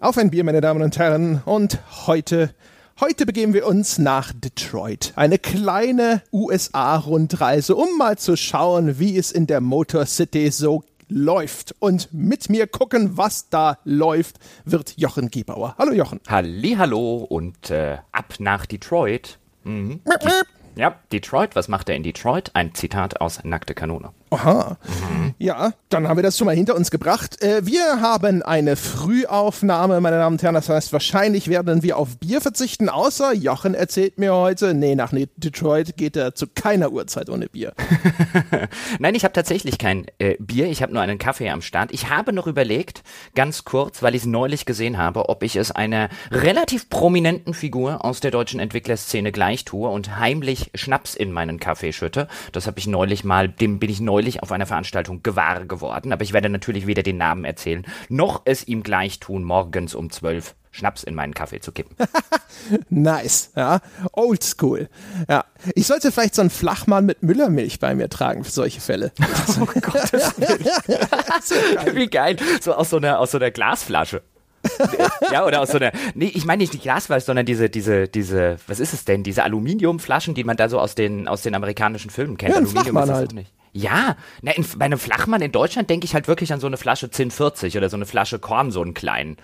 Auf ein Bier, meine Damen und Herren. Und heute, heute begeben wir uns nach Detroit. Eine kleine USA-Rundreise, um mal zu schauen, wie es in der Motor City so läuft. Und mit mir gucken, was da läuft, wird Jochen Giebauer. Hallo Jochen. Hallo und äh, ab nach Detroit. Mhm. Ja, Detroit, was macht er in Detroit? Ein Zitat aus Nackte Kanone. Aha. Mhm. Ja, dann haben wir das schon mal hinter uns gebracht. Äh, wir haben eine Frühaufnahme, meine Damen und Herren. Das heißt, wahrscheinlich werden wir auf Bier verzichten, außer Jochen erzählt mir heute, nee, nach Detroit geht er zu keiner Uhrzeit ohne Bier. Nein, ich habe tatsächlich kein äh, Bier. Ich habe nur einen Kaffee am Start. Ich habe noch überlegt, ganz kurz, weil ich es neulich gesehen habe, ob ich es einer relativ prominenten Figur aus der deutschen Entwicklerszene gleich tue und heimlich Schnaps in meinen Kaffee schütte. Das habe ich neulich mal, dem bin ich neulich neulich auf einer Veranstaltung gewahr geworden, aber ich werde natürlich weder den Namen erzählen, noch es ihm gleich tun, morgens um zwölf Schnaps in meinen Kaffee zu kippen. nice, ja. Oldschool. Ja. Ich sollte vielleicht so einen Flachmann mit Müllermilch bei mir tragen für solche Fälle. oh Gottes Willen. Wie geil. So aus so einer, aus so einer Glasflasche. ja, oder aus so einer, nee, ich meine nicht die Glasflasche, sondern diese, diese, diese, was ist es denn? Diese Aluminiumflaschen, die man da so aus den, aus den amerikanischen Filmen kennt. Ja, Aluminium Flachmann halt. Nicht. Ja, na, in, bei einem Flachmann in Deutschland denke ich halt wirklich an so eine Flasche 1040 oder so eine Flasche Korn, so einen kleinen.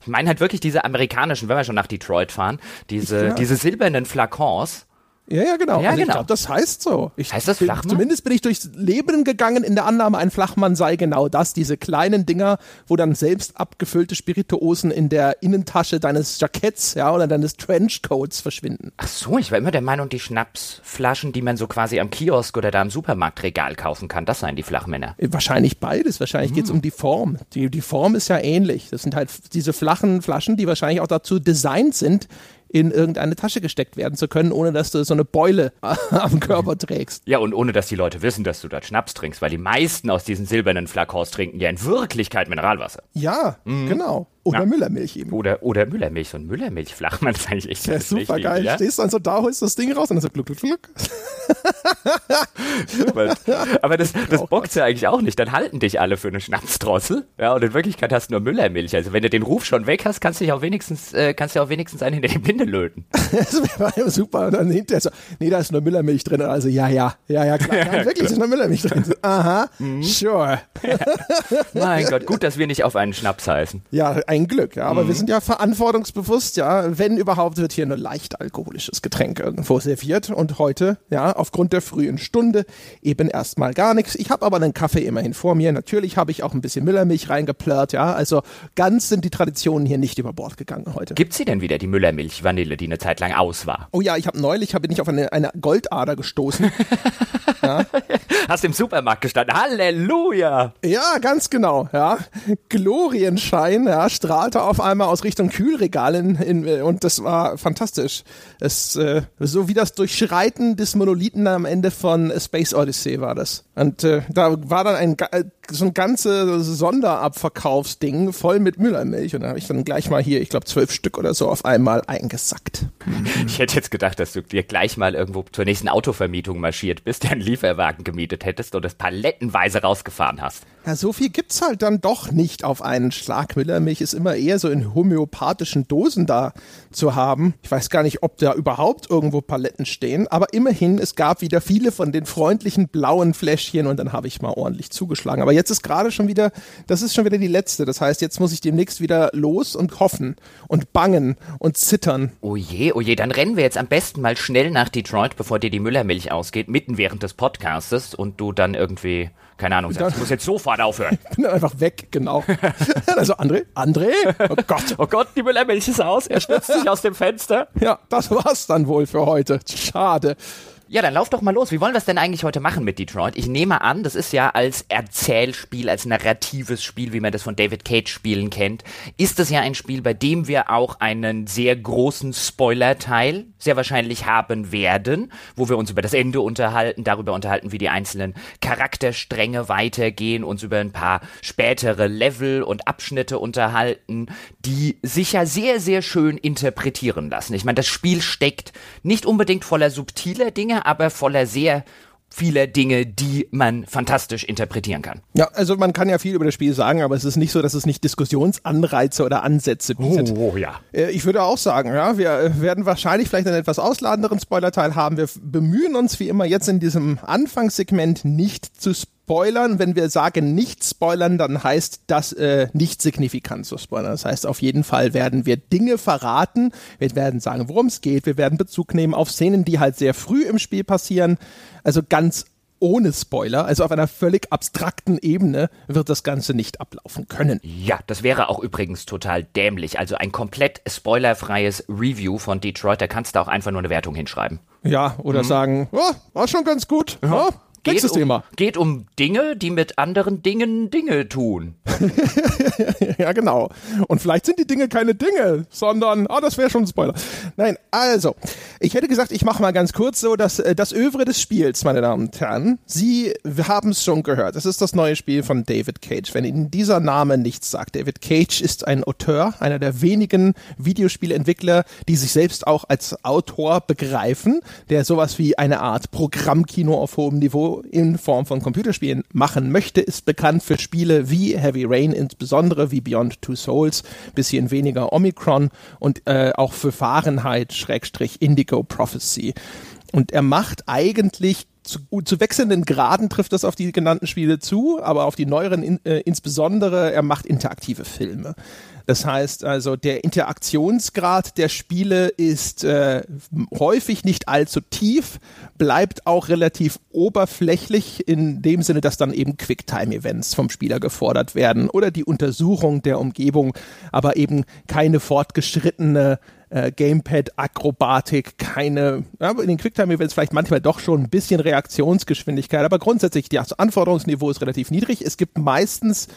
Ich meine halt wirklich diese amerikanischen, wenn wir schon nach Detroit fahren, diese, ja. diese silbernen Flakons ja, ja, genau. Ja, also genau. Ich glaube, das heißt so. Ich heißt das Flachmann? Zumindest bin ich durchs Leben gegangen in der Annahme, ein Flachmann sei genau das. Diese kleinen Dinger, wo dann selbst abgefüllte Spirituosen in der Innentasche deines Jacketts, ja, oder deines Trenchcoats verschwinden. Ach so, ich war immer der Meinung, die Schnapsflaschen, die man so quasi am Kiosk oder da im Supermarktregal kaufen kann, das seien die Flachmänner. Äh, wahrscheinlich beides. Wahrscheinlich hm. geht es um die Form. Die, die Form ist ja ähnlich. Das sind halt diese flachen Flaschen, die wahrscheinlich auch dazu designt sind, in irgendeine Tasche gesteckt werden zu können, ohne dass du so eine Beule am Körper trägst. Ja, und ohne dass die Leute wissen, dass du dort Schnaps trinkst, weil die meisten aus diesen silbernen Flakons trinken ja in Wirklichkeit Mineralwasser. Ja, mhm. genau. Oder ja. Müllermilch eben. Oder, oder Müllermilch, so ein Müllermilchflachmann ist eigentlich echt ja, super geil. Ja? Stehst dann so da, holst das Ding raus und dann so gluck, gluck, gluck. aber das, das bockt ja eigentlich auch nicht. Dann halten dich alle für eine Schnapsdrossel. Ja, und in Wirklichkeit hast du nur Müllermilch. Also wenn du den Ruf schon weg hast, kannst du dich auch wenigstens, äh, kannst du auch wenigstens einen hinter die Binde löten. das wäre super. Und dann hinterher so, nee, da ist nur Müllermilch drin. Also ja, ja, ja, ja, klar. Ja, wirklich ist nur Müllermilch drin. Aha, mhm. sure. mein Gott, gut, dass wir nicht auf einen Schnaps heißen. Ja, ein Glück. Ja, aber mhm. wir sind ja verantwortungsbewusst. Ja, wenn überhaupt wird hier nur leicht alkoholisches Getränk irgendwo serviert. Und heute, ja, aufgrund der frühen Stunde eben erstmal gar nichts. Ich habe aber einen Kaffee immerhin vor mir. Natürlich habe ich auch ein bisschen Müllermilch reingeplört. Ja, also ganz sind die Traditionen hier nicht über Bord gegangen heute. Gibt sie denn wieder die Müllermilch Vanille, die eine Zeit lang aus war? Oh ja, ich habe neulich hab, bin ich auf eine, eine Goldader gestoßen. ja. Hast im Supermarkt gestanden. Halleluja! Ja, ganz genau. Ja, Glorienschein. Ja, strahlte auf einmal aus Richtung Kühlregal in, in, und das war fantastisch. Es, äh, so wie das Durchschreiten des Monolithen am Ende von Space Odyssey war das. Und äh, da war dann ein äh, so ein ganzes Sonderabverkaufsding voll mit Müllermilch und da habe ich dann gleich mal hier, ich glaube zwölf Stück oder so auf einmal eingesackt. Ich hätte jetzt gedacht, dass du dir gleich mal irgendwo zur nächsten Autovermietung marschiert bist, einen Lieferwagen gemietet hättest und es palettenweise rausgefahren hast. Ja, so viel gibt's halt dann doch nicht auf einen Schlag. Müllermilch ist immer eher so in homöopathischen Dosen da zu haben. Ich weiß gar nicht, ob da überhaupt irgendwo Paletten stehen, aber immerhin, es gab wieder viele von den freundlichen blauen Fläschchen und dann habe ich mal ordentlich zugeschlagen. Aber jetzt ist gerade schon wieder, das ist schon wieder die letzte. Das heißt, jetzt muss ich demnächst wieder los und hoffen und bangen und zittern. Oh je, oh je, dann rennen wir jetzt am besten mal schnell nach Detroit, bevor dir die Müllermilch ausgeht, mitten während des Podcastes und du dann irgendwie keine Ahnung, ich muss jetzt sofort aufhören. Ich bin dann einfach weg, genau. also André, André, oh Gott. oh Gott, die Müllermilch ist aus, er stürzt sich aus dem Fenster. Ja, das war's dann wohl für heute. Schade. Ja, dann lauf doch mal los. Wie wollen wir es denn eigentlich heute machen mit Detroit? Ich nehme an, das ist ja als Erzählspiel, als narratives Spiel, wie man das von David Cage Spielen kennt, ist es ja ein Spiel, bei dem wir auch einen sehr großen Spoiler-Teil sehr wahrscheinlich haben werden, wo wir uns über das Ende unterhalten, darüber unterhalten, wie die einzelnen Charakterstränge weitergehen, uns über ein paar spätere Level und Abschnitte unterhalten, die sich ja sehr, sehr schön interpretieren lassen. Ich meine, das Spiel steckt nicht unbedingt voller subtiler Dinge, aber voller sehr vieler Dinge, die man fantastisch interpretieren kann. Ja, also man kann ja viel über das Spiel sagen, aber es ist nicht so, dass es nicht Diskussionsanreize oder Ansätze bietet. Oh, ja. Äh, Ich würde auch sagen, ja, wir äh, werden wahrscheinlich vielleicht einen etwas ausladenderen Spoilerteil haben. Wir bemühen uns wie immer jetzt in diesem Anfangssegment nicht zu spoilern. Wenn wir sagen nicht spoilern, dann heißt das äh, nicht signifikant zu spoilern. Das heißt, auf jeden Fall werden wir Dinge verraten. Wir werden sagen, worum es geht. Wir werden Bezug nehmen auf Szenen, die halt sehr früh im Spiel passieren. Also ganz ohne Spoiler, also auf einer völlig abstrakten Ebene wird das Ganze nicht ablaufen können. Ja, das wäre auch übrigens total dämlich. Also ein komplett spoilerfreies Review von Detroit, da kannst du auch einfach nur eine Wertung hinschreiben. Ja, oder sagen, oh, war schon ganz gut. Ja. Nächstes um, Thema. Geht um Dinge, die mit anderen Dingen Dinge tun. Ja, genau. Und vielleicht sind die Dinge keine Dinge, sondern, ah, das wäre schon ein Spoiler. Nein, also, ich hätte gesagt, ich mache mal ganz kurz so das, äh, das Övre des Spiels, meine Damen und Herren. Sie haben es schon gehört. Das ist das neue Spiel von David Cage. Wenn Ihnen dieser Name nichts sagt, David Cage ist ein Auteur, einer der wenigen Videospielentwickler, die sich selbst auch als Autor begreifen, der sowas wie eine Art Programmkino auf hohem Niveau in Form von Computerspielen machen möchte, ist bekannt für Spiele wie Heavy Rain, insbesondere wie Beyond Two Souls, bisschen weniger Omicron und äh, auch für Fahrenheit, Schrägstrich Indigo Prophecy. Und er macht eigentlich zu, zu wechselnden Graden trifft das auf die genannten Spiele zu, aber auf die neueren in, äh, insbesondere, er macht interaktive Filme. Das heißt also, der Interaktionsgrad der Spiele ist äh, häufig nicht allzu tief, bleibt auch relativ oberflächlich in dem Sinne, dass dann eben Quicktime-Events vom Spieler gefordert werden oder die Untersuchung der Umgebung, aber eben keine fortgeschrittene äh, Gamepad-Akrobatik, keine, ja, in den Quicktime-Events vielleicht manchmal doch schon ein bisschen Reaktionsgeschwindigkeit, aber grundsätzlich das Anforderungsniveau ist relativ niedrig. Es gibt meistens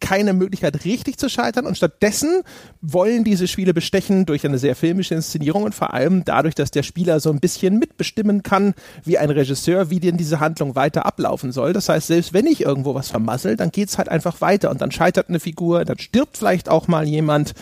keine Möglichkeit richtig zu scheitern. Und stattdessen wollen diese Spiele bestechen durch eine sehr filmische Inszenierung und vor allem dadurch, dass der Spieler so ein bisschen mitbestimmen kann, wie ein Regisseur, wie denn diese Handlung weiter ablaufen soll. Das heißt, selbst wenn ich irgendwo was vermassel, dann geht's halt einfach weiter. Und dann scheitert eine Figur, dann stirbt vielleicht auch mal jemand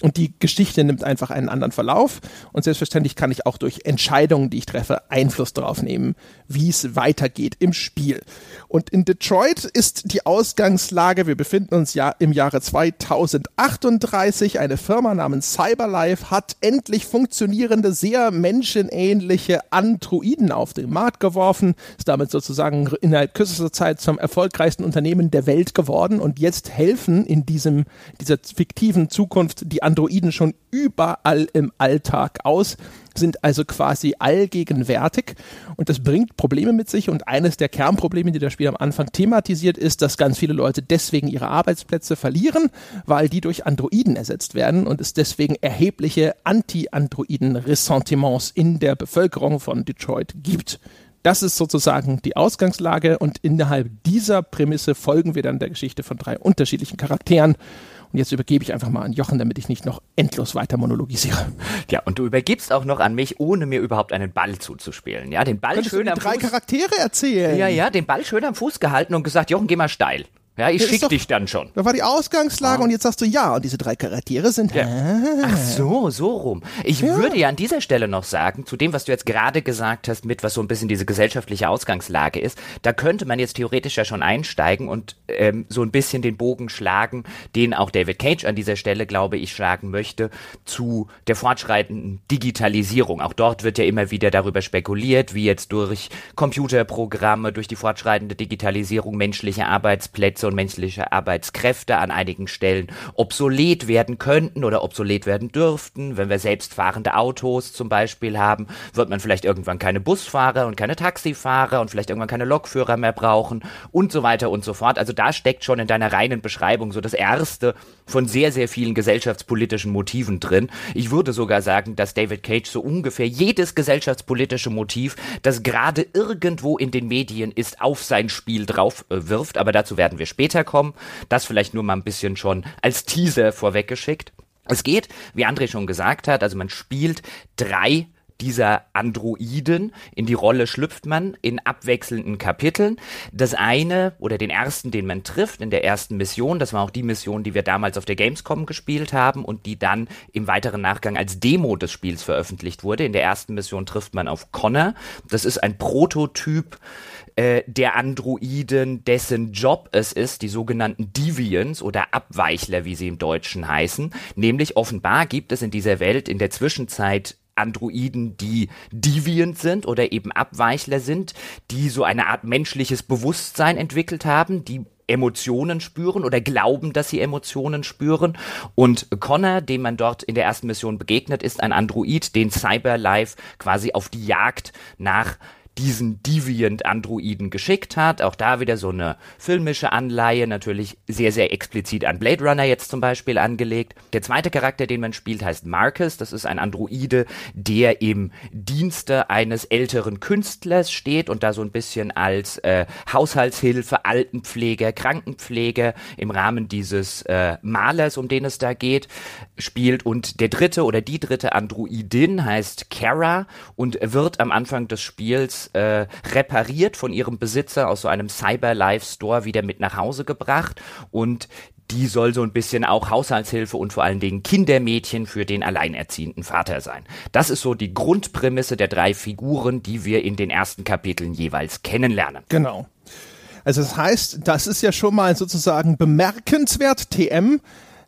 und die Geschichte nimmt einfach einen anderen Verlauf. Und selbstverständlich kann ich auch durch Entscheidungen, die ich treffe, Einfluss darauf nehmen, wie es weitergeht im Spiel. Und in Detroit ist die Ausgangslage, wir befinden uns ja im Jahre 2038. Eine Firma namens Cyberlife hat endlich funktionierende, sehr menschenähnliche Androiden auf den Markt geworfen, ist damit sozusagen innerhalb kürzester Zeit zum erfolgreichsten Unternehmen der Welt geworden und jetzt helfen in diesem, dieser fiktiven Zukunft die Androiden schon überall im Alltag aus, sind also quasi allgegenwärtig und das bringt Probleme mit sich und eines der Kernprobleme, die das Spiel am Anfang thematisiert, ist, dass ganz viele Leute deswegen ihre Arbeitsplätze verlieren, weil die durch Androiden ersetzt werden und es deswegen erhebliche Anti-Androiden-Ressentiments in der Bevölkerung von Detroit gibt. Das ist sozusagen die Ausgangslage und innerhalb dieser Prämisse folgen wir dann der Geschichte von drei unterschiedlichen Charakteren. Und jetzt übergebe ich einfach mal an Jochen, damit ich nicht noch endlos weiter monologisiere. Ja, und du übergibst auch noch an mich, ohne mir überhaupt einen Ball zuzuspielen. Ja, den Ball Könntest schön du am drei Fuß. Charaktere erzählen? Ja, ja, den Ball schön am Fuß gehalten und gesagt, Jochen, geh mal steil. Ja, ich Ja, ist schick doch- dich dann schon. Da war die Ausgangslage und jetzt sagst du ja. Und diese drei Charaktere sind. Ja. Ach so, so rum. Ich würde ja an dieser Stelle noch sagen, zu dem, was du jetzt gerade gesagt hast, mit was so ein bisschen diese gesellschaftliche Ausgangslage ist, da könnte man jetzt theoretisch ja schon einsteigen und ähm, so ein bisschen den Bogen schlagen, den auch David Cage an dieser Stelle, glaube ich, schlagen möchte, zu der fortschreitenden Digitalisierung. Auch dort wird ja immer wieder darüber spekuliert, wie jetzt durch Computerprogramme, durch die fortschreitende Digitalisierung menschliche Arbeitsplätze und menschliche Arbeitskräfte an einigen Stellen obsolet werden könnten oder obsolet werden dürften. Wenn wir selbstfahrende Autos zum Beispiel haben, wird man vielleicht irgendwann keine Busfahrer und keine Taxifahrer und vielleicht irgendwann keine Lokführer mehr brauchen und so weiter und so fort. Also da steckt schon in deiner reinen Beschreibung so das erste von sehr, sehr vielen gesellschaftspolitischen Motiven drin. Ich würde sogar sagen, dass David Cage so ungefähr jedes gesellschaftspolitische Motiv, das gerade irgendwo in den Medien ist, auf sein Spiel drauf äh, wirft. Aber dazu werden wir später kommen. Das vielleicht nur mal ein bisschen schon als Teaser vorweggeschickt. Es geht, wie André schon gesagt hat, also man spielt drei dieser Androiden. In die Rolle schlüpft man in abwechselnden Kapiteln. Das eine oder den ersten, den man trifft in der ersten Mission, das war auch die Mission, die wir damals auf der Gamescom gespielt haben und die dann im weiteren Nachgang als Demo des Spiels veröffentlicht wurde. In der ersten Mission trifft man auf Connor. Das ist ein Prototyp äh, der Androiden, dessen Job es ist, die sogenannten Deviants oder Abweichler, wie sie im Deutschen heißen. Nämlich offenbar gibt es in dieser Welt in der Zwischenzeit Androiden, die deviant sind oder eben Abweichler sind, die so eine Art menschliches Bewusstsein entwickelt haben, die Emotionen spüren oder glauben, dass sie Emotionen spüren. Und Connor, dem man dort in der ersten Mission begegnet, ist ein Android, den Cyberlife quasi auf die Jagd nach diesen Deviant-Androiden geschickt hat. Auch da wieder so eine filmische Anleihe, natürlich sehr, sehr explizit an Blade Runner jetzt zum Beispiel angelegt. Der zweite Charakter, den man spielt, heißt Marcus. Das ist ein Androide, der im Dienste eines älteren Künstlers steht und da so ein bisschen als äh, Haushaltshilfe, Altenpfleger, Krankenpfleger im Rahmen dieses äh, Malers, um den es da geht, spielt. Und der dritte oder die dritte Androidin heißt Kara und wird am Anfang des Spiels äh, repariert von ihrem Besitzer aus so einem Cyberlife Store wieder mit nach Hause gebracht und die soll so ein bisschen auch Haushaltshilfe und vor allen Dingen Kindermädchen für den alleinerziehenden Vater sein. Das ist so die Grundprämisse der drei Figuren, die wir in den ersten Kapiteln jeweils kennenlernen. Genau. Also das heißt, das ist ja schon mal sozusagen bemerkenswert, TM,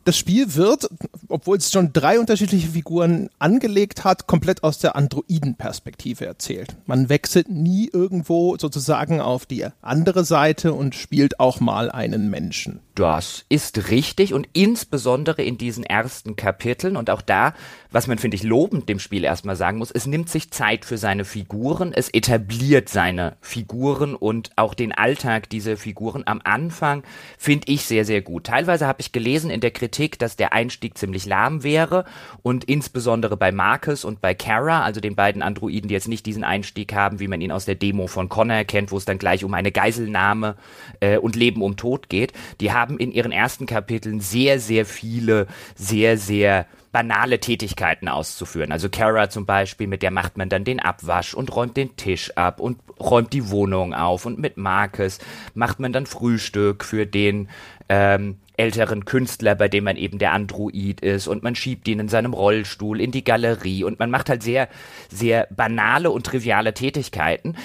das Spiel wird, obwohl es schon drei unterschiedliche Figuren angelegt hat, komplett aus der Androiden-Perspektive erzählt. Man wechselt nie irgendwo sozusagen auf die andere Seite und spielt auch mal einen Menschen. Das ist richtig und insbesondere in diesen ersten Kapiteln und auch da, was man finde ich lobend dem Spiel erstmal sagen muss, es nimmt sich Zeit für seine Figuren, es etabliert seine Figuren und auch den Alltag dieser Figuren am Anfang finde ich sehr, sehr gut. Teilweise habe ich gelesen in der Kritik, dass der Einstieg ziemlich lahm wäre und insbesondere bei Marcus und bei Kara, also den beiden Androiden, die jetzt nicht diesen Einstieg haben, wie man ihn aus der Demo von Connor kennt, wo es dann gleich um eine Geiselnahme äh, und Leben um Tod geht, die haben haben in ihren ersten Kapiteln sehr, sehr viele, sehr, sehr banale Tätigkeiten auszuführen. Also Kara zum Beispiel, mit der macht man dann den Abwasch und räumt den Tisch ab und räumt die Wohnung auf. Und mit Marcus macht man dann Frühstück für den ähm, älteren Künstler, bei dem man eben der Android ist und man schiebt ihn in seinem Rollstuhl in die Galerie und man macht halt sehr, sehr banale und triviale Tätigkeiten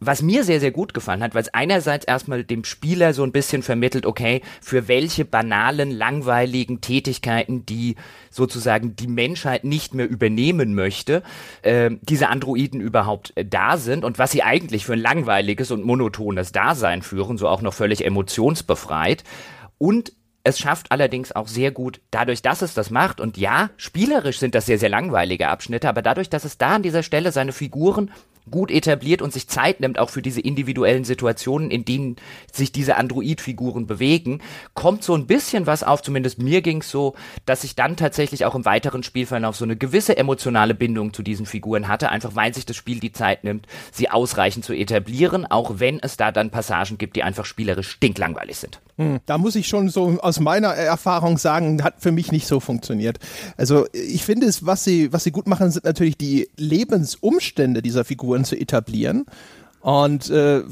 was mir sehr, sehr gut gefallen hat, weil es einerseits erstmal dem Spieler so ein bisschen vermittelt, okay, für welche banalen, langweiligen Tätigkeiten, die sozusagen die Menschheit nicht mehr übernehmen möchte, äh, diese Androiden überhaupt äh, da sind und was sie eigentlich für ein langweiliges und monotones Dasein führen, so auch noch völlig emotionsbefreit. Und es schafft allerdings auch sehr gut, dadurch, dass es das macht, und ja, spielerisch sind das sehr, sehr langweilige Abschnitte, aber dadurch, dass es da an dieser Stelle seine Figuren gut etabliert und sich Zeit nimmt, auch für diese individuellen Situationen, in denen sich diese Android-Figuren bewegen, kommt so ein bisschen was auf, zumindest mir ging's so, dass ich dann tatsächlich auch im weiteren Spielverlauf so eine gewisse emotionale Bindung zu diesen Figuren hatte, einfach weil sich das Spiel die Zeit nimmt, sie ausreichend zu etablieren, auch wenn es da dann Passagen gibt, die einfach spielerisch stinklangweilig sind. Hm, da muss ich schon so aus meiner Erfahrung sagen, hat für mich nicht so funktioniert. Also ich finde es, was sie, was sie gut machen, sind natürlich die Lebensumstände dieser Figuren Figuren zu etablieren. Und äh,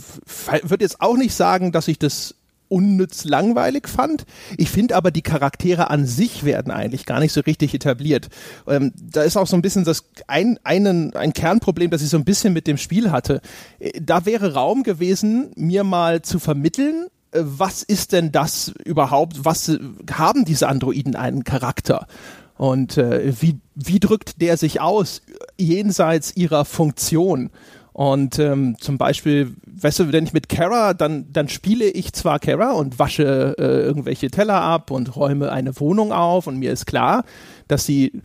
würde jetzt auch nicht sagen, dass ich das unnütz langweilig fand. Ich finde aber, die Charaktere an sich werden eigentlich gar nicht so richtig etabliert. Ähm, da ist auch so ein bisschen das ein, einen, ein Kernproblem, das ich so ein bisschen mit dem Spiel hatte. Äh, da wäre Raum gewesen, mir mal zu vermitteln, äh, was ist denn das überhaupt? Was äh, haben diese Androiden einen Charakter? Und äh, wie, wie drückt der sich aus jenseits ihrer Funktion? Und ähm, zum Beispiel, weißt du, wenn ich mit Kara, dann, dann spiele ich zwar Kara und wasche äh, irgendwelche Teller ab und räume eine Wohnung auf und mir ist klar, dass sie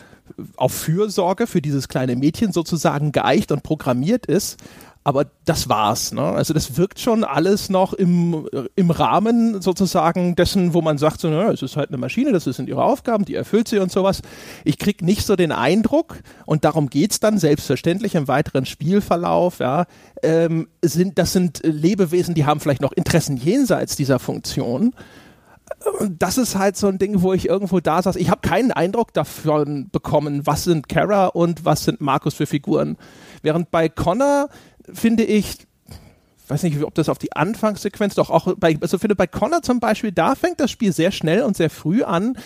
auf Fürsorge für dieses kleine Mädchen sozusagen geeicht und programmiert ist aber das war's. Ne? Also das wirkt schon alles noch im, im Rahmen sozusagen dessen, wo man sagt, so, na, es ist halt eine Maschine, das sind ihre Aufgaben, die erfüllt sie und sowas. Ich krieg nicht so den Eindruck, und darum geht's dann selbstverständlich im weiteren Spielverlauf, ja, ähm, sind, das sind Lebewesen, die haben vielleicht noch Interessen jenseits dieser Funktion das ist halt so ein Ding, wo ich irgendwo da saß. Ich habe keinen Eindruck davon bekommen, was sind Kara und was sind Markus für Figuren. Während bei Connor finde ich, weiß nicht, ob das auf die Anfangssequenz doch auch bei, also finde bei Connor zum Beispiel, da fängt das Spiel sehr schnell und sehr früh an,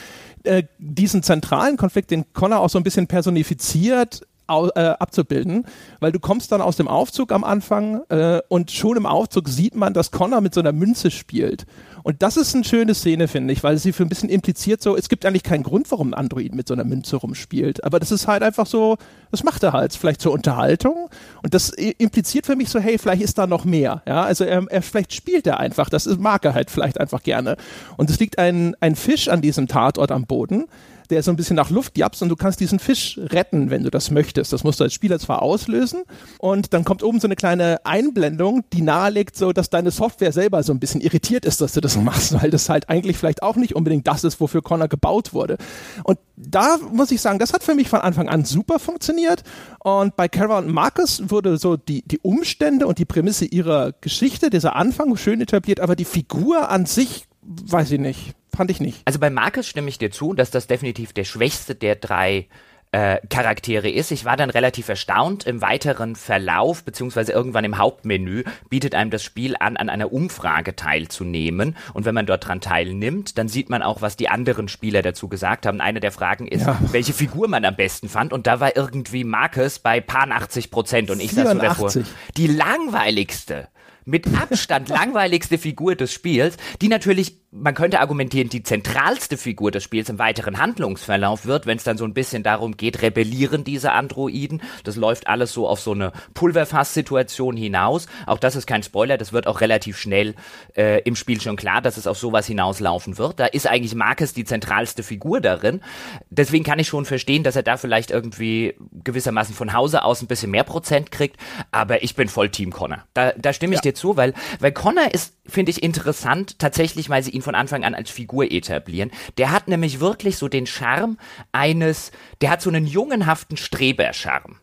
äh, diesen zentralen Konflikt, den Connor auch so ein bisschen personifiziert, abzubilden, weil du kommst dann aus dem Aufzug am Anfang äh, und schon im Aufzug sieht man, dass Connor mit so einer Münze spielt. Und das ist eine schöne Szene, finde ich, weil sie für ein bisschen impliziert so, es gibt eigentlich keinen Grund, warum ein Android mit so einer Münze rumspielt. Aber das ist halt einfach so, das macht er halt, vielleicht zur Unterhaltung. Und das impliziert für mich so, hey, vielleicht ist da noch mehr. Ja, also er, er vielleicht spielt er einfach, das mag er halt vielleicht einfach gerne. Und es liegt ein, ein Fisch an diesem Tatort am Boden der so ein bisschen nach Luft japst und du kannst diesen Fisch retten, wenn du das möchtest. Das musst du als Spieler zwar auslösen und dann kommt oben so eine kleine Einblendung, die nahelegt so, dass deine Software selber so ein bisschen irritiert ist, dass du das machst, weil das halt eigentlich vielleicht auch nicht unbedingt das ist, wofür Connor gebaut wurde. Und da muss ich sagen, das hat für mich von Anfang an super funktioniert und bei Kara und Marcus wurde so die, die Umstände und die Prämisse ihrer Geschichte, dieser Anfang schön etabliert, aber die Figur an sich weiß ich nicht. Fand ich nicht. Also bei Marcus stimme ich dir zu, dass das definitiv der schwächste der drei äh, Charaktere ist. Ich war dann relativ erstaunt. Im weiteren Verlauf, beziehungsweise irgendwann im Hauptmenü, bietet einem das Spiel an, an einer Umfrage teilzunehmen. Und wenn man dort dran teilnimmt, dann sieht man auch, was die anderen Spieler dazu gesagt haben. Eine der Fragen ist, ja. welche Figur man am besten fand. Und da war irgendwie Marcus bei paar 80 Prozent. Und ich saß so davor. Die langweiligste mit Abstand langweiligste Figur des Spiels, die natürlich man könnte argumentieren, die zentralste Figur des Spiels im weiteren Handlungsverlauf wird, wenn es dann so ein bisschen darum geht, rebellieren diese Androiden. Das läuft alles so auf so eine Pulverfass-Situation hinaus. Auch das ist kein Spoiler, das wird auch relativ schnell äh, im Spiel schon klar, dass es auf sowas hinauslaufen wird. Da ist eigentlich Marcus die zentralste Figur darin. Deswegen kann ich schon verstehen, dass er da vielleicht irgendwie gewissermaßen von Hause aus ein bisschen mehr Prozent kriegt. Aber ich bin voll Team Connor. Da, da stimme ich ja. dir zu, weil, weil Connor ist, finde ich, interessant, tatsächlich, weil sie ihn von Anfang an als Figur etablieren. Der hat nämlich wirklich so den Charme eines, der hat so einen jungenhaften Strebercharme.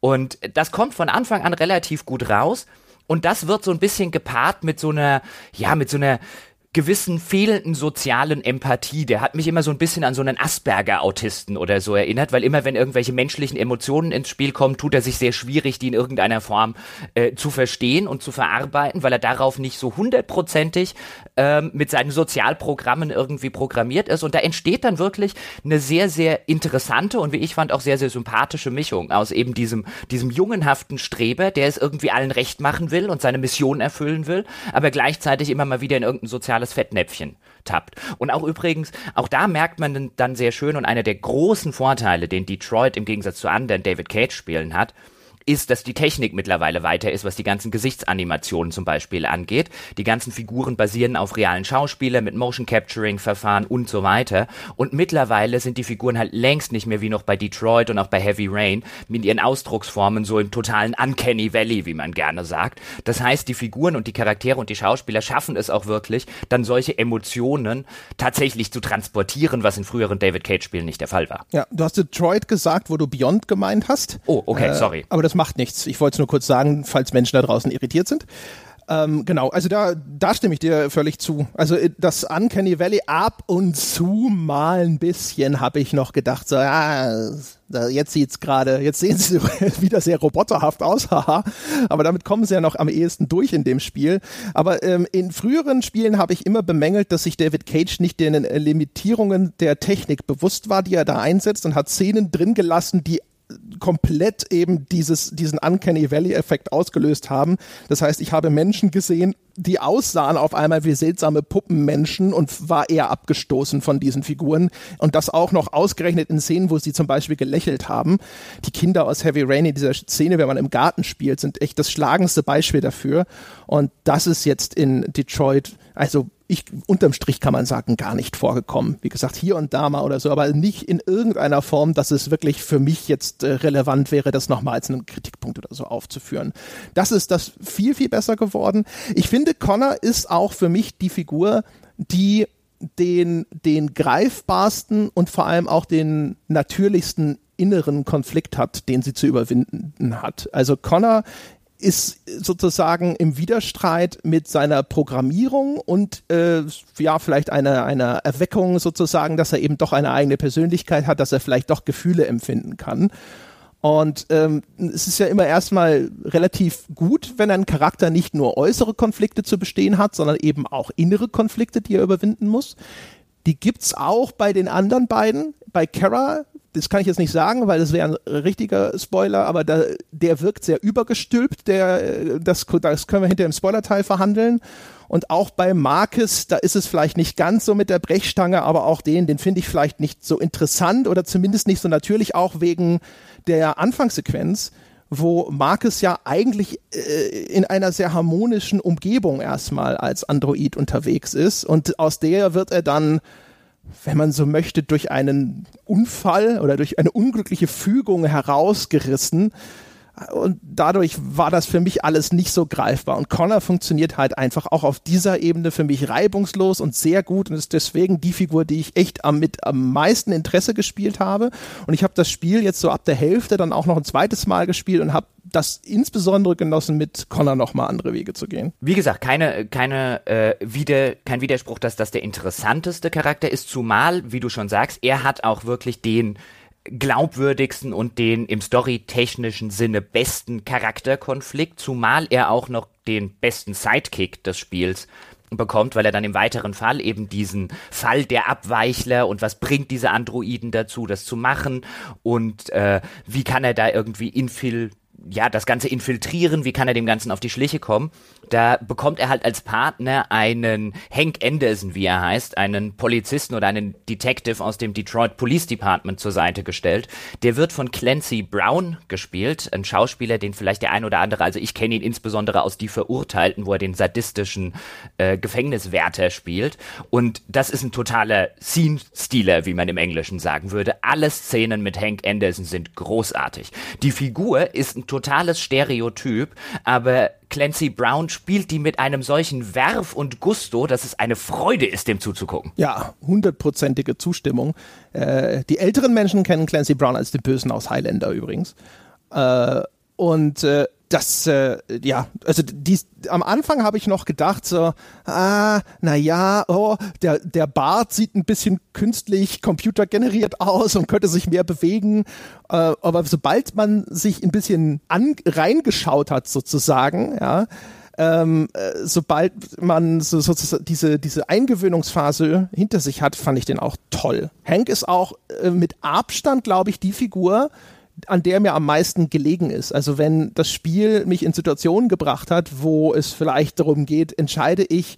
Und das kommt von Anfang an relativ gut raus. Und das wird so ein bisschen gepaart mit so einer, ja, mit so einer gewissen fehlenden sozialen Empathie. Der hat mich immer so ein bisschen an so einen Asperger-Autisten oder so erinnert, weil immer wenn irgendwelche menschlichen Emotionen ins Spiel kommen, tut er sich sehr schwierig, die in irgendeiner Form äh, zu verstehen und zu verarbeiten, weil er darauf nicht so hundertprozentig ähm, mit seinen Sozialprogrammen irgendwie programmiert ist. Und da entsteht dann wirklich eine sehr, sehr interessante und wie ich fand auch sehr, sehr sympathische Mischung aus eben diesem, diesem jungenhaften Streber, der es irgendwie allen recht machen will und seine Mission erfüllen will, aber gleichzeitig immer mal wieder in irgendein soziales soziales Fettnäpfchen tappt. Und auch übrigens, auch da merkt man dann sehr schön und einer der großen Vorteile, den Detroit im Gegensatz zu anderen David Cage Spielen hat, ist, dass die Technik mittlerweile weiter ist, was die ganzen Gesichtsanimationen zum Beispiel angeht. Die ganzen Figuren basieren auf realen Schauspielern mit Motion Capturing Verfahren und so weiter. Und mittlerweile sind die Figuren halt längst nicht mehr wie noch bei Detroit und auch bei Heavy Rain mit ihren Ausdrucksformen so im totalen Uncanny Valley, wie man gerne sagt. Das heißt, die Figuren und die Charaktere und die Schauspieler schaffen es auch wirklich, dann solche Emotionen tatsächlich zu transportieren, was in früheren David Cage Spielen nicht der Fall war. Ja, du hast Detroit gesagt, wo du Beyond gemeint hast. Oh, okay, äh, sorry. Aber das macht nichts. Ich wollte es nur kurz sagen, falls Menschen da draußen irritiert sind. Ähm, genau, also da, da stimme ich dir völlig zu. Also äh, das Uncanny Valley ab und zu mal ein bisschen habe ich noch gedacht, so, ja, jetzt sieht's gerade, jetzt sehen sie wieder sehr roboterhaft aus, haha. Aber damit kommen sie ja noch am ehesten durch in dem Spiel. Aber ähm, in früheren Spielen habe ich immer bemängelt, dass sich David Cage nicht den Limitierungen der Technik bewusst war, die er da einsetzt und hat Szenen drin gelassen, die komplett eben dieses, diesen Uncanny Valley-Effekt ausgelöst haben. Das heißt, ich habe Menschen gesehen, die aussahen auf einmal wie seltsame Puppenmenschen und war eher abgestoßen von diesen Figuren. Und das auch noch ausgerechnet in Szenen, wo sie zum Beispiel gelächelt haben. Die Kinder aus Heavy Rain in dieser Szene, wenn man im Garten spielt, sind echt das schlagendste Beispiel dafür. Und das ist jetzt in Detroit, also ich, unterm Strich kann man sagen, gar nicht vorgekommen. Wie gesagt, hier und da mal oder so, aber nicht in irgendeiner Form, dass es wirklich für mich jetzt äh, relevant wäre, das nochmal als einen Kritikpunkt oder so aufzuführen. Das ist das viel, viel besser geworden. Ich finde, Connor ist auch für mich die Figur, die den, den greifbarsten und vor allem auch den natürlichsten inneren Konflikt hat, den sie zu überwinden hat. Also Connor ist sozusagen im Widerstreit mit seiner Programmierung und äh, ja, vielleicht einer eine Erweckung sozusagen, dass er eben doch eine eigene Persönlichkeit hat, dass er vielleicht doch Gefühle empfinden kann. Und ähm, es ist ja immer erstmal relativ gut, wenn ein Charakter nicht nur äußere Konflikte zu bestehen hat, sondern eben auch innere Konflikte, die er überwinden muss. Die gibt's auch bei den anderen beiden. Bei Kara das kann ich jetzt nicht sagen, weil das wäre ein richtiger Spoiler, aber da, der wirkt sehr übergestülpt, der, das, das können wir hinter dem Spoilerteil verhandeln. Und auch bei Marcus, da ist es vielleicht nicht ganz so mit der Brechstange, aber auch den, den finde ich vielleicht nicht so interessant oder zumindest nicht so natürlich, auch wegen der Anfangssequenz, wo Marcus ja eigentlich äh, in einer sehr harmonischen Umgebung erstmal als Android unterwegs ist und aus der wird er dann wenn man so möchte, durch einen Unfall oder durch eine unglückliche Fügung herausgerissen. Und dadurch war das für mich alles nicht so greifbar. Und Connor funktioniert halt einfach auch auf dieser Ebene für mich reibungslos und sehr gut und ist deswegen die Figur, die ich echt am, mit am meisten Interesse gespielt habe. Und ich habe das Spiel jetzt so ab der Hälfte dann auch noch ein zweites Mal gespielt und habe das insbesondere genossen, mit Connor nochmal andere Wege zu gehen. Wie gesagt, keine, keine, äh, wieder, kein Widerspruch, dass das der interessanteste Charakter ist, zumal, wie du schon sagst, er hat auch wirklich den glaubwürdigsten und den im storytechnischen Sinne besten Charakterkonflikt, zumal er auch noch den besten Sidekick des Spiels bekommt, weil er dann im weiteren Fall eben diesen Fall der Abweichler und was bringt diese Androiden dazu, das zu machen und äh, wie kann er da irgendwie infil ja, das Ganze infiltrieren, wie kann er dem Ganzen auf die Schliche kommen. Da bekommt er halt als Partner einen Hank Anderson, wie er heißt, einen Polizisten oder einen Detective aus dem Detroit Police Department zur Seite gestellt. Der wird von Clancy Brown gespielt, ein Schauspieler, den vielleicht der ein oder andere, also ich kenne ihn insbesondere aus Die Verurteilten, wo er den sadistischen äh, Gefängniswärter spielt. Und das ist ein totaler Scene-Stealer, wie man im Englischen sagen würde. Alle Szenen mit Hank Anderson sind großartig. Die Figur ist ein totales Stereotyp, aber Clancy Brown spielt die mit einem solchen Werf und Gusto, dass es eine Freude ist, dem zuzugucken. Ja, hundertprozentige Zustimmung. Äh, die älteren Menschen kennen Clancy Brown als den Bösen aus Highlander übrigens. Äh, und äh, das, äh, ja, also dies, am Anfang habe ich noch gedacht, so, ah, na ja, oh, der, der Bart sieht ein bisschen künstlich computergeneriert aus und könnte sich mehr bewegen. Äh, aber sobald man sich ein bisschen an, reingeschaut hat, sozusagen, ja, ähm, äh, sobald man so, so, diese, diese Eingewöhnungsphase hinter sich hat, fand ich den auch toll. Hank ist auch äh, mit Abstand, glaube ich, die Figur, an der mir am meisten gelegen ist. Also wenn das Spiel mich in Situationen gebracht hat, wo es vielleicht darum geht, entscheide ich,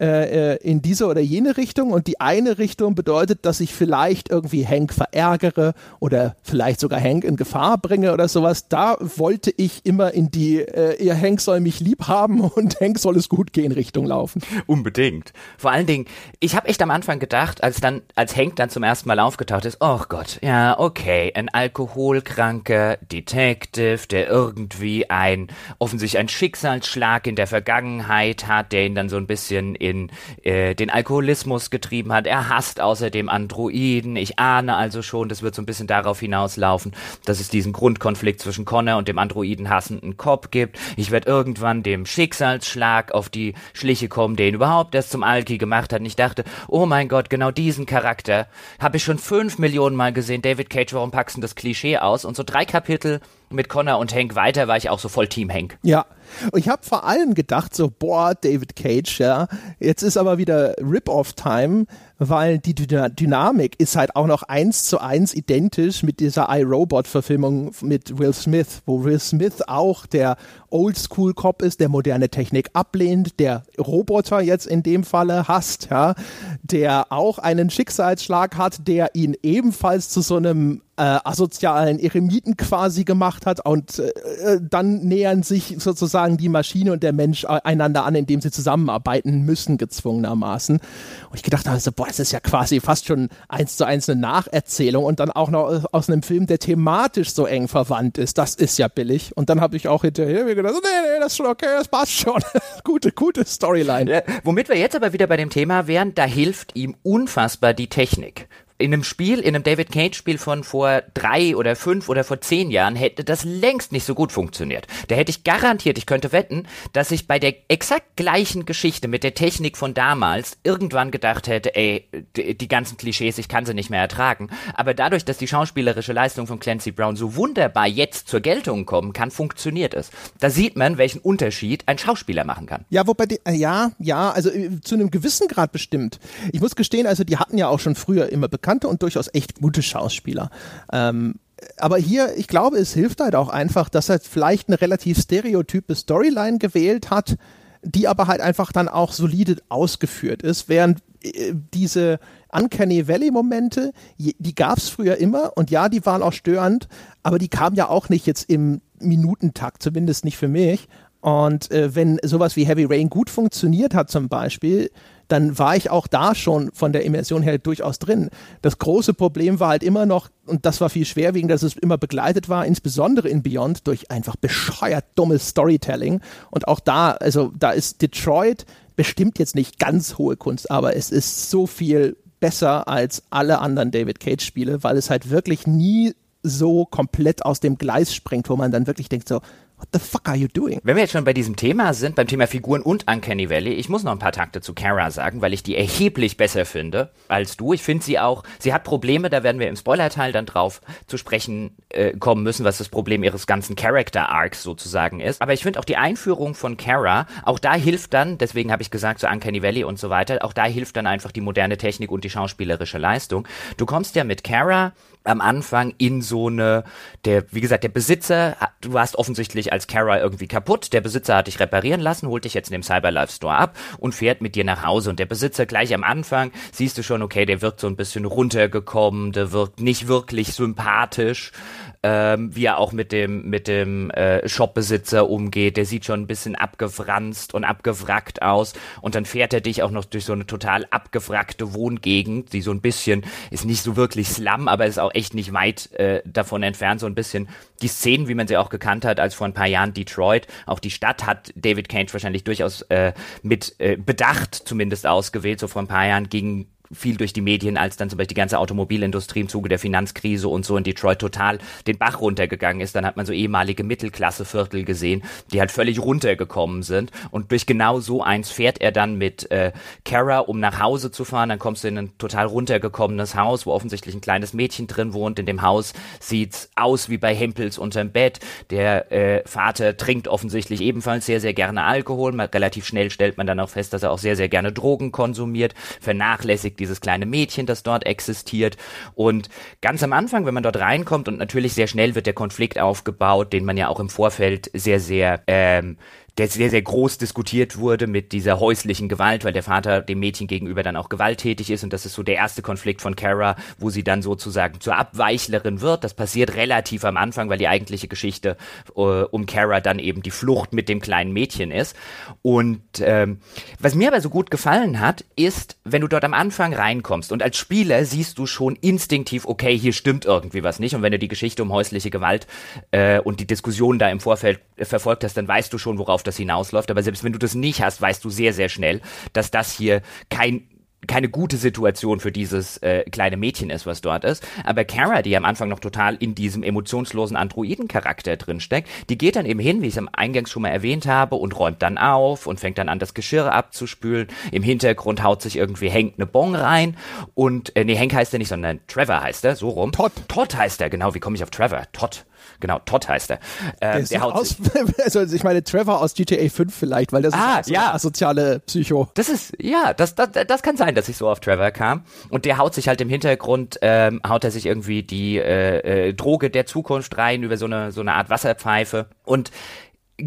äh, äh, in diese oder jene Richtung und die eine Richtung bedeutet, dass ich vielleicht irgendwie Hank verärgere oder vielleicht sogar Hank in Gefahr bringe oder sowas. Da wollte ich immer in die, äh, ihr Hank soll mich lieb haben und Hank soll es gut gehen Richtung laufen. Unbedingt. Vor allen Dingen, ich habe echt am Anfang gedacht, als dann, als Hank dann zum ersten Mal aufgetaucht ist, oh Gott, ja, okay, ein alkoholkranker Detective, der irgendwie ein, offensichtlich ein Schicksalsschlag in der Vergangenheit hat, der ihn dann so ein bisschen in äh, den Alkoholismus getrieben hat. Er hasst außerdem Androiden. Ich ahne also schon, das wird so ein bisschen darauf hinauslaufen, dass es diesen Grundkonflikt zwischen Connor und dem Androiden hassenden Cop gibt. Ich werde irgendwann dem Schicksalsschlag auf die Schliche kommen, der ihn überhaupt erst zum Alki gemacht hat. Und ich dachte, oh mein Gott, genau diesen Charakter habe ich schon fünf Millionen Mal gesehen. David Cage, warum packst du das Klischee aus? Und so drei Kapitel mit Connor und Hank weiter war ich auch so voll Team Hank. Ja, ich habe vor allem gedacht, so, boah, David Cage, ja, jetzt ist aber wieder Rip-Off-Time, weil die Dynamik ist halt auch noch eins zu eins identisch mit dieser iRobot-Verfilmung mit Will Smith, wo Will Smith auch der Oldschool-Cop ist, der moderne Technik ablehnt, der Roboter jetzt in dem Falle hasst, ja, der auch einen Schicksalsschlag hat, der ihn ebenfalls zu so einem äh, asozialen Eremiten quasi gemacht hat und äh dann nähern sich sozusagen die Maschine und der Mensch äh, einander an, indem sie zusammenarbeiten müssen, gezwungenermaßen. Und ich gedacht habe, so, boah, es ist ja quasi fast schon eins zu eins eine Nacherzählung und dann auch noch aus einem Film, der thematisch so eng verwandt ist. Das ist ja billig. Und dann habe ich auch hinterher mir gedacht, nee, nee, das ist schon okay, das passt schon. gute, gute Storyline. Ja, womit wir jetzt aber wieder bei dem Thema wären, da hilft ihm unfassbar die Technik in einem Spiel, in einem David Cage Spiel von vor drei oder fünf oder vor zehn Jahren hätte das längst nicht so gut funktioniert. Da hätte ich garantiert, ich könnte wetten, dass ich bei der exakt gleichen Geschichte mit der Technik von damals irgendwann gedacht hätte, ey, die, die ganzen Klischees, ich kann sie nicht mehr ertragen. Aber dadurch, dass die schauspielerische Leistung von Clancy Brown so wunderbar jetzt zur Geltung kommen kann, funktioniert es. Da sieht man, welchen Unterschied ein Schauspieler machen kann. Ja, wobei die, äh, ja, ja, also äh, zu einem gewissen Grad bestimmt. Ich muss gestehen, also die hatten ja auch schon früher immer bekannte und durchaus echt gute Schauspieler. Ähm, aber hier, ich glaube, es hilft halt auch einfach, dass er vielleicht eine relativ stereotype Storyline gewählt hat, die aber halt einfach dann auch solide ausgeführt ist, während äh, diese Uncanny Valley-Momente, die gab es früher immer und ja, die waren auch störend, aber die kamen ja auch nicht jetzt im Minutentakt, zumindest nicht für mich. Und äh, wenn sowas wie Heavy Rain gut funktioniert hat zum Beispiel, dann war ich auch da schon von der Immersion her durchaus drin. Das große Problem war halt immer noch, und das war viel schwerwiegend, dass es immer begleitet war, insbesondere in Beyond, durch einfach bescheuert dummes Storytelling. Und auch da, also da ist Detroit bestimmt jetzt nicht ganz hohe Kunst, aber es ist so viel besser als alle anderen David Cage Spiele, weil es halt wirklich nie so komplett aus dem Gleis springt, wo man dann wirklich denkt so, What the fuck are you doing? Wenn wir jetzt schon bei diesem Thema sind, beim Thema Figuren und Uncanny Valley, ich muss noch ein paar Takte zu Kara sagen, weil ich die erheblich besser finde als du. Ich finde sie auch, sie hat Probleme, da werden wir im Spoiler-Teil dann drauf zu sprechen äh, kommen müssen, was das Problem ihres ganzen Character-Arcs sozusagen ist. Aber ich finde auch die Einführung von Kara, auch da hilft dann, deswegen habe ich gesagt, so Uncanny Valley und so weiter, auch da hilft dann einfach die moderne Technik und die schauspielerische Leistung. Du kommst ja mit Kara am Anfang in so eine, der, wie gesagt, der Besitzer, du warst offensichtlich als Kara irgendwie kaputt, der Besitzer hat dich reparieren lassen, holt dich jetzt in dem Cyberlife Store ab und fährt mit dir nach Hause. Und der Besitzer gleich am Anfang, siehst du schon, okay, der wirkt so ein bisschen runtergekommen, der wirkt nicht wirklich sympathisch, ähm, wie er auch mit dem, mit dem äh, Shopbesitzer umgeht. Der sieht schon ein bisschen abgefranst und abgewrackt aus. Und dann fährt er dich auch noch durch so eine total abgewrackte Wohngegend, die so ein bisschen, ist nicht so wirklich Slum, aber ist auch echt nicht weit äh, davon entfernt. So ein bisschen die Szenen, wie man sie auch gekannt hat, als vor ein paar Jahren Detroit. Auch die Stadt hat David Cage wahrscheinlich durchaus äh, mit äh, Bedacht zumindest ausgewählt. So vor ein paar Jahren ging viel durch die Medien, als dann zum Beispiel die ganze Automobilindustrie im Zuge der Finanzkrise und so in Detroit total den Bach runtergegangen ist. Dann hat man so ehemalige Mittelklasseviertel gesehen, die halt völlig runtergekommen sind. Und durch genau so eins fährt er dann mit äh, Kara, um nach Hause zu fahren. Dann kommst du in ein total runtergekommenes Haus, wo offensichtlich ein kleines Mädchen drin wohnt. In dem Haus sieht's aus wie bei Hempels unterm Bett. Der äh, Vater trinkt offensichtlich ebenfalls sehr, sehr gerne Alkohol. Man, relativ schnell stellt man dann auch fest, dass er auch sehr, sehr gerne Drogen konsumiert, vernachlässigt dieses kleine Mädchen, das dort existiert. Und ganz am Anfang, wenn man dort reinkommt und natürlich sehr schnell wird der Konflikt aufgebaut, den man ja auch im Vorfeld sehr, sehr ähm, der sehr, sehr groß diskutiert wurde mit dieser häuslichen Gewalt, weil der Vater dem Mädchen gegenüber dann auch gewalttätig ist und das ist so der erste Konflikt von Kara, wo sie dann sozusagen zur Abweichlerin wird. Das passiert relativ am Anfang, weil die eigentliche Geschichte äh, um Kara dann eben die Flucht mit dem kleinen Mädchen ist. Und ähm, was mir aber so gut gefallen hat, ist, wenn du dort am Anfang reinkommst und als Spieler siehst du schon instinktiv, okay, hier stimmt irgendwie was nicht. Und wenn du die Geschichte um häusliche Gewalt äh, und die Diskussion da im Vorfeld äh, verfolgt hast, dann weißt du schon, worauf worauf das hinausläuft. Aber selbst wenn du das nicht hast, weißt du sehr, sehr schnell, dass das hier kein keine gute Situation für dieses äh, kleine Mädchen ist, was dort ist. Aber Kara, die am Anfang noch total in diesem emotionslosen Androiden-Charakter drinsteckt, die geht dann eben hin, wie ich es am Eingangs schon mal erwähnt habe, und räumt dann auf und fängt dann an, das Geschirr abzuspülen. Im Hintergrund haut sich irgendwie Hank eine Bon rein. Und, äh, nee, Hank heißt er nicht, sondern Trevor heißt er, so rum. Todd. Todd heißt er, genau. Wie komme ich auf Trevor? Todd. Genau, Todd heißt er. Ähm, der, der haut aus, also ich meine Trevor aus GTA 5 vielleicht, weil das ah, ist so ja. asoziale Psycho. Das ist, ja, das, das, das kann sein, dass ich so auf Trevor kam. Und der haut sich halt im Hintergrund, ähm, haut er sich irgendwie die äh, äh, Droge der Zukunft rein über so eine, so eine Art Wasserpfeife. Und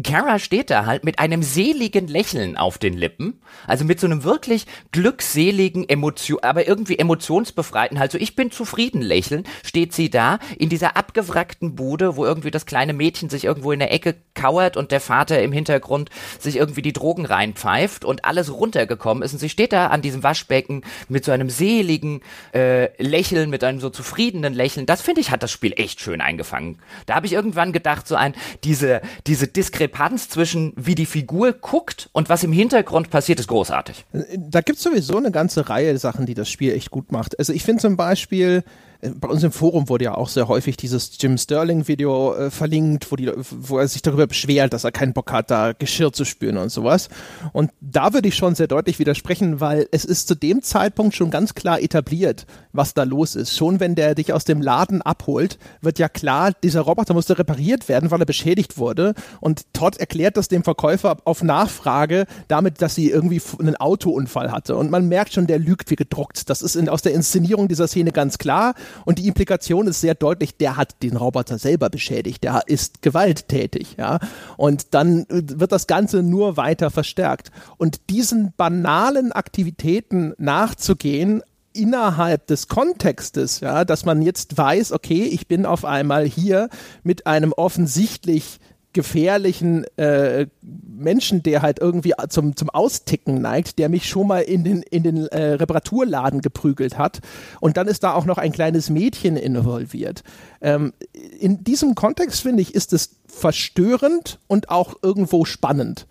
Kara steht da halt mit einem seligen Lächeln auf den Lippen, also mit so einem wirklich glückseligen Emotion, aber irgendwie emotionsbefreiten, halt so ich bin zufrieden lächeln, steht sie da in dieser abgewrackten Bude, wo irgendwie das kleine Mädchen sich irgendwo in der Ecke kauert und der Vater im Hintergrund sich irgendwie die Drogen reinpfeift und alles runtergekommen ist und sie steht da an diesem Waschbecken mit so einem seligen äh, Lächeln, mit einem so zufriedenen Lächeln. Das finde ich hat das Spiel echt schön eingefangen. Da habe ich irgendwann gedacht, so ein diese diese Diskrepanz Diskrepanz zwischen wie die Figur guckt und was im Hintergrund passiert, ist großartig. Da gibt es sowieso eine ganze Reihe Sachen, die das Spiel echt gut macht. Also ich finde zum Beispiel, äh, bei uns im Forum wurde ja auch sehr häufig dieses Jim Sterling-Video äh, verlinkt, wo, die, wo er sich darüber beschwert, dass er keinen Bock hat, da Geschirr zu spüren und sowas. Und da würde ich schon sehr deutlich widersprechen, weil es ist zu dem Zeitpunkt schon ganz klar etabliert, was da los ist. Schon wenn der dich aus dem Laden abholt, wird ja klar, dieser Roboter musste repariert werden, weil er beschädigt wurde. Und Todd erklärt das dem Verkäufer auf Nachfrage damit, dass sie irgendwie einen Autounfall hatte. Und man merkt schon, der lügt wie gedruckt. Das ist in, aus der Inszenierung dieser Szene ganz klar. Und die Implikation ist sehr deutlich, der hat den Roboter selber beschädigt, der ist gewalttätig, ja. Und dann wird das Ganze nur weiter verstärkt. Und diesen banalen Aktivitäten nachzugehen, innerhalb des Kontextes, ja, dass man jetzt weiß, okay, ich bin auf einmal hier mit einem offensichtlich gefährlichen äh, Menschen, der halt irgendwie zum, zum Austicken neigt, der mich schon mal in den, in den äh, Reparaturladen geprügelt hat. Und dann ist da auch noch ein kleines Mädchen involviert. Ähm, in diesem Kontext, finde ich, ist es verstörend und auch irgendwo spannend.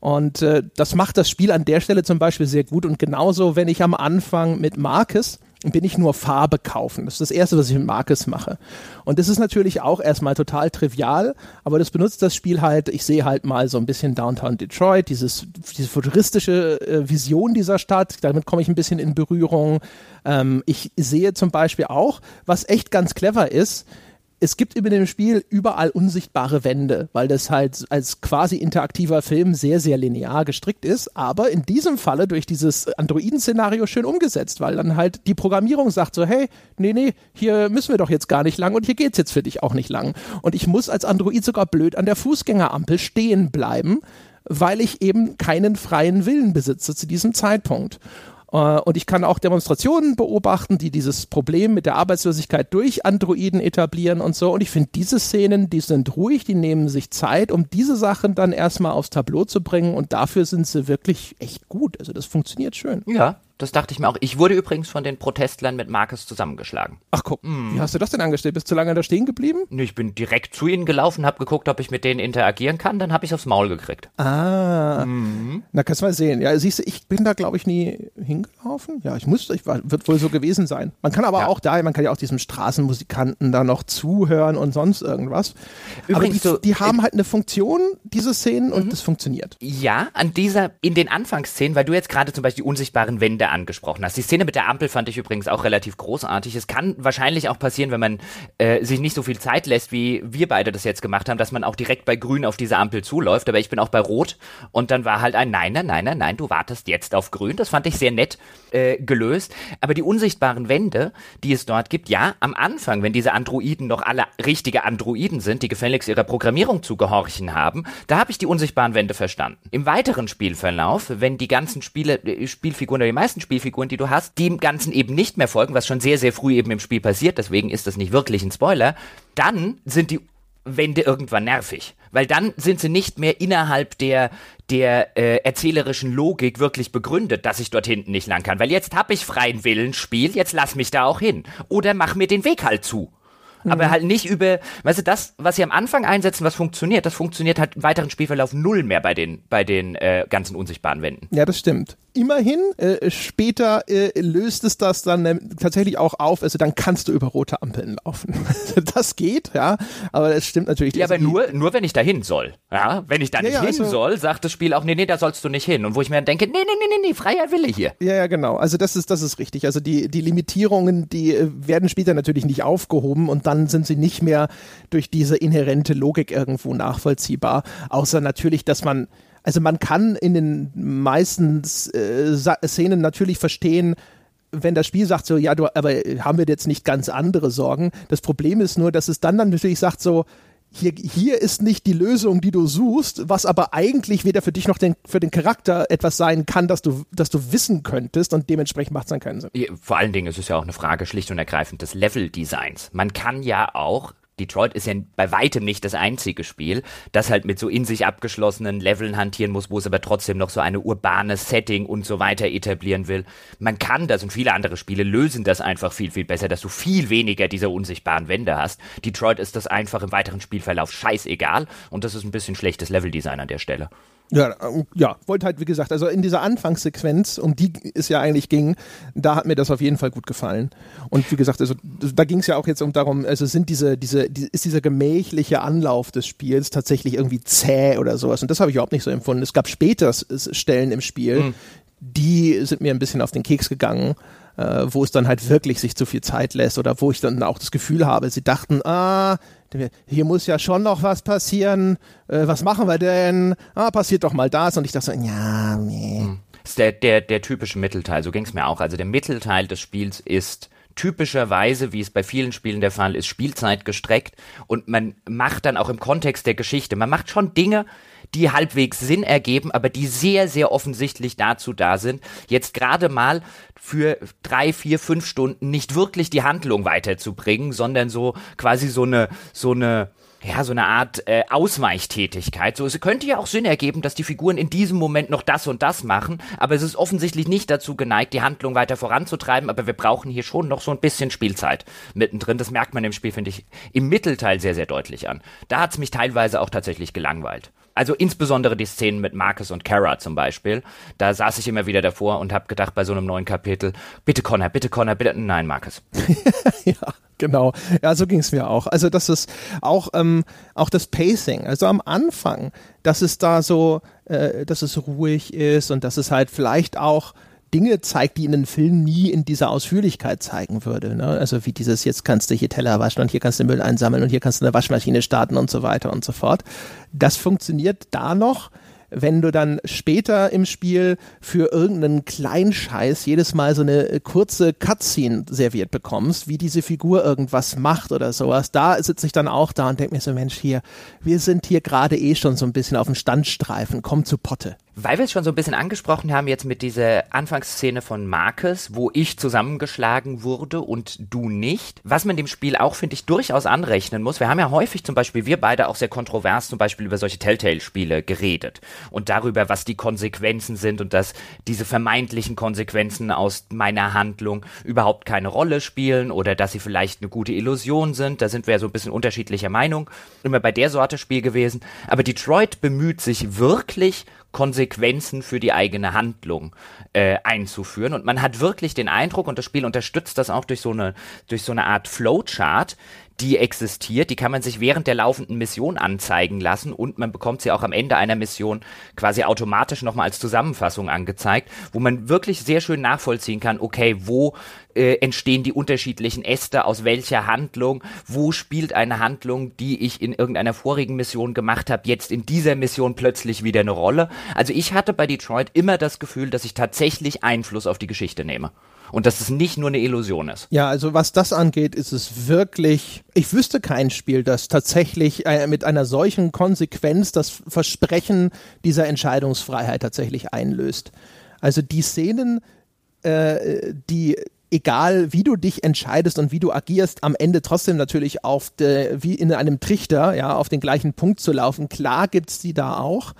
Und äh, das macht das Spiel an der Stelle zum Beispiel sehr gut. Und genauso, wenn ich am Anfang mit Marcus bin ich nur Farbe kaufen. Das ist das Erste, was ich mit Marcus mache. Und das ist natürlich auch erstmal total trivial, aber das benutzt das Spiel halt, ich sehe halt mal so ein bisschen Downtown Detroit, dieses, diese futuristische äh, Vision dieser Stadt, damit komme ich ein bisschen in Berührung. Ähm, ich sehe zum Beispiel auch, was echt ganz clever ist, es gibt über dem Spiel überall unsichtbare Wände, weil das halt als quasi interaktiver Film sehr, sehr linear gestrickt ist, aber in diesem Falle durch dieses Androiden-Szenario schön umgesetzt, weil dann halt die Programmierung sagt so, hey, nee, nee, hier müssen wir doch jetzt gar nicht lang und hier geht's jetzt für dich auch nicht lang. Und ich muss als Android sogar blöd an der Fußgängerampel stehen bleiben, weil ich eben keinen freien Willen besitze zu diesem Zeitpunkt. Äh, und ich kann auch Demonstrationen beobachten, die dieses Problem mit der Arbeitslosigkeit durch Androiden etablieren und so. Und ich finde, diese Szenen, die sind ruhig, die nehmen sich Zeit, um diese Sachen dann erstmal aufs Tableau zu bringen. Und dafür sind sie wirklich echt gut. Also das funktioniert schön. Ja, das dachte ich mir auch. Ich wurde übrigens von den Protestlern mit Marcus zusammengeschlagen. Ach guck, mm. wie hast du das denn angestellt? Bist du lange da stehen geblieben? Ich bin direkt zu ihnen gelaufen, habe geguckt, ob ich mit denen interagieren kann, dann habe ich aufs Maul gekriegt. Ah, mhm. na kannst du mal sehen. Ja, siehst du, ich bin da glaube ich nie hingelaufen. Ja, ich muss, ich war, wird wohl so gewesen sein. Man kann aber ja. auch da, man kann ja auch diesem Straßenmusikanten da noch zuhören und sonst irgendwas. Übrigens, aber die, die haben halt eine Funktion, diese Szenen, und mhm. das funktioniert. Ja, an dieser, in den Anfangsszenen, weil du jetzt gerade zum Beispiel die unsichtbaren Wände Ende angesprochen hast. Die Szene mit der Ampel fand ich übrigens auch relativ großartig. Es kann wahrscheinlich auch passieren, wenn man äh, sich nicht so viel Zeit lässt, wie wir beide das jetzt gemacht haben, dass man auch direkt bei Grün auf diese Ampel zuläuft. Aber ich bin auch bei Rot und dann war halt ein Nein, nein, nein, nein, nein, du wartest jetzt auf Grün. Das fand ich sehr nett äh, gelöst. Aber die unsichtbaren Wände, die es dort gibt, ja, am Anfang, wenn diese Androiden noch alle richtige Androiden sind, die gefälligst ihrer Programmierung zu gehorchen haben, da habe ich die unsichtbaren Wände verstanden. Im weiteren Spielverlauf, wenn die ganzen Spiele, äh, Spielfiguren oder die meisten Spielfiguren, die du hast, dem Ganzen eben nicht mehr folgen, was schon sehr, sehr früh eben im Spiel passiert, deswegen ist das nicht wirklich ein Spoiler, dann sind die Wände irgendwann nervig. Weil dann sind sie nicht mehr innerhalb der, der äh, erzählerischen Logik wirklich begründet, dass ich dort hinten nicht lang kann. Weil jetzt habe ich freien Willen, Spiel, jetzt lass mich da auch hin. Oder mach mir den Weg halt zu. Mhm. Aber halt nicht über, weißt du, das, was sie am Anfang einsetzen, was funktioniert, das funktioniert halt im weiteren Spielverlauf null mehr bei den, bei den äh, ganzen unsichtbaren Wänden. Ja, das stimmt immerhin, äh, später äh, löst es das dann tatsächlich auch auf, also dann kannst du über rote Ampeln laufen. das geht, ja, aber es stimmt natürlich. Ja, aber nur, nur wenn ich da hin soll. Ja, wenn ich da nicht ja, hin also, soll, sagt das Spiel auch, nee, nee, da sollst du nicht hin. Und wo ich mir dann denke, nee, nee, nee, nee, nee, freier Wille hier. Ja, ja, genau. Also das ist, das ist richtig. Also die, die Limitierungen, die äh, werden später natürlich nicht aufgehoben und dann sind sie nicht mehr durch diese inhärente Logik irgendwo nachvollziehbar. Außer natürlich, dass man also man kann in den meisten äh, Szenen natürlich verstehen, wenn das Spiel sagt so, ja, du, aber haben wir jetzt nicht ganz andere Sorgen. Das Problem ist nur, dass es dann dann natürlich sagt so, hier, hier ist nicht die Lösung, die du suchst, was aber eigentlich weder für dich noch den, für den Charakter etwas sein kann, dass du, dass du wissen könntest und dementsprechend macht es dann keinen Sinn. Vor allen Dingen ist es ja auch eine Frage schlicht und ergreifend des Level-Designs. Man kann ja auch Detroit ist ja bei weitem nicht das einzige Spiel, das halt mit so in sich abgeschlossenen Leveln hantieren muss, wo es aber trotzdem noch so eine urbane Setting und so weiter etablieren will. Man kann das und viele andere Spiele lösen das einfach viel, viel besser, dass du viel weniger dieser unsichtbaren Wände hast. Detroit ist das einfach im weiteren Spielverlauf scheißegal und das ist ein bisschen schlechtes Leveldesign an der Stelle. Ja, ja, wollte halt, wie gesagt, also in dieser Anfangssequenz, um die es ja eigentlich ging, da hat mir das auf jeden Fall gut gefallen. Und wie gesagt, also da ging es ja auch jetzt um darum, also sind diese, diese, die, ist dieser gemächliche Anlauf des Spiels tatsächlich irgendwie zäh oder sowas. Und das habe ich überhaupt nicht so empfunden. Es gab später Stellen im Spiel, mhm. die sind mir ein bisschen auf den Keks gegangen äh, wo es dann halt wirklich sich zu viel Zeit lässt oder wo ich dann auch das Gefühl habe, sie dachten, ah, hier muss ja schon noch was passieren, äh, was machen wir denn? Ah, passiert doch mal das und ich dachte so, ja, nee. Hm. Ist der, der, der typische Mittelteil, so ging es mir auch. Also der Mittelteil des Spiels ist typischerweise, wie es bei vielen Spielen der Fall ist, Spielzeit gestreckt und man macht dann auch im Kontext der Geschichte, man macht schon Dinge, die halbwegs Sinn ergeben, aber die sehr, sehr offensichtlich dazu da sind, jetzt gerade mal für drei, vier, fünf Stunden nicht wirklich die Handlung weiterzubringen, sondern so quasi so eine, so eine, ja, so eine Art äh, Ausweichtätigkeit. So, es könnte ja auch Sinn ergeben, dass die Figuren in diesem Moment noch das und das machen, aber es ist offensichtlich nicht dazu geneigt, die Handlung weiter voranzutreiben, aber wir brauchen hier schon noch so ein bisschen Spielzeit mittendrin. Das merkt man im Spiel, finde ich, im Mittelteil sehr, sehr deutlich an. Da hat es mich teilweise auch tatsächlich gelangweilt. Also insbesondere die Szenen mit Marcus und Kara zum Beispiel. Da saß ich immer wieder davor und habe gedacht bei so einem neuen Kapitel, bitte Connor, bitte Connor, bitte, nein, Marcus. ja, genau. Ja, so ging es mir auch. Also das ist auch, ähm, auch das Pacing. Also am Anfang, dass es da so, äh, dass es ruhig ist und dass es halt vielleicht auch Dinge zeigt, die in einem Film nie in dieser Ausführlichkeit zeigen würde. Ne? Also wie dieses, jetzt kannst du hier Teller waschen und hier kannst du Müll einsammeln und hier kannst du eine Waschmaschine starten und so weiter und so fort. Das funktioniert da noch wenn du dann später im Spiel für irgendeinen Kleinscheiß jedes Mal so eine kurze Cutscene serviert bekommst, wie diese Figur irgendwas macht oder sowas, da sitze ich dann auch da und denke mir so, Mensch, hier, wir sind hier gerade eh schon so ein bisschen auf dem Standstreifen, komm zu Potte. Weil wir es schon so ein bisschen angesprochen haben jetzt mit dieser Anfangsszene von Marcus, wo ich zusammengeschlagen wurde und du nicht, was man dem Spiel auch, finde ich, durchaus anrechnen muss. Wir haben ja häufig zum Beispiel, wir beide auch sehr kontrovers zum Beispiel über solche Telltale-Spiele geredet und darüber, was die Konsequenzen sind und dass diese vermeintlichen Konsequenzen aus meiner Handlung überhaupt keine Rolle spielen oder dass sie vielleicht eine gute Illusion sind. Da sind wir ja so ein bisschen unterschiedlicher Meinung. Immer bei der Sorte Spiel gewesen. Aber Detroit bemüht sich wirklich Konsequenzen für die eigene Handlung äh, einzuführen. Und man hat wirklich den Eindruck, und das Spiel unterstützt das auch durch so eine, durch so eine Art Flowchart, die existiert, die kann man sich während der laufenden Mission anzeigen lassen und man bekommt sie auch am Ende einer Mission quasi automatisch nochmal als Zusammenfassung angezeigt, wo man wirklich sehr schön nachvollziehen kann, okay, wo äh, entstehen die unterschiedlichen Äste, aus welcher Handlung, wo spielt eine Handlung, die ich in irgendeiner vorigen Mission gemacht habe, jetzt in dieser Mission plötzlich wieder eine Rolle. Also ich hatte bei Detroit immer das Gefühl, dass ich tatsächlich Einfluss auf die Geschichte nehme und dass es nicht nur eine Illusion ist. Ja, also was das angeht, ist es wirklich, ich wüsste kein Spiel, das tatsächlich äh, mit einer solchen Konsequenz das Versprechen dieser Entscheidungsfreiheit tatsächlich einlöst. Also die Szenen, äh, die egal wie du dich entscheidest und wie du agierst, am Ende trotzdem natürlich auf de, wie in einem Trichter, ja, auf den gleichen Punkt zu laufen. Klar gibt's die da auch,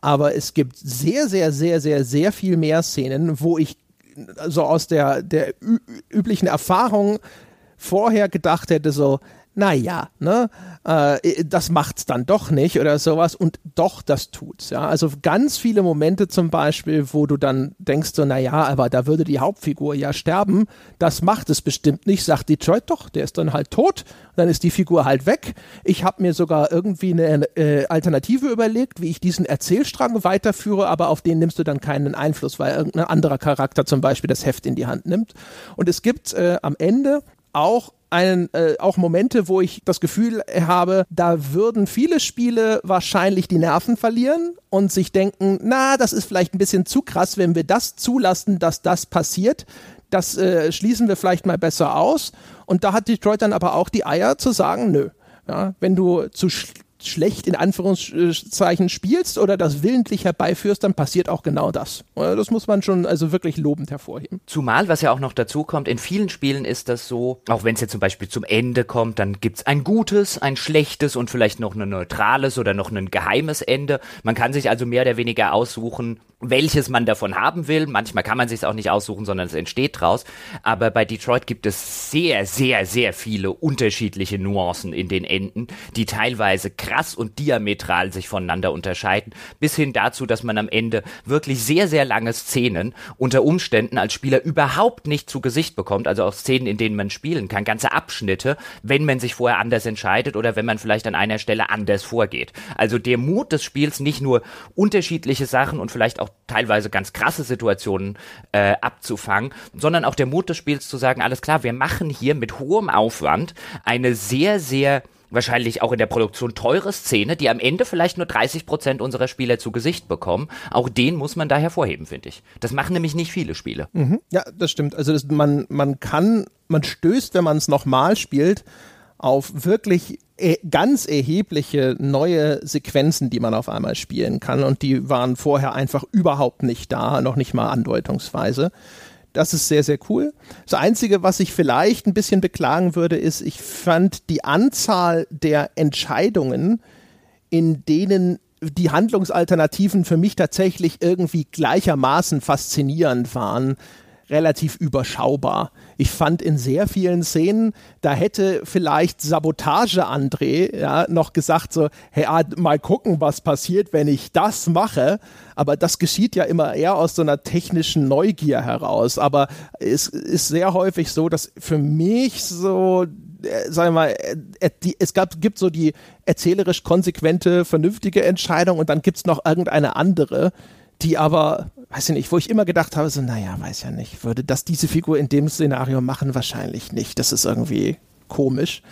aber es gibt sehr, sehr, sehr, sehr, sehr viel mehr Szenen, wo ich so aus der, der üblichen Erfahrung vorher gedacht hätte, so, naja, ne, äh, das macht's dann doch nicht oder sowas und doch, das tut's, ja. Also ganz viele Momente zum Beispiel, wo du dann denkst so, naja, aber da würde die Hauptfigur ja sterben, das macht es bestimmt nicht, sagt Detroit doch, der ist dann halt tot, dann ist die Figur halt weg. Ich habe mir sogar irgendwie eine äh, Alternative überlegt, wie ich diesen Erzählstrang weiterführe, aber auf den nimmst du dann keinen Einfluss, weil irgendein anderer Charakter zum Beispiel das Heft in die Hand nimmt. Und es gibt äh, am Ende auch einen, äh, auch Momente, wo ich das Gefühl habe, da würden viele Spiele wahrscheinlich die Nerven verlieren und sich denken, na, das ist vielleicht ein bisschen zu krass, wenn wir das zulassen, dass das passiert. Das äh, schließen wir vielleicht mal besser aus. Und da hat Detroit dann aber auch die Eier zu sagen, nö. Ja, wenn du zu schlecht in Anführungszeichen spielst oder das willentlich herbeiführst, dann passiert auch genau das. Das muss man schon also wirklich lobend hervorheben. Zumal, was ja auch noch dazu kommt, in vielen Spielen ist das so, auch wenn es jetzt zum Beispiel zum Ende kommt, dann gibt es ein gutes, ein schlechtes und vielleicht noch ein neutrales oder noch ein geheimes Ende. Man kann sich also mehr oder weniger aussuchen, welches man davon haben will. Manchmal kann man sich auch nicht aussuchen, sondern es entsteht draus. Aber bei Detroit gibt es sehr, sehr, sehr viele unterschiedliche Nuancen in den Enden, die teilweise krass und diametral sich voneinander unterscheiden, bis hin dazu, dass man am Ende wirklich sehr, sehr lange Szenen unter Umständen als Spieler überhaupt nicht zu Gesicht bekommt, also auch Szenen, in denen man spielen kann, ganze Abschnitte, wenn man sich vorher anders entscheidet oder wenn man vielleicht an einer Stelle anders vorgeht. Also der Mut des Spiels, nicht nur unterschiedliche Sachen und vielleicht auch teilweise ganz krasse Situationen äh, abzufangen, sondern auch der Mut des Spiels zu sagen, alles klar, wir machen hier mit hohem Aufwand eine sehr, sehr wahrscheinlich auch in der Produktion teure Szene, die am Ende vielleicht nur 30 Prozent unserer Spieler zu Gesicht bekommen. Auch den muss man da hervorheben, finde ich. Das machen nämlich nicht viele Spiele. Mhm. Ja, das stimmt. Also das, man, man kann, man stößt, wenn man es nochmal spielt, auf wirklich ganz erhebliche neue Sequenzen, die man auf einmal spielen kann und die waren vorher einfach überhaupt nicht da, noch nicht mal andeutungsweise. Das ist sehr, sehr cool. Das Einzige, was ich vielleicht ein bisschen beklagen würde, ist, ich fand die Anzahl der Entscheidungen, in denen die Handlungsalternativen für mich tatsächlich irgendwie gleichermaßen faszinierend waren, relativ überschaubar. Ich fand in sehr vielen Szenen, da hätte vielleicht Sabotage André ja, noch gesagt so, hey, ah, mal gucken, was passiert, wenn ich das mache. Aber das geschieht ja immer eher aus so einer technischen Neugier heraus. Aber es ist sehr häufig so, dass für mich so äh, sagen wir mal, äh, die, es gab, gibt so die erzählerisch konsequente, vernünftige Entscheidung und dann gibt es noch irgendeine andere, die aber, weiß ich nicht, wo ich immer gedacht habe, so, naja, weiß ja nicht, würde das diese Figur in dem Szenario machen? Wahrscheinlich nicht. Das ist irgendwie komisch.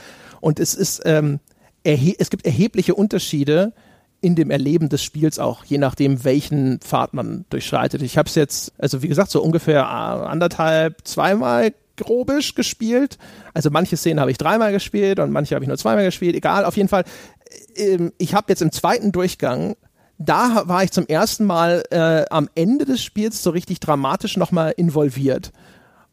Und es ist, ähm, es gibt erhebliche Unterschiede in dem Erleben des Spiels auch, je nachdem, welchen Pfad man durchschreitet. Ich habe es jetzt, also wie gesagt, so ungefähr äh, anderthalb, zweimal grobisch gespielt. Also manche Szenen habe ich dreimal gespielt und manche habe ich nur zweimal gespielt. Egal, auf jeden Fall. Ähm, ich habe jetzt im zweiten Durchgang da war ich zum ersten Mal äh, am Ende des Spiels so richtig dramatisch nochmal involviert.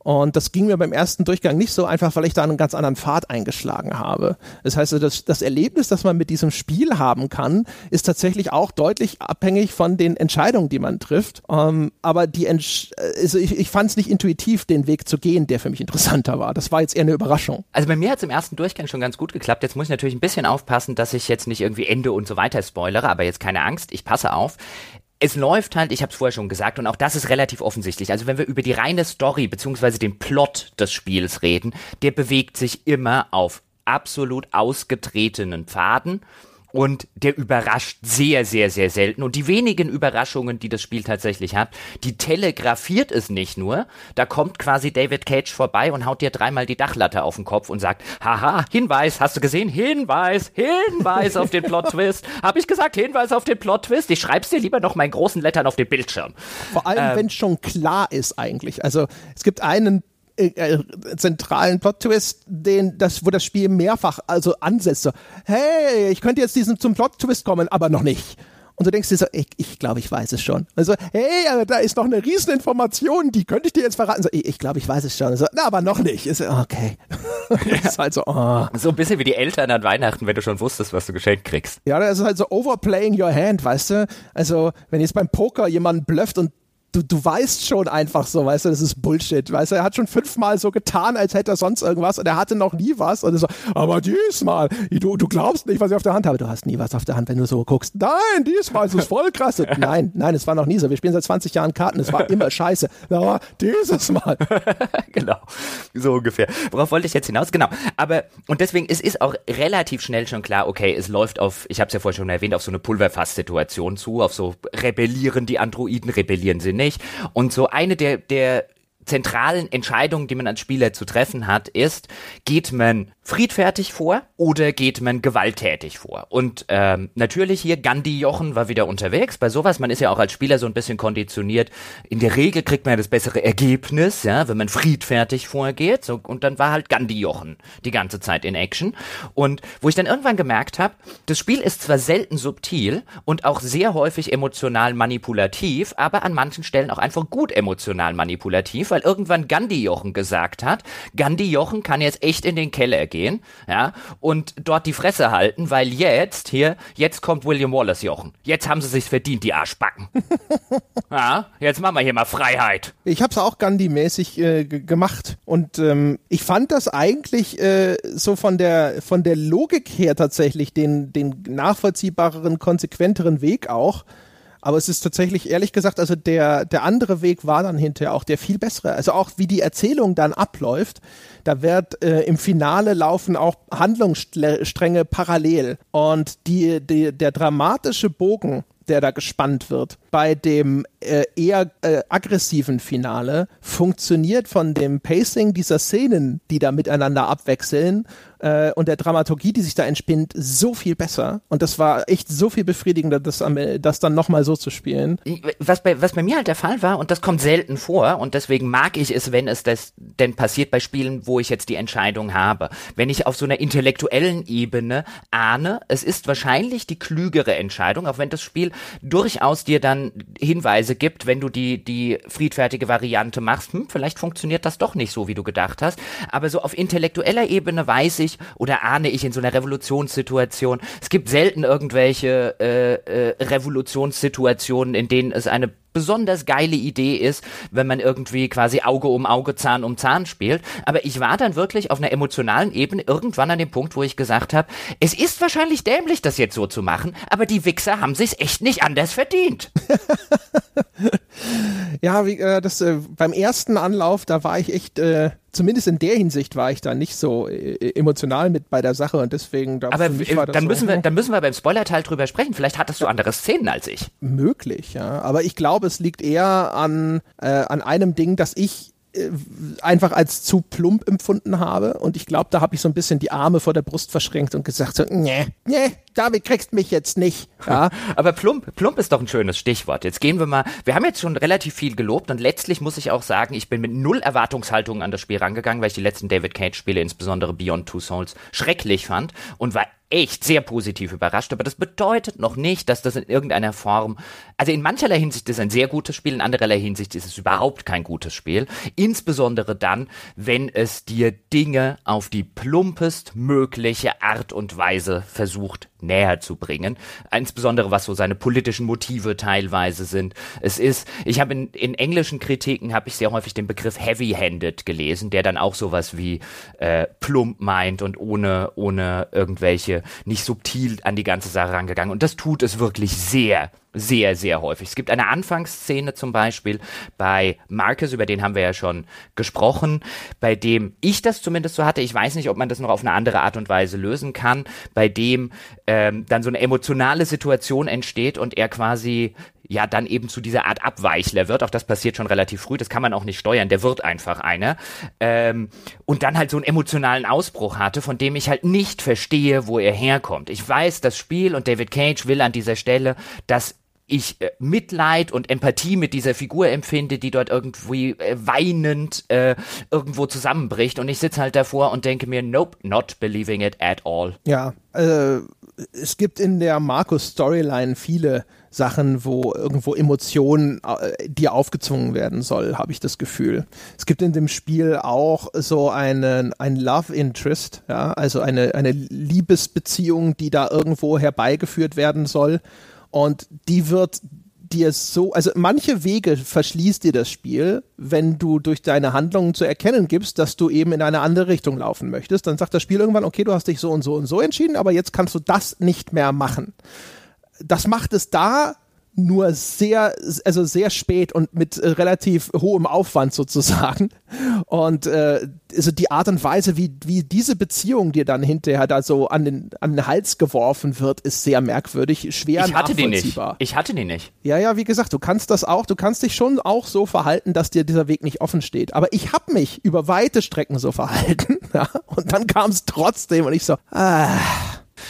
Und das ging mir beim ersten Durchgang nicht so einfach, weil ich da einen ganz anderen Pfad eingeschlagen habe. Das heißt, das, das Erlebnis, das man mit diesem Spiel haben kann, ist tatsächlich auch deutlich abhängig von den Entscheidungen, die man trifft. Ähm, aber die also ich, ich fand es nicht intuitiv, den Weg zu gehen, der für mich interessanter war. Das war jetzt eher eine Überraschung. Also bei mir hat es im ersten Durchgang schon ganz gut geklappt. Jetzt muss ich natürlich ein bisschen aufpassen, dass ich jetzt nicht irgendwie Ende und so weiter spoilere, aber jetzt keine Angst, ich passe auf es läuft halt, ich habe es vorher schon gesagt, und auch das ist relativ offensichtlich. Also wenn wir über die reine Story beziehungsweise den Plot des Spiels reden, der bewegt sich immer auf absolut ausgetretenen Pfaden und der überrascht sehr, sehr, sehr selten. Und die wenigen Überraschungen, die das Spiel tatsächlich hat, die telegrafiert es nicht nur. Da kommt quasi David Cage vorbei und haut dir dreimal die Dachlatte auf den Kopf und sagt, haha, Hinweis, hast du gesehen? Hinweis, Hinweis auf den Plot-Twist. Hab ich gesagt, Hinweis auf den Plot-Twist? Ich schreib's dir lieber noch meinen großen Lettern auf den Bildschirm. Vor allem, ähm, wenn schon klar ist eigentlich. Also es gibt einen äh, äh, zentralen Plot-Twist, den, das, wo das Spiel mehrfach also ansetzt. So, hey, ich könnte jetzt diesen zum Plot-Twist kommen, aber noch nicht. Und du denkst dir so, ich, ich glaube, ich weiß es schon. Also, hey, da ist noch eine Rieseninformation, die könnte ich dir jetzt verraten. So, ich, ich glaube, ich weiß es schon. So, na, aber noch nicht. Ist, okay. ist halt so, oh. so ein bisschen wie die Eltern an Weihnachten, wenn du schon wusstest, was du geschenkt kriegst. Ja, das ist halt so overplaying your hand, weißt du? Also, wenn jetzt beim Poker jemand blufft und du, du weißt schon einfach so, weißt du, das ist Bullshit, weißt du, er hat schon fünfmal so getan, als hätte er sonst irgendwas und er hatte noch nie was und so, aber diesmal, du, du glaubst nicht, was ich auf der Hand habe, du hast nie was auf der Hand, wenn du so guckst, nein, diesmal ist es voll krass, nein, nein, es war noch nie so, wir spielen seit 20 Jahren Karten, es war immer scheiße, aber dieses Mal. genau, so ungefähr. Worauf wollte ich jetzt hinaus? Genau, aber, und deswegen, es ist auch relativ schnell schon klar, okay, es läuft auf, ich habe es ja vorhin schon erwähnt, auf so eine Pulverfass-Situation zu, auf so rebellieren die Androiden, rebellieren sie nicht, nicht. Und so eine der, der zentralen Entscheidungen, die man als Spieler zu treffen hat, ist, geht man friedfertig vor oder geht man gewalttätig vor? Und ähm, natürlich hier Gandhi Jochen war wieder unterwegs. Bei sowas, man ist ja auch als Spieler so ein bisschen konditioniert. In der Regel kriegt man ja das bessere Ergebnis, ja, wenn man friedfertig vorgeht. So, und dann war halt Gandhi Jochen die ganze Zeit in Action. Und wo ich dann irgendwann gemerkt habe, das Spiel ist zwar selten subtil und auch sehr häufig emotional manipulativ, aber an manchen Stellen auch einfach gut emotional manipulativ, weil irgendwann Gandhi Jochen gesagt hat, Gandhi Jochen kann jetzt echt in den Keller gehen, ja, und dort die Fresse halten, weil jetzt, hier, jetzt kommt William Wallace Jochen. Jetzt haben sie sich verdient, die Arschbacken. ja, jetzt machen wir hier mal Freiheit. Ich hab's auch Gandhi-mäßig äh, gemacht und ähm, ich fand das eigentlich äh, so von der von der Logik her tatsächlich den den nachvollziehbareren, konsequenteren Weg auch. Aber es ist tatsächlich, ehrlich gesagt, also der, der andere Weg war dann hinterher auch der viel bessere. Also auch wie die Erzählung dann abläuft, da wird äh, im Finale laufen auch Handlungsstränge parallel. Und die, die, der dramatische Bogen, der da gespannt wird, bei dem äh, eher äh, aggressiven Finale funktioniert von dem Pacing dieser Szenen, die da miteinander abwechseln äh, und der Dramaturgie, die sich da entspinnt, so viel besser. Und das war echt so viel befriedigender, das, das dann nochmal so zu spielen. Was bei, was bei mir halt der Fall war, und das kommt selten vor, und deswegen mag ich es, wenn es das denn passiert bei Spielen, wo ich jetzt die Entscheidung habe. Wenn ich auf so einer intellektuellen Ebene ahne, es ist wahrscheinlich die klügere Entscheidung, auch wenn das Spiel durchaus dir dann Hinweise gibt, wenn du die, die friedfertige Variante machst, hm, vielleicht funktioniert das doch nicht so, wie du gedacht hast. Aber so auf intellektueller Ebene weiß ich oder ahne ich in so einer Revolutionssituation. Es gibt selten irgendwelche äh, äh, Revolutionssituationen, in denen es eine besonders geile Idee ist, wenn man irgendwie quasi Auge um Auge, Zahn um Zahn spielt. Aber ich war dann wirklich auf einer emotionalen Ebene irgendwann an dem Punkt, wo ich gesagt habe, es ist wahrscheinlich dämlich, das jetzt so zu machen, aber die Wichser haben sich's echt nicht anders verdient. ja, wie, äh, das äh, beim ersten Anlauf, da war ich echt äh, zumindest in der Hinsicht war ich da nicht so äh, emotional mit bei der Sache und deswegen da Aber dann so, müssen wir dann müssen wir beim Spoilerteil drüber sprechen. Vielleicht hattest du andere Szenen als ich. Möglich, ja. Aber ich glaube, es liegt eher an äh, an einem Ding, dass ich äh, einfach als zu plump empfunden habe. Und ich glaube, da habe ich so ein bisschen die Arme vor der Brust verschränkt und gesagt so, nee, nee, damit kriegst mich jetzt nicht. Ja. Aber plump, plump ist doch ein schönes Stichwort. Jetzt gehen wir mal, wir haben jetzt schon relativ viel gelobt und letztlich muss ich auch sagen, ich bin mit null Erwartungshaltungen an das Spiel rangegangen, weil ich die letzten David Cage Spiele, insbesondere Beyond Two Souls, schrecklich fand und war echt sehr positiv überrascht, aber das bedeutet noch nicht, dass das in irgendeiner Form, also in mancherlei Hinsicht ist es ein sehr gutes Spiel, in andererlei Hinsicht ist es überhaupt kein gutes Spiel. Insbesondere dann, wenn es dir Dinge auf die plumpest mögliche Art und Weise versucht näher zu bringen. Insbesondere was so seine politischen Motive teilweise sind. Es ist, ich habe in, in englischen Kritiken habe ich sehr häufig den Begriff heavy-handed gelesen, der dann auch sowas wie äh, plump meint und ohne, ohne irgendwelche, nicht subtil an die ganze Sache rangegangen. Und das tut es wirklich sehr sehr, sehr häufig. Es gibt eine Anfangsszene zum Beispiel bei Marcus, über den haben wir ja schon gesprochen, bei dem ich das zumindest so hatte. Ich weiß nicht, ob man das noch auf eine andere Art und Weise lösen kann, bei dem ähm, dann so eine emotionale Situation entsteht und er quasi ja dann eben zu dieser Art Abweichler wird. Auch das passiert schon relativ früh, das kann man auch nicht steuern, der wird einfach einer. Ähm, und dann halt so einen emotionalen Ausbruch hatte, von dem ich halt nicht verstehe, wo er herkommt. Ich weiß, das Spiel und David Cage will an dieser Stelle, dass ich äh, Mitleid und Empathie mit dieser Figur empfinde, die dort irgendwie äh, weinend äh, irgendwo zusammenbricht. Und ich sitze halt davor und denke mir, nope, not believing it at all. Ja, äh, es gibt in der Markus-Storyline viele Sachen, wo irgendwo Emotionen äh, dir aufgezwungen werden soll, habe ich das Gefühl. Es gibt in dem Spiel auch so einen ein Love Interest, ja, also eine eine Liebesbeziehung, die da irgendwo herbeigeführt werden soll und die wird dir so, also manche Wege verschließt dir das Spiel, wenn du durch deine Handlungen zu erkennen gibst, dass du eben in eine andere Richtung laufen möchtest. Dann sagt das Spiel irgendwann, okay, du hast dich so und so und so entschieden, aber jetzt kannst du das nicht mehr machen. Das macht es da nur sehr, also sehr spät und mit relativ hohem Aufwand sozusagen. Und äh, also die Art und Weise, wie, wie diese Beziehung dir dann hinterher da so an den, an den Hals geworfen wird, ist sehr merkwürdig, schwer ich hatte die nicht. Ich hatte die nicht. Ja, ja, wie gesagt, du kannst das auch, du kannst dich schon auch so verhalten, dass dir dieser Weg nicht offen steht. Aber ich habe mich über weite Strecken so verhalten. Ja? Und dann kam es trotzdem und ich so, ah.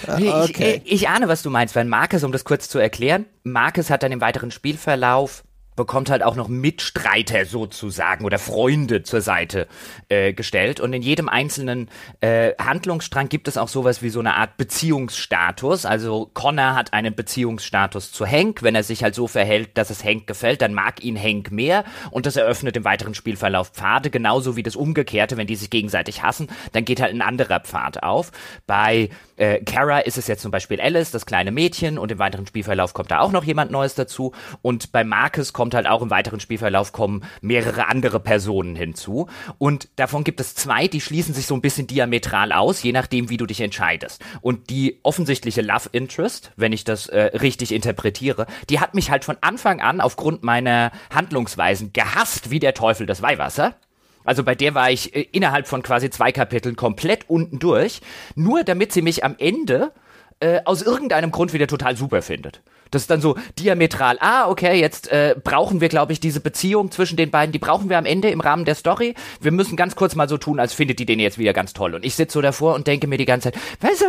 Okay. Ich, ich, ich ahne, was du meinst, weil Marcus, um das kurz zu erklären, Marcus hat dann im weiteren Spielverlauf bekommt halt auch noch Mitstreiter sozusagen oder Freunde zur Seite äh, gestellt. Und in jedem einzelnen äh, Handlungsstrang gibt es auch sowas wie so eine Art Beziehungsstatus. Also Connor hat einen Beziehungsstatus zu Hank. Wenn er sich halt so verhält, dass es Hank gefällt, dann mag ihn Hank mehr. Und das eröffnet im weiteren Spielverlauf Pfade, genauso wie das Umgekehrte. Wenn die sich gegenseitig hassen, dann geht halt ein anderer Pfad auf. Bei äh, Kara ist es jetzt zum Beispiel Alice, das kleine Mädchen, und im weiteren Spielverlauf kommt da auch noch jemand Neues dazu. Und bei Marcus kommt halt auch im weiteren Spielverlauf kommen mehrere andere Personen hinzu. Und davon gibt es zwei, die schließen sich so ein bisschen diametral aus, je nachdem, wie du dich entscheidest. Und die offensichtliche Love Interest, wenn ich das äh, richtig interpretiere, die hat mich halt von Anfang an aufgrund meiner Handlungsweisen gehasst wie der Teufel das Weihwasser. Also bei der war ich äh, innerhalb von quasi zwei Kapiteln komplett unten durch, nur damit sie mich am Ende äh, aus irgendeinem Grund wieder total super findet. Das ist dann so diametral. Ah, okay, jetzt äh, brauchen wir, glaube ich, diese Beziehung zwischen den beiden. Die brauchen wir am Ende im Rahmen der Story. Wir müssen ganz kurz mal so tun, als findet die den jetzt wieder ganz toll. Und ich sitze so davor und denke mir die ganze Zeit, weißt du,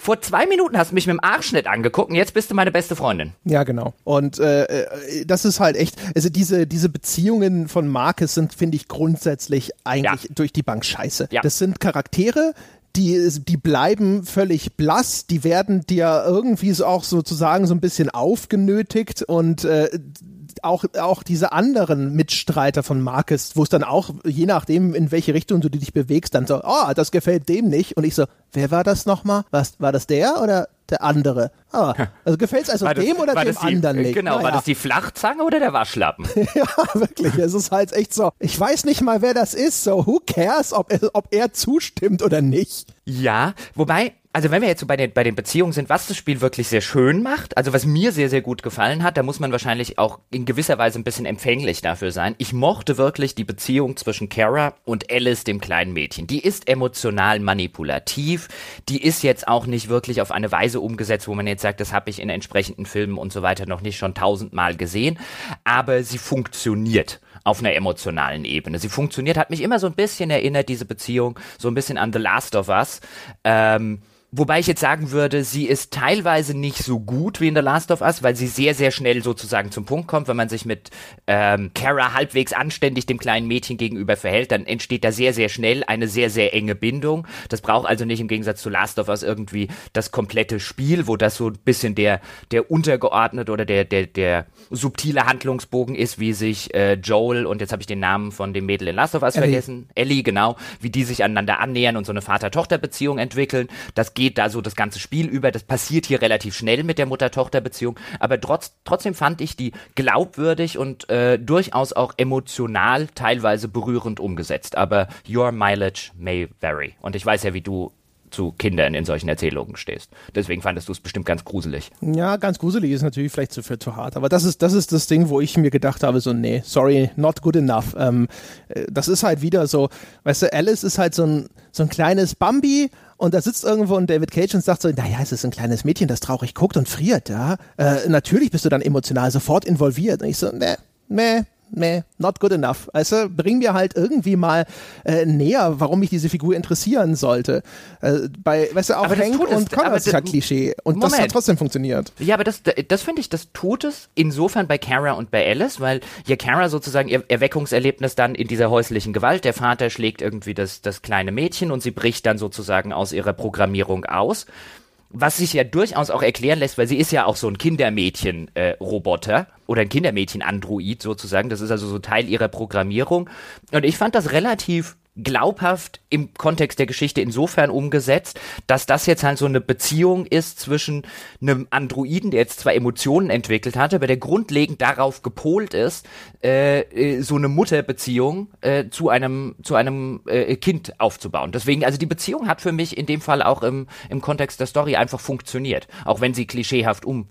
vor zwei Minuten hast du mich mit dem Arschschnitt angeguckt und jetzt bist du meine beste Freundin. Ja, genau. Und äh, äh, das ist halt echt, also diese, diese Beziehungen von Marcus sind, finde ich, grundsätzlich eigentlich ja. durch die Bank scheiße. Ja. Das sind Charaktere, die, die bleiben völlig blass, die werden dir irgendwie so auch sozusagen so ein bisschen aufgenötigt und äh, auch, auch diese anderen Mitstreiter von Marcus, wo es dann auch, je nachdem, in welche Richtung du dich bewegst, dann so, oh, das gefällt dem nicht. Und ich so, wer war das nochmal? Was, war das der oder der andere? Ah, also gefällt es also das, dem oder dem die, anderen nicht? Genau, naja. war das die Flachzange oder der Waschlappen? ja, wirklich. Es ist halt echt so, ich weiß nicht mal, wer das ist, so who cares, ob, ob er zustimmt oder nicht. Ja, wobei, also wenn wir jetzt so bei den, bei den Beziehungen sind, was das Spiel wirklich sehr schön macht, also was mir sehr, sehr gut gefallen hat, da muss man wahrscheinlich auch in gewisser Weise ein bisschen empfänglich dafür sein. Ich mochte wirklich die Beziehung zwischen Kara und Alice, dem kleinen Mädchen. Die ist emotional manipulativ, die ist jetzt auch nicht wirklich auf eine Weise umgesetzt, wo man jetzt sagt, das habe ich in entsprechenden Filmen und so weiter noch nicht schon tausendmal gesehen, aber sie funktioniert auf einer emotionalen Ebene. Sie funktioniert, hat mich immer so ein bisschen erinnert, diese Beziehung, so ein bisschen an The Last of Us. Ähm, Wobei ich jetzt sagen würde, sie ist teilweise nicht so gut wie in The Last of Us, weil sie sehr, sehr schnell sozusagen zum Punkt kommt. Wenn man sich mit ähm, Kara halbwegs anständig dem kleinen Mädchen gegenüber verhält, dann entsteht da sehr, sehr schnell eine sehr, sehr enge Bindung. Das braucht also nicht im Gegensatz zu Last of Us irgendwie das komplette Spiel, wo das so ein bisschen der, der untergeordnet oder der, der, der subtile Handlungsbogen ist, wie sich äh, Joel und jetzt habe ich den Namen von dem Mädel in Last of Us Ellie. vergessen, Ellie, genau, wie die sich aneinander annähern und so eine Vater-Tochter-Beziehung entwickeln. Das geht da so das ganze Spiel über. Das passiert hier relativ schnell mit der Mutter-Tochter-Beziehung. Aber trotz, trotzdem fand ich die glaubwürdig und äh, durchaus auch emotional teilweise berührend umgesetzt. Aber your mileage may vary. Und ich weiß ja, wie du zu Kindern in solchen Erzählungen stehst. Deswegen fandest du es bestimmt ganz gruselig. Ja, ganz gruselig ist natürlich vielleicht zu, zu hart. Aber das ist, das ist das Ding, wo ich mir gedacht habe, so, nee, sorry, not good enough. Ähm, äh, das ist halt wieder so, weißt du, Alice ist halt so ein, so ein kleines Bambi und da sitzt irgendwo ein David Cage und sagt so, naja, es ist ein kleines Mädchen, das traurig guckt und friert, ja. Äh, natürlich bist du dann emotional sofort involviert. Und ich so, nee, nee, meh, not good enough. Also bring mir halt irgendwie mal äh, näher, warum mich diese Figur interessieren sollte. Äh, bei, weißt du, auch Hank und Connor ist ja Klischee und Moment. das hat trotzdem funktioniert. Ja, aber das, das finde ich, das tut es insofern bei Kara und bei Alice, weil ja Kara sozusagen ihr Erweckungserlebnis dann in dieser häuslichen Gewalt, der Vater schlägt irgendwie das, das kleine Mädchen und sie bricht dann sozusagen aus ihrer Programmierung aus was sich ja durchaus auch erklären lässt, weil sie ist ja auch so ein Kindermädchen-Roboter äh, oder ein Kindermädchen-Android sozusagen. Das ist also so Teil ihrer Programmierung. Und ich fand das relativ glaubhaft im Kontext der Geschichte insofern umgesetzt, dass das jetzt halt so eine Beziehung ist zwischen einem Androiden, der jetzt zwar Emotionen entwickelt hatte, aber der grundlegend darauf gepolt ist, äh, äh, so eine Mutterbeziehung äh, zu einem zu einem äh, Kind aufzubauen. Deswegen, also die Beziehung hat für mich in dem Fall auch im, im Kontext der Story einfach funktioniert, auch wenn sie klischeehaft um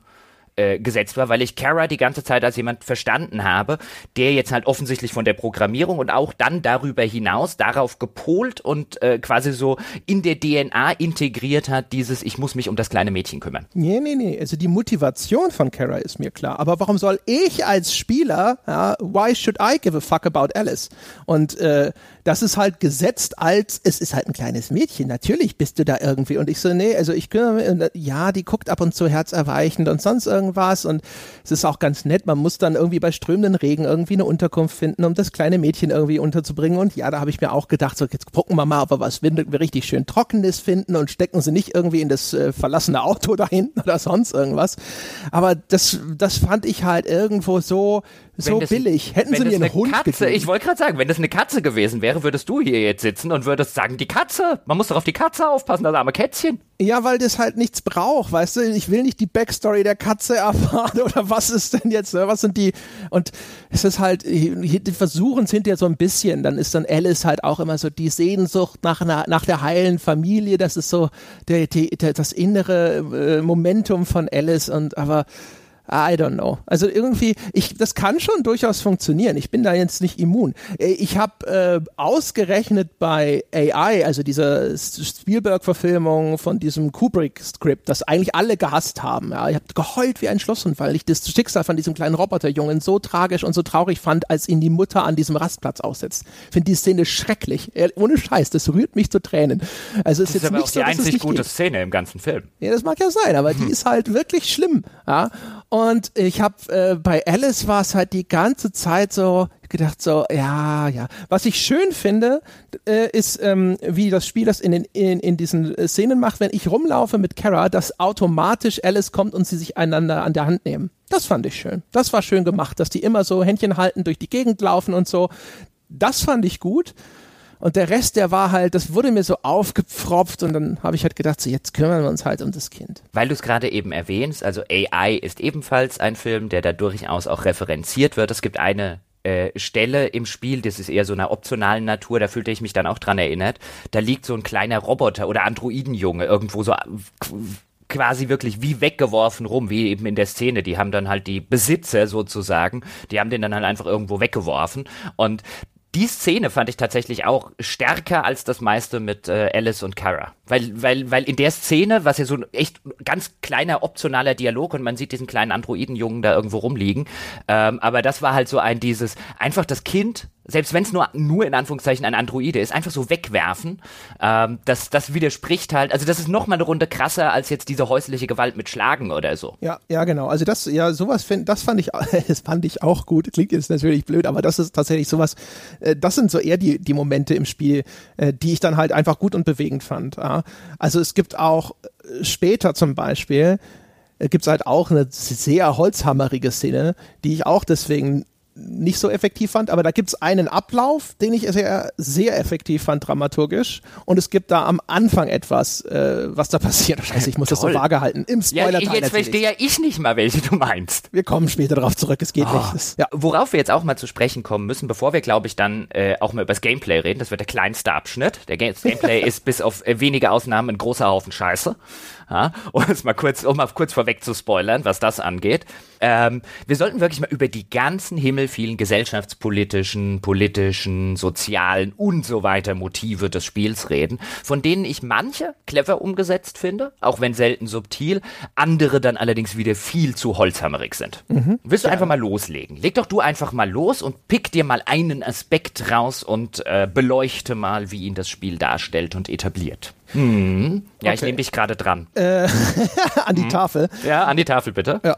äh, gesetzt war, weil ich Kara die ganze Zeit als jemand verstanden habe, der jetzt halt offensichtlich von der Programmierung und auch dann darüber hinaus darauf gepolt und äh, quasi so in der DNA integriert hat, dieses ich muss mich um das kleine Mädchen kümmern. Nee, nee, nee, also die Motivation von Kara ist mir klar, aber warum soll ich als Spieler, ja, why should I give a fuck about Alice? Und äh, das ist halt gesetzt als, es ist halt ein kleines Mädchen, natürlich bist du da irgendwie. Und ich so, nee, also ich kümmere mich, ja, die guckt ab und zu herzerweichend und sonst irgendwas. Und es ist auch ganz nett, man muss dann irgendwie bei strömenden Regen irgendwie eine Unterkunft finden, um das kleine Mädchen irgendwie unterzubringen. Und ja, da habe ich mir auch gedacht, so jetzt gucken wir mal, ob wir was richtig schön Trockenes finden und stecken sie nicht irgendwie in das äh, verlassene Auto da hinten oder sonst irgendwas. Aber das, das fand ich halt irgendwo so, so das, billig. Hätten sie mir einen Hund Katze, gegeben. Ich wollte gerade sagen, wenn das eine Katze gewesen wäre, würdest du hier jetzt sitzen und würdest sagen, die Katze. Man muss doch auf die Katze aufpassen, das arme Kätzchen. Ja, weil das halt nichts braucht, weißt du? Ich will nicht die Backstory der Katze erfahren oder was ist denn jetzt, ne? was sind die? Und es ist halt, die versuchen es hinterher so ein bisschen. Dann ist dann Alice halt auch immer so die Sehnsucht nach einer, nach der heilen Familie. Das ist so der, der, das innere äh, Momentum von Alice und aber I don't know. Also irgendwie, ich, das kann schon durchaus funktionieren. Ich bin da jetzt nicht immun. Äh, ich habe äh, ausgerechnet bei AI, also dieser Spielberg-Verfilmung von diesem Kubrick-Skript, das eigentlich alle gehasst haben. Ja, ich habe geheult wie ein Schlosshund, weil ich das Schicksal von diesem kleinen Roboterjungen so tragisch und so traurig fand, als ihn die Mutter an diesem Rastplatz aussetzt. Ich finde die Szene schrecklich. Ohne Scheiß, das rührt mich zu Tränen. Also das ist, ist aber nicht auch so, die einzig nicht gute geht. Szene im ganzen Film. Ja, das mag ja sein, aber hm. die ist halt wirklich schlimm. Ja. Und ich habe äh, bei Alice war es halt die ganze Zeit so gedacht so ja ja. Was ich schön finde äh, ist ähm, wie das Spiel das in den in, in diesen äh, Szenen macht. Wenn ich rumlaufe mit Kara dass automatisch Alice kommt und sie sich einander an der Hand nehmen. Das fand ich schön. Das war schön gemacht dass die immer so Händchen halten durch die Gegend laufen und so. Das fand ich gut und der Rest, der war halt, das wurde mir so aufgepfropft und dann habe ich halt gedacht, so jetzt kümmern wir uns halt um das Kind. Weil du es gerade eben erwähnst, also AI ist ebenfalls ein Film, der da durchaus auch referenziert wird. Es gibt eine äh, Stelle im Spiel, das ist eher so einer optionalen Natur, da fühlte ich mich dann auch dran erinnert. Da liegt so ein kleiner Roboter oder Androidenjunge irgendwo so quasi wirklich wie weggeworfen rum, wie eben in der Szene. Die haben dann halt die Besitzer sozusagen, die haben den dann halt einfach irgendwo weggeworfen. Und die Szene fand ich tatsächlich auch stärker als das meiste mit äh, Alice und Kara. Weil, weil, weil in der Szene, was ja so ein echt ganz kleiner optionaler Dialog und man sieht diesen kleinen Androidenjungen da irgendwo rumliegen, ähm, aber das war halt so ein dieses, einfach das Kind selbst wenn es nur, nur in Anführungszeichen ein Androide ist, einfach so wegwerfen, ähm, das, das widerspricht halt, also das ist noch mal eine Runde krasser als jetzt diese häusliche Gewalt mit Schlagen oder so. Ja, ja, genau. Also das, ja, sowas find, das fand ich, das fand ich auch gut. Klingt jetzt natürlich blöd, aber das ist tatsächlich sowas, äh, das sind so eher die, die Momente im Spiel, äh, die ich dann halt einfach gut und bewegend fand. Ja. Also es gibt auch äh, später zum Beispiel, äh, gibt es halt auch eine sehr holzhammerige Szene, die ich auch deswegen nicht so effektiv fand, aber da gibt es einen Ablauf, den ich sehr, sehr effektiv fand, dramaturgisch. Und es gibt da am Anfang etwas, äh, was da passiert. Scheiße, ich muss Toll. das so vage halten. Im Spoiler ja, Jetzt verstehe ja ich nicht mal, welche du meinst. Wir kommen später darauf zurück, es geht oh. nicht. Das, ja. Worauf wir jetzt auch mal zu sprechen kommen müssen, bevor wir, glaube ich, dann äh, auch mal über das Gameplay reden, das wird der kleinste Abschnitt. Der Gameplay ist bis auf äh, wenige Ausnahmen ein großer Haufen Scheiße. Ja, um es mal kurz, um mal kurz vorweg zu spoilern, was das angeht. Ähm, wir sollten wirklich mal über die ganzen himmelvielen gesellschaftspolitischen, politischen, sozialen und so weiter Motive des Spiels reden, von denen ich manche clever umgesetzt finde, auch wenn selten subtil, andere dann allerdings wieder viel zu holzhammerig sind. Mhm. Willst du ja. einfach mal loslegen? Leg doch du einfach mal los und pick dir mal einen Aspekt raus und äh, beleuchte mal, wie ihn das Spiel darstellt und etabliert. Hm. Ja, okay. ich nehme dich gerade dran. Äh, an die hm. Tafel. Ja, an die Tafel bitte. Ja.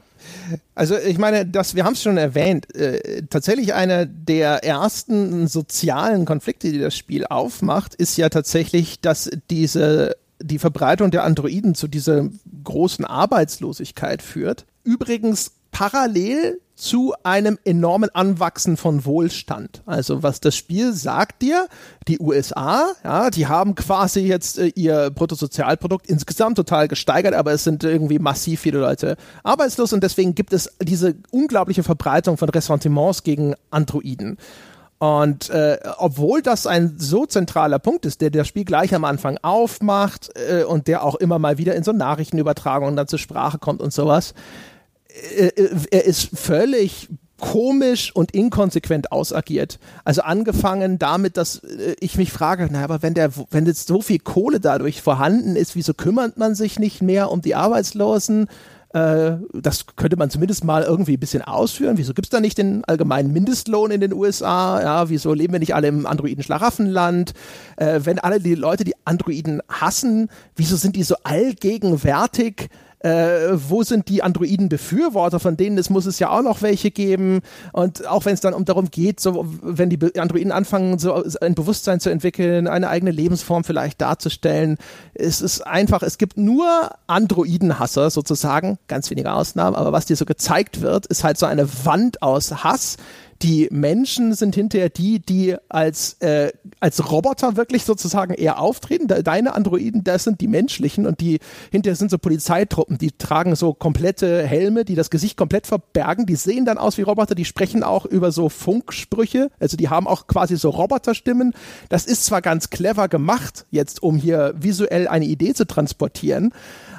Also ich meine, das, wir haben es schon erwähnt, äh, tatsächlich einer der ersten sozialen Konflikte, die das Spiel aufmacht, ist ja tatsächlich, dass diese die Verbreitung der Androiden zu dieser großen Arbeitslosigkeit führt. Übrigens parallel zu einem enormen Anwachsen von Wohlstand. Also was das Spiel sagt dir, die USA, ja, die haben quasi jetzt äh, ihr Bruttosozialprodukt insgesamt total gesteigert, aber es sind irgendwie massiv viele Leute arbeitslos und deswegen gibt es diese unglaubliche Verbreitung von Ressentiments gegen Androiden. Und äh, obwohl das ein so zentraler Punkt ist, der das Spiel gleich am Anfang aufmacht äh, und der auch immer mal wieder in so Nachrichtenübertragungen dann zur Sprache kommt und sowas, er ist völlig komisch und inkonsequent ausagiert. Also angefangen damit, dass äh, ich mich frage, na, aber wenn der, wenn jetzt so viel Kohle dadurch vorhanden ist, wieso kümmert man sich nicht mehr um die Arbeitslosen? Äh, das könnte man zumindest mal irgendwie ein bisschen ausführen. Wieso gibt es da nicht den allgemeinen Mindestlohn in den USA? Ja, wieso leben wir nicht alle im Androiden-Schlaraffenland? Äh, wenn alle die Leute die Androiden hassen, wieso sind die so allgegenwärtig? Äh, wo sind die Androiden-Befürworter, von denen es muss es ja auch noch welche geben. Und auch wenn es dann um darum geht, so wenn die Androiden anfangen, so ein Bewusstsein zu entwickeln, eine eigene Lebensform vielleicht darzustellen, es ist einfach, es gibt nur Androiden-Hasser sozusagen, ganz wenige Ausnahmen, aber was dir so gezeigt wird, ist halt so eine Wand aus Hass, die Menschen sind hinterher die, die als, äh, als Roboter wirklich sozusagen eher auftreten. Deine Androiden, das sind die menschlichen und die hinterher sind so Polizeitruppen, die tragen so komplette Helme, die das Gesicht komplett verbergen. Die sehen dann aus wie Roboter, die sprechen auch über so Funksprüche, also die haben auch quasi so Roboterstimmen. Das ist zwar ganz clever gemacht, jetzt um hier visuell eine Idee zu transportieren,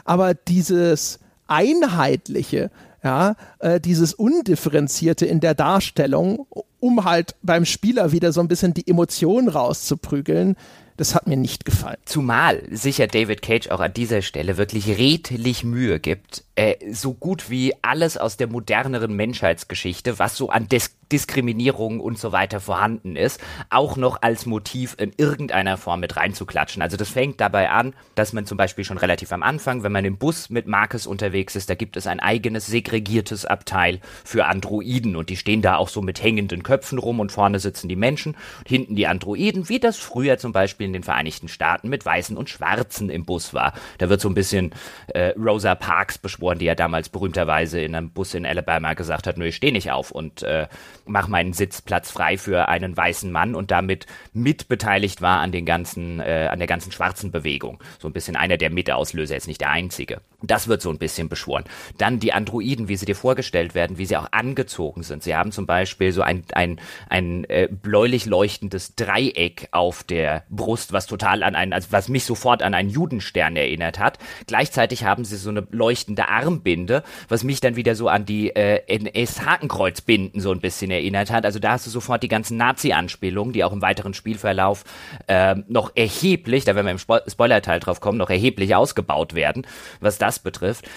aber dieses einheitliche, ja, äh, dieses Undifferenzierte in der Darstellung, um halt beim Spieler wieder so ein bisschen die Emotionen rauszuprügeln, das hat mir nicht gefallen. Zumal sicher David Cage auch an dieser Stelle wirklich redlich Mühe gibt, äh, so gut wie alles aus der moderneren Menschheitsgeschichte, was so an Dis Diskriminierung und so weiter vorhanden ist, auch noch als Motiv in irgendeiner Form mit reinzuklatschen. Also das fängt dabei an, dass man zum Beispiel schon relativ am Anfang, wenn man im Bus mit Marcus unterwegs ist, da gibt es ein eigenes segregiertes Abteil für Androiden und die stehen da auch so mit hängenden Köpfen rum und vorne sitzen die Menschen und hinten die Androiden, wie das früher zum Beispiel in den Vereinigten Staaten mit Weißen und Schwarzen im Bus war. Da wird so ein bisschen äh, Rosa Parks beschworen, die ja damals berühmterweise in einem Bus in Alabama gesagt hat, nö, ich stehe nicht auf und äh, mach meinen Sitzplatz frei für einen weißen Mann und damit mitbeteiligt war an den ganzen, äh, an der ganzen schwarzen Bewegung. So ein bisschen einer der Mitauslöser, jetzt nicht der einzige. Das wird so ein bisschen beschworen. Dann die Androiden, wie sie dir vorgestellt werden, wie sie auch angezogen sind. Sie haben zum Beispiel so ein, ein, ein äh, bläulich leuchtendes Dreieck auf der Brust, was total an einen, also was mich sofort an einen Judenstern erinnert hat. Gleichzeitig haben sie so eine leuchtende Armbinde, was mich dann wieder so an die äh, NS-Hakenkreuzbinden so ein bisschen erinnert hat. Also da hast du sofort die ganzen Nazi-Anspielungen, die auch im weiteren Spielverlauf äh, noch erheblich, da werden wir im Spo Spoiler-Teil drauf kommen, noch erheblich ausgebaut werden, was das betrifft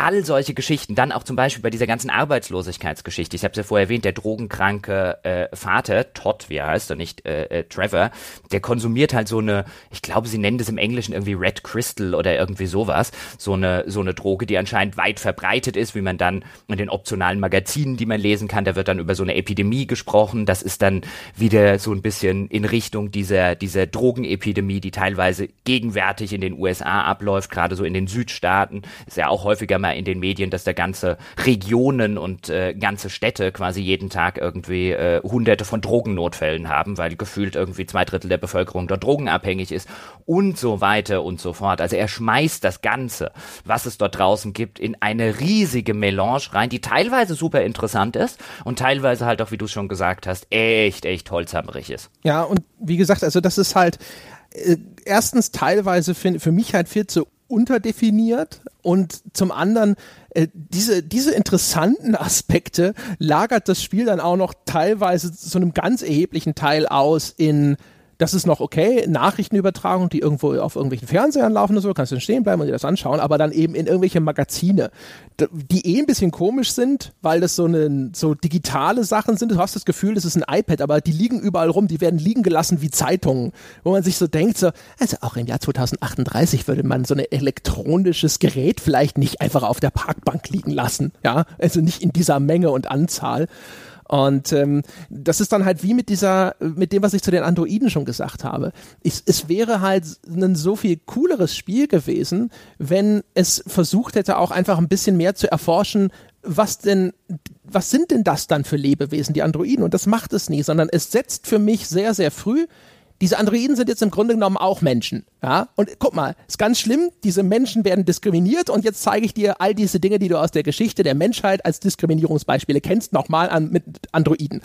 all solche Geschichten, dann auch zum Beispiel bei dieser ganzen Arbeitslosigkeitsgeschichte. Ich habe es ja vorher erwähnt, der drogenkranke äh, Vater, Todd, wie er heißt, und nicht äh, äh, Trevor, der konsumiert halt so eine, ich glaube, sie nennen das im Englischen irgendwie Red Crystal oder irgendwie sowas, so eine so eine Droge, die anscheinend weit verbreitet ist, wie man dann in den optionalen Magazinen, die man lesen kann, da wird dann über so eine Epidemie gesprochen. Das ist dann wieder so ein bisschen in Richtung dieser dieser Drogenepidemie, die teilweise gegenwärtig in den USA abläuft, gerade so in den Südstaaten, ist ja auch häufiger mal in den Medien, dass da ganze Regionen und äh, ganze Städte quasi jeden Tag irgendwie äh, hunderte von Drogennotfällen haben, weil gefühlt irgendwie zwei Drittel der Bevölkerung dort drogenabhängig ist und so weiter und so fort. Also er schmeißt das Ganze, was es dort draußen gibt, in eine riesige Melange rein, die teilweise super interessant ist und teilweise halt auch, wie du schon gesagt hast, echt, echt holzhammerig ist. Ja, und wie gesagt, also das ist halt äh, erstens teilweise für, für mich halt viel zu unterdefiniert und zum anderen äh, diese, diese interessanten Aspekte lagert das Spiel dann auch noch teilweise zu einem ganz erheblichen Teil aus in das ist noch okay, Nachrichtenübertragung, die irgendwo auf irgendwelchen Fernsehern laufen und so, kannst du stehen bleiben und dir das anschauen, aber dann eben in irgendwelche Magazine, die eh ein bisschen komisch sind, weil das so eine, so digitale Sachen sind. Du hast das Gefühl, das ist ein iPad, aber die liegen überall rum, die werden liegen gelassen wie Zeitungen, wo man sich so denkt, so, also auch im Jahr 2038 würde man so ein elektronisches Gerät vielleicht nicht einfach auf der Parkbank liegen lassen, ja, also nicht in dieser Menge und Anzahl. Und ähm, das ist dann halt wie mit dieser, mit dem, was ich zu den Androiden schon gesagt habe. Ich, es wäre halt ein so viel cooleres Spiel gewesen, wenn es versucht hätte, auch einfach ein bisschen mehr zu erforschen, was denn, was sind denn das dann für Lebewesen, die Androiden? Und das macht es nie, sondern es setzt für mich sehr, sehr früh diese Androiden sind jetzt im Grunde genommen auch Menschen. Ja? Und guck mal, ist ganz schlimm, diese Menschen werden diskriminiert und jetzt zeige ich dir all diese Dinge, die du aus der Geschichte der Menschheit als Diskriminierungsbeispiele kennst, nochmal an mit Androiden.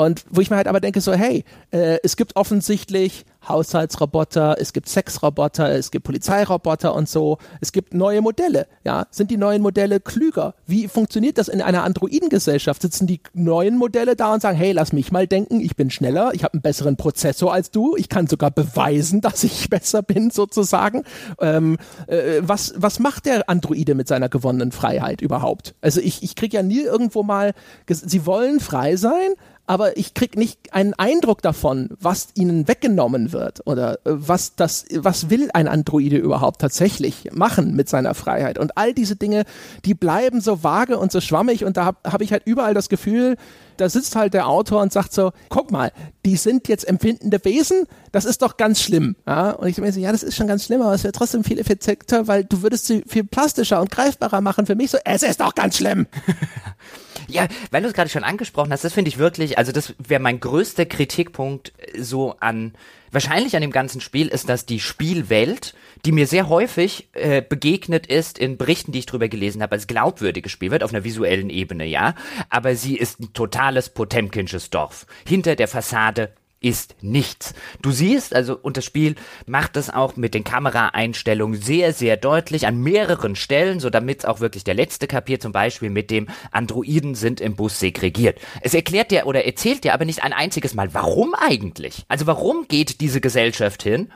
Und wo ich mir halt aber denke, so, hey, äh, es gibt offensichtlich Haushaltsroboter, es gibt Sexroboter, es gibt Polizeiroboter und so. Es gibt neue Modelle. Ja, sind die neuen Modelle klüger? Wie funktioniert das in einer Androidengesellschaft? Sitzen die neuen Modelle da und sagen, hey, lass mich mal denken, ich bin schneller, ich habe einen besseren Prozessor als du, ich kann sogar beweisen, dass ich besser bin sozusagen. Ähm, äh, was was macht der Androide mit seiner gewonnenen Freiheit überhaupt? Also ich ich kriege ja nie irgendwo mal, sie wollen frei sein, aber ich krieg nicht einen Eindruck davon, was ihnen weggenommen wird oder äh, was das, was will ein Androide überhaupt tatsächlich machen mit seiner Freiheit. Und all diese Dinge, die bleiben so vage und so schwammig und da habe hab ich halt überall das Gefühl, da sitzt halt der Autor und sagt so, guck mal, die sind jetzt empfindende Wesen, das ist doch ganz schlimm. Ja? Und ich denke so, ja, das ist schon ganz schlimm, aber es wäre trotzdem viel effizienter, weil du würdest sie viel plastischer und greifbarer machen für mich. So, es ist doch ganz schlimm. ja, weil du es gerade schon angesprochen hast, das finde ich wirklich, also das wäre mein größter Kritikpunkt so an wahrscheinlich an dem ganzen Spiel ist, dass die Spielwelt, die mir sehr häufig äh, begegnet ist in Berichten, die ich drüber gelesen habe, als glaubwürdiges Spiel wird, auf einer visuellen Ebene, ja, aber sie ist ein totales Potemkinsches Dorf. Hinter der Fassade ist nichts. Du siehst, also, und das Spiel macht das auch mit den Kameraeinstellungen sehr, sehr deutlich an mehreren Stellen, so damit auch wirklich der letzte kapiert, zum Beispiel mit dem Androiden sind im Bus segregiert. Es erklärt dir oder erzählt dir aber nicht ein einziges Mal, warum eigentlich? Also warum geht diese Gesellschaft hin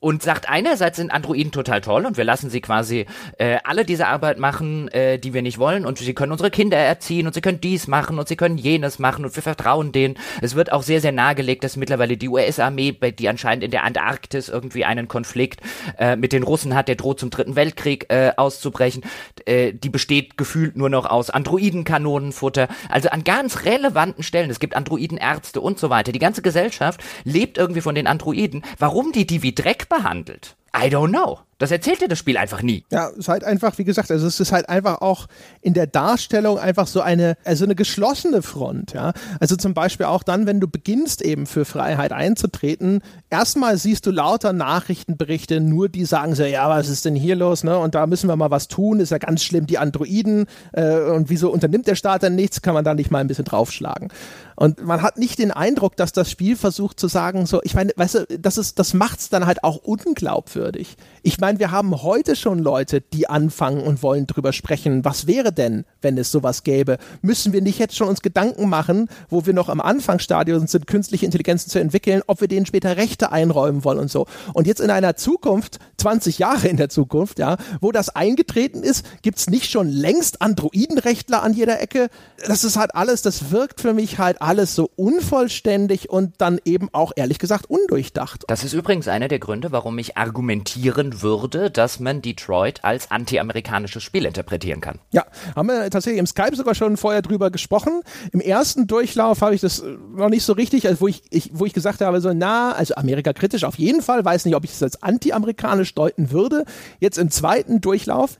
und sagt einerseits sind Androiden total toll und wir lassen sie quasi äh, alle diese Arbeit machen, äh, die wir nicht wollen und sie können unsere Kinder erziehen und sie können dies machen und sie können jenes machen und wir vertrauen denen. Es wird auch sehr, sehr nahegelegt, dass mittlerweile die US-Armee, die anscheinend in der Antarktis irgendwie einen Konflikt äh, mit den Russen hat, der droht zum dritten Weltkrieg äh, auszubrechen, äh, die besteht gefühlt nur noch aus Androidenkanonenfutter. Also an ganz relevanten Stellen, es gibt Androidenärzte und so weiter. Die ganze Gesellschaft lebt irgendwie von den Androiden. Warum die die wie Dreck behandelt. I don't know. Das erzählt dir das Spiel einfach nie. Ja, es ist halt einfach, wie gesagt, also es ist halt einfach auch in der Darstellung einfach so eine, also eine geschlossene Front, ja. Also zum Beispiel auch dann, wenn du beginnst eben für Freiheit einzutreten, erstmal siehst du lauter Nachrichtenberichte, nur die sagen so, ja, was ist denn hier los, ne? Und da müssen wir mal was tun, ist ja ganz schlimm, die Androiden, äh, und wieso unternimmt der Staat denn nichts, kann man da nicht mal ein bisschen draufschlagen. Und man hat nicht den Eindruck, dass das Spiel versucht zu sagen, so, ich meine, weißt du, das ist, das macht's dann halt auch unglaubwürdig. Ich meine, wir haben heute schon Leute, die anfangen und wollen drüber sprechen. Was wäre denn, wenn es sowas gäbe? Müssen wir nicht jetzt schon uns Gedanken machen, wo wir noch am Anfangsstadium sind, künstliche Intelligenzen zu entwickeln, ob wir denen später Rechte einräumen wollen und so. Und jetzt in einer Zukunft, 20 Jahre in der Zukunft, ja, wo das eingetreten ist, gibt's nicht schon längst Androidenrechtler an jeder Ecke? Das ist halt alles, das wirkt für mich halt alles so unvollständig und dann eben auch ehrlich gesagt undurchdacht. Das ist übrigens einer der Gründe, warum ich argumentieren würde, würde, dass man Detroit als anti-amerikanisches Spiel interpretieren kann. Ja, haben wir tatsächlich im Skype sogar schon vorher drüber gesprochen. Im ersten Durchlauf habe ich das noch nicht so richtig, also wo ich, ich, wo ich gesagt habe, so na, also Amerika kritisch auf jeden Fall, weiß nicht, ob ich es als anti-amerikanisch deuten würde. Jetzt im zweiten Durchlauf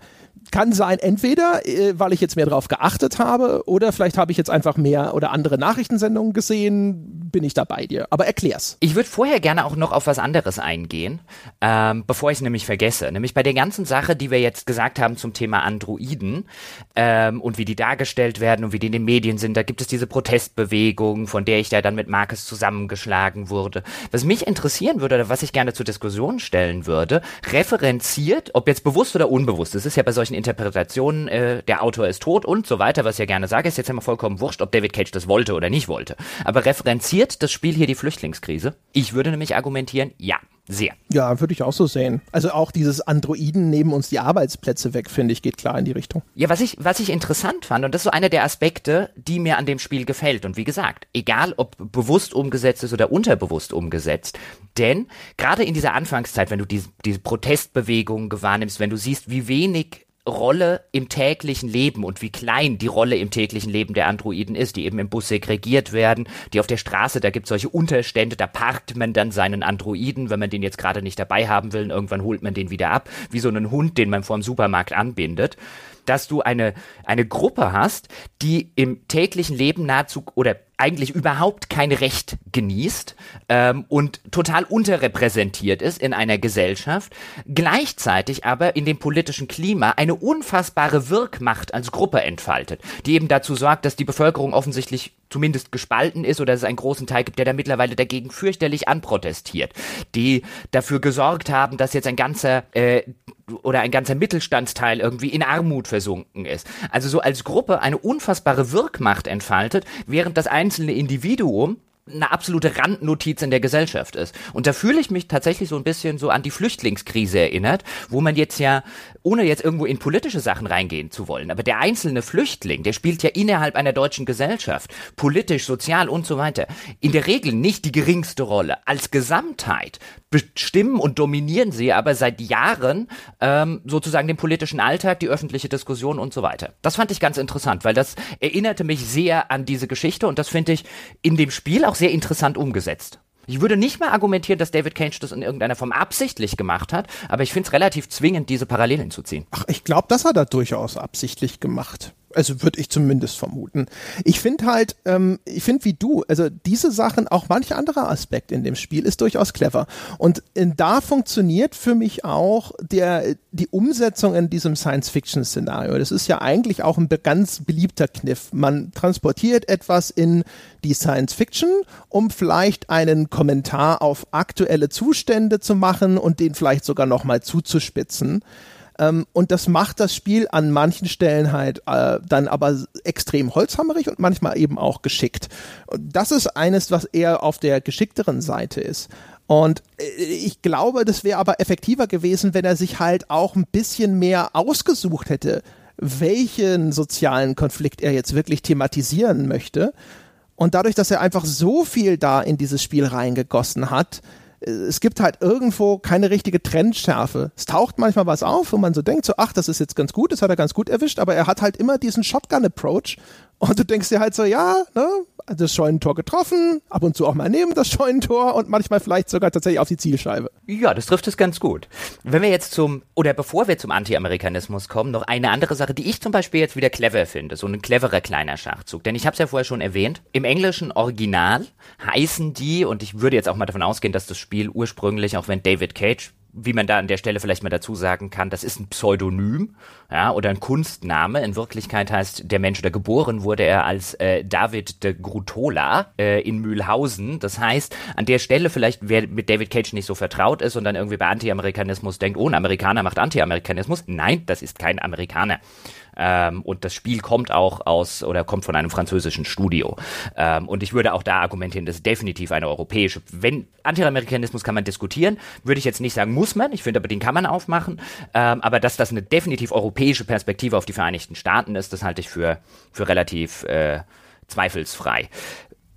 kann sein, entweder äh, weil ich jetzt mehr drauf geachtet habe oder vielleicht habe ich jetzt einfach mehr oder andere Nachrichtensendungen gesehen, bin ich da bei dir. Aber erklär's. Ich würde vorher gerne auch noch auf was anderes eingehen, ähm, bevor ich es nämlich vergesse. Nämlich bei der ganzen Sache, die wir jetzt gesagt haben zum Thema Androiden ähm, und wie die dargestellt werden und wie die in den Medien sind, da gibt es diese Protestbewegung, von der ich da dann mit Marcus zusammengeschlagen wurde. Was mich interessieren würde oder was ich gerne zur Diskussion stellen würde, referenziert, ob jetzt bewusst oder unbewusst, das ist ja bei solchen Interpretationen, äh, der Autor ist tot und so weiter, was ich ja gerne sage, ist jetzt immer vollkommen wurscht, ob David Cage das wollte oder nicht wollte. Aber referenziert das Spiel hier die Flüchtlingskrise? Ich würde nämlich argumentieren, ja. Sehr. Ja, würde ich auch so sehen. Also auch dieses Androiden nehmen uns die Arbeitsplätze weg, finde ich, geht klar in die Richtung. Ja, was ich, was ich interessant fand, und das ist so einer der Aspekte, die mir an dem Spiel gefällt. Und wie gesagt, egal ob bewusst umgesetzt ist oder unterbewusst umgesetzt. Denn gerade in dieser Anfangszeit, wenn du diese, diese Protestbewegung gewahrnimmst, wenn du siehst, wie wenig Rolle im täglichen Leben und wie klein die Rolle im täglichen Leben der Androiden ist, die eben im Bus segregiert werden, die auf der Straße, da gibt es solche Unterstände, da parkt man dann seinen Androiden, wenn man den jetzt gerade nicht dabei haben will, irgendwann holt man den wieder ab, wie so einen Hund, den man vor dem Supermarkt anbindet, dass du eine, eine Gruppe hast, die im täglichen Leben nahezu oder eigentlich überhaupt kein Recht genießt ähm, und total unterrepräsentiert ist in einer Gesellschaft, gleichzeitig aber in dem politischen Klima eine unfassbare Wirkmacht als Gruppe entfaltet, die eben dazu sorgt, dass die Bevölkerung offensichtlich zumindest gespalten ist oder es einen großen Teil gibt, der da mittlerweile dagegen fürchterlich anprotestiert, die dafür gesorgt haben, dass jetzt ein ganzer äh, oder ein ganzer Mittelstandsteil irgendwie in Armut versunken ist. Also so als Gruppe eine unfassbare Wirkmacht entfaltet, während das einzelne Individuum eine absolute Randnotiz in der Gesellschaft ist. Und da fühle ich mich tatsächlich so ein bisschen so an die Flüchtlingskrise erinnert, wo man jetzt ja, ohne jetzt irgendwo in politische Sachen reingehen zu wollen, aber der einzelne Flüchtling, der spielt ja innerhalb einer deutschen Gesellschaft, politisch, sozial und so weiter, in der Regel nicht die geringste Rolle. Als Gesamtheit bestimmen und dominieren sie aber seit Jahren ähm, sozusagen den politischen Alltag, die öffentliche Diskussion und so weiter. Das fand ich ganz interessant, weil das erinnerte mich sehr an diese Geschichte und das finde ich in dem Spiel auch sehr interessant umgesetzt. Ich würde nicht mal argumentieren, dass David Cage das in irgendeiner Form absichtlich gemacht hat, aber ich finde es relativ zwingend, diese Parallelen zu ziehen. Ach, ich glaube, das hat er durchaus absichtlich gemacht. Also würde ich zumindest vermuten. Ich finde halt, ähm, ich finde wie du, also diese Sachen, auch manch anderer Aspekt in dem Spiel ist durchaus clever. Und in, da funktioniert für mich auch der, die Umsetzung in diesem Science-Fiction-Szenario. Das ist ja eigentlich auch ein ganz beliebter Kniff. Man transportiert etwas in die Science-Fiction, um vielleicht einen Kommentar auf aktuelle Zustände zu machen und den vielleicht sogar nochmal zuzuspitzen. Ähm, und das macht das Spiel an manchen Stellen halt äh, dann aber extrem holzhammerig und manchmal eben auch geschickt. Und das ist eines, was eher auf der geschickteren Seite ist. Und äh, ich glaube, das wäre aber effektiver gewesen, wenn er sich halt auch ein bisschen mehr ausgesucht hätte, welchen sozialen Konflikt er jetzt wirklich thematisieren möchte. Und dadurch, dass er einfach so viel da in dieses Spiel reingegossen hat, es gibt halt irgendwo keine richtige Trendschärfe. Es taucht manchmal was auf, wo man so denkt, so, ach, das ist jetzt ganz gut, das hat er ganz gut erwischt, aber er hat halt immer diesen Shotgun-Approach und du denkst dir halt so, ja, ne, das Scheunentor getroffen, ab und zu auch mal neben das Scheunentor und manchmal vielleicht sogar tatsächlich auf die Zielscheibe. Ja, das trifft es ganz gut. Wenn wir jetzt zum, oder bevor wir zum Anti-Amerikanismus kommen, noch eine andere Sache, die ich zum Beispiel jetzt wieder clever finde, so ein cleverer kleiner Schachzug. Denn ich habe es ja vorher schon erwähnt, im englischen Original heißen die, und ich würde jetzt auch mal davon ausgehen, dass das Spiel ursprünglich, auch wenn David Cage wie man da an der Stelle vielleicht mal dazu sagen kann, das ist ein Pseudonym, ja, oder ein Kunstname. In Wirklichkeit heißt der Mensch, der geboren wurde, er als äh, David de Grutola äh, in Mühlhausen. Das heißt, an der Stelle vielleicht, wer mit David Cage nicht so vertraut ist und dann irgendwie bei Anti-Amerikanismus denkt, oh, ein Amerikaner macht Anti-Amerikanismus. Nein, das ist kein Amerikaner. Ähm, und das Spiel kommt auch aus oder kommt von einem französischen Studio. Ähm, und ich würde auch da argumentieren, das ist definitiv eine europäische. Wenn Anti-Amerikanismus kann man diskutieren, würde ich jetzt nicht sagen, muss man. Ich finde aber, den kann man aufmachen. Ähm, aber dass das eine definitiv europäische Perspektive auf die Vereinigten Staaten ist, das halte ich für, für relativ äh, zweifelsfrei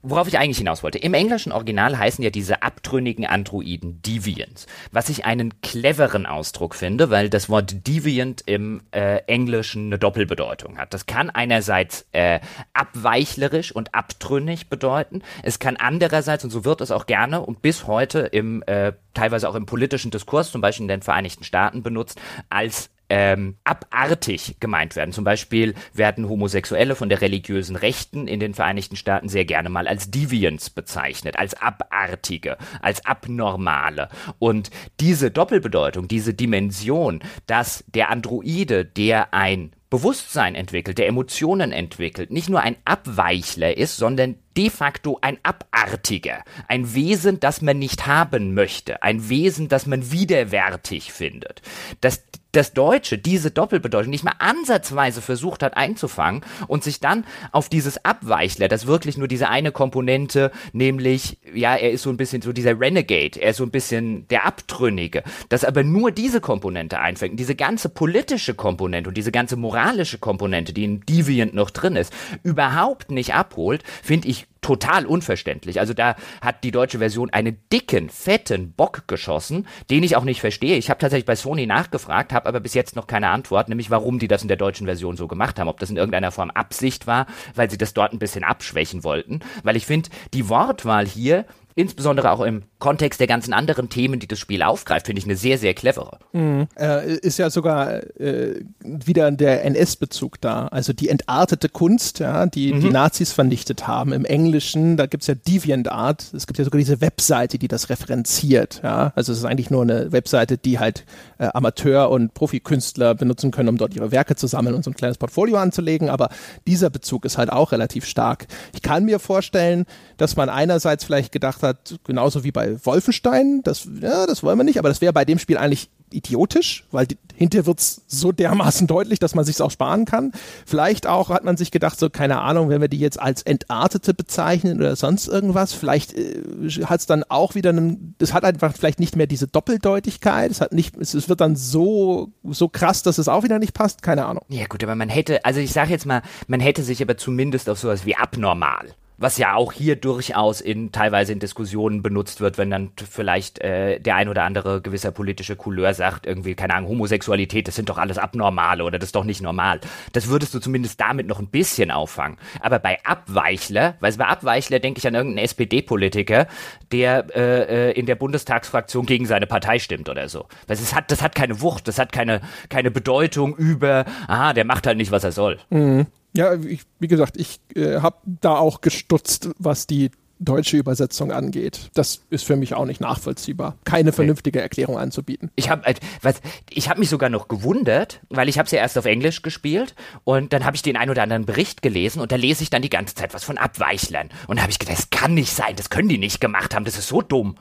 worauf ich eigentlich hinaus wollte. Im englischen Original heißen ja diese abtrünnigen Androiden Deviants, was ich einen cleveren Ausdruck finde, weil das Wort Deviant im äh, Englischen eine Doppelbedeutung hat. Das kann einerseits äh, abweichlerisch und abtrünnig bedeuten, es kann andererseits, und so wird es auch gerne und bis heute im äh, teilweise auch im politischen Diskurs, zum Beispiel in den Vereinigten Staaten benutzt, als ähm, abartig gemeint werden. Zum Beispiel werden Homosexuelle von der religiösen Rechten in den Vereinigten Staaten sehr gerne mal als Deviants bezeichnet, als abartige, als abnormale. Und diese Doppelbedeutung, diese Dimension, dass der Androide, der ein Bewusstsein entwickelt, der Emotionen entwickelt, nicht nur ein Abweichler ist, sondern de facto ein Abartiger, ein Wesen, das man nicht haben möchte, ein Wesen, das man widerwärtig findet. Dass das Deutsche diese Doppelbedeutung nicht mal ansatzweise versucht hat einzufangen und sich dann auf dieses Abweichler, das wirklich nur diese eine Komponente, nämlich, ja, er ist so ein bisschen so dieser Renegade, er ist so ein bisschen der Abtrünnige, das aber nur diese Komponente einfängt, diese ganze politische Komponente und diese ganze moralische Komponente, die in Deviant noch drin ist, überhaupt nicht abholt, finde ich total unverständlich. Also da hat die deutsche Version einen dicken, fetten Bock geschossen, den ich auch nicht verstehe. Ich habe tatsächlich bei Sony nachgefragt, habe aber bis jetzt noch keine Antwort, nämlich warum die das in der deutschen Version so gemacht haben. Ob das in irgendeiner Form Absicht war, weil sie das dort ein bisschen abschwächen wollten. Weil ich finde, die Wortwahl hier insbesondere auch im Kontext der ganzen anderen Themen, die das Spiel aufgreift, finde ich eine sehr, sehr clevere. Mhm. Äh, ist ja sogar äh, wieder der NS-Bezug da. Also die entartete Kunst, ja, die mhm. die Nazis vernichtet haben. Im Englischen, da gibt es ja DeviantArt. Es gibt ja sogar diese Webseite, die das referenziert. Ja. Also es ist eigentlich nur eine Webseite, die halt äh, Amateur- und Profikünstler benutzen können, um dort ihre Werke zu sammeln und so ein kleines Portfolio anzulegen. Aber dieser Bezug ist halt auch relativ stark. Ich kann mir vorstellen, dass man einerseits vielleicht gedacht hat, genauso wie bei Wolfenstein, das, ja, das wollen wir nicht, aber das wäre bei dem Spiel eigentlich idiotisch, weil die, hinterher wird's so dermaßen deutlich, dass man sich's auch sparen kann. Vielleicht auch hat man sich gedacht, so keine Ahnung, wenn wir die jetzt als Entartete bezeichnen oder sonst irgendwas, vielleicht äh, hat's dann auch wieder einen, das hat einfach vielleicht nicht mehr diese Doppeldeutigkeit, es hat nicht, es, es wird dann so, so krass, dass es auch wieder nicht passt, keine Ahnung. Ja gut, aber man hätte, also ich sage jetzt mal, man hätte sich aber zumindest auf sowas wie abnormal was ja auch hier durchaus in teilweise in Diskussionen benutzt wird, wenn dann vielleicht äh, der ein oder andere gewisser politische Couleur sagt, irgendwie, keine Ahnung, Homosexualität, das sind doch alles Abnormale oder das ist doch nicht normal. Das würdest du zumindest damit noch ein bisschen auffangen. Aber bei Abweichler, weil bei Abweichler denke ich an irgendeinen SPD-Politiker, der äh, äh, in der Bundestagsfraktion gegen seine Partei stimmt oder so. Weil es hat, das hat keine Wucht, das hat keine, keine Bedeutung über, aha, der macht halt nicht, was er soll. Mhm. Ja, ich, wie gesagt, ich äh, habe da auch gestutzt, was die deutsche Übersetzung angeht. Das ist für mich auch nicht nachvollziehbar, keine vernünftige Erklärung anzubieten. Ich habe äh, was ich habe mich sogar noch gewundert, weil ich habe es ja erst auf Englisch gespielt und dann habe ich den ein oder anderen Bericht gelesen und da lese ich dann die ganze Zeit was von Abweichlern und da habe ich gedacht, das kann nicht sein, das können die nicht gemacht haben, das ist so dumm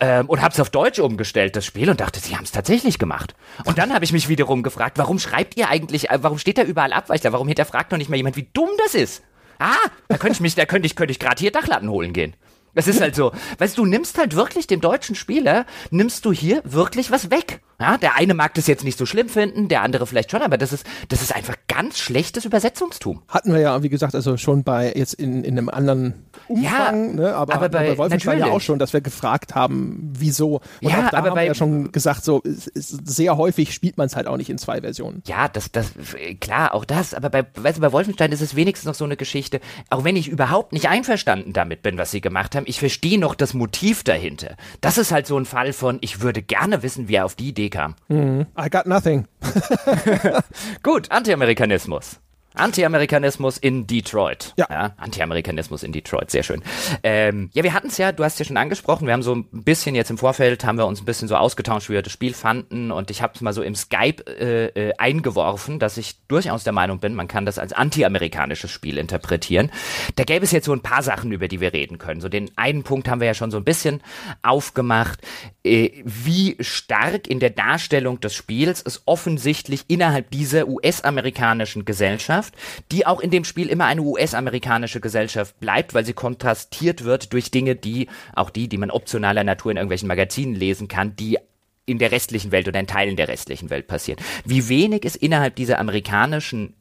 ähm, und habe es auf Deutsch umgestellt, das Spiel, und dachte, sie haben es tatsächlich gemacht. Und dann habe ich mich wiederum gefragt, warum schreibt ihr eigentlich, äh, warum steht da überall Abweichler? Warum hinterfragt noch nicht mal jemand, wie dumm das ist? Ah, da könnte ich mich, da könnte ich, könnte ich gerade hier Dachlatten holen gehen. Es ist halt so, weißt du nimmst halt wirklich dem deutschen Spieler, nimmst du hier wirklich was weg. Ja, der eine mag das jetzt nicht so schlimm finden, der andere vielleicht schon, aber das ist, das ist einfach ganz schlechtes Übersetzungstum. Hatten wir ja, wie gesagt, also schon bei jetzt in, in einem anderen Umfang, ja, ne? aber, aber bei, bei Wolfenstein ja auch schon, dass wir gefragt haben, wieso. Und ja, auch da aber haben bei, wir ja schon gesagt, so sehr häufig spielt man es halt auch nicht in zwei Versionen. Ja, das, das, klar, auch das, aber bei, weißt du, bei Wolfenstein ist es wenigstens noch so eine Geschichte, auch wenn ich überhaupt nicht einverstanden damit bin, was sie gemacht haben, ich verstehe noch das Motiv dahinter. Das ist halt so ein Fall von, ich würde gerne wissen, wie er auf die Idee kam. Mm, I got nothing. Gut, Anti-Amerikanismus. Anti-Amerikanismus in Detroit. Ja. ja Anti-Amerikanismus in Detroit, sehr schön. Ähm, ja, wir hatten es ja, du hast es ja schon angesprochen, wir haben so ein bisschen jetzt im Vorfeld, haben wir uns ein bisschen so ausgetauscht, wie wir das Spiel fanden und ich habe es mal so im Skype äh, äh, eingeworfen, dass ich durchaus der Meinung bin, man kann das als anti-amerikanisches Spiel interpretieren. Da gäbe es jetzt so ein paar Sachen, über die wir reden können. So den einen Punkt haben wir ja schon so ein bisschen aufgemacht, äh, wie stark in der Darstellung des Spiels es offensichtlich innerhalb dieser US-amerikanischen Gesellschaft Gesellschaft, die auch in dem Spiel immer eine US-amerikanische Gesellschaft bleibt, weil sie kontrastiert wird durch Dinge, die, auch die, die man optionaler Natur in irgendwelchen Magazinen lesen kann, die in der restlichen Welt oder in Teilen der restlichen Welt passieren. Wie wenig es innerhalb dieser amerikanischen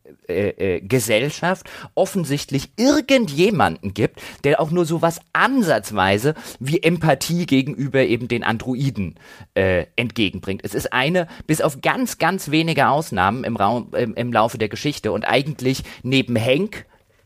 Gesellschaft offensichtlich irgendjemanden gibt, der auch nur so was ansatzweise wie Empathie gegenüber eben den Androiden äh, entgegenbringt. Es ist eine, bis auf ganz, ganz wenige Ausnahmen im, Raum, im, im Laufe der Geschichte und eigentlich neben Henk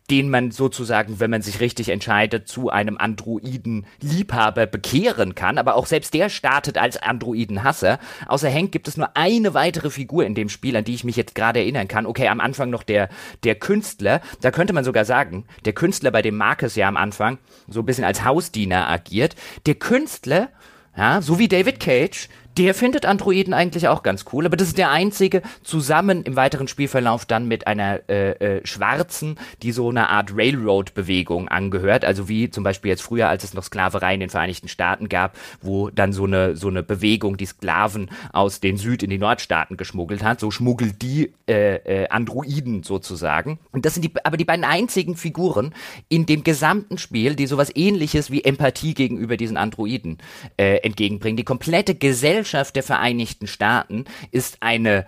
den man sozusagen, wenn man sich richtig entscheidet, zu einem Androiden-Liebhaber bekehren kann. Aber auch selbst der startet als Androiden-Hasser. Außer Hank gibt es nur eine weitere Figur in dem Spiel, an die ich mich jetzt gerade erinnern kann. Okay, am Anfang noch der, der Künstler. Da könnte man sogar sagen, der Künstler, bei dem Marcus ja am Anfang so ein bisschen als Hausdiener agiert. Der Künstler, ja, so wie David Cage, der findet Androiden eigentlich auch ganz cool, aber das ist der einzige zusammen im weiteren Spielverlauf dann mit einer äh, äh, Schwarzen, die so eine Art Railroad-Bewegung angehört, also wie zum Beispiel jetzt früher, als es noch Sklaverei in den Vereinigten Staaten gab, wo dann so eine so eine Bewegung die Sklaven aus den Süd- in die Nordstaaten geschmuggelt hat, so schmuggelt die äh, äh, Androiden sozusagen. Und das sind die, aber die beiden einzigen Figuren in dem gesamten Spiel, die sowas Ähnliches wie Empathie gegenüber diesen Androiden äh, entgegenbringen. Die komplette Gesellschaft Gesellschaft der Vereinigten Staaten ist eine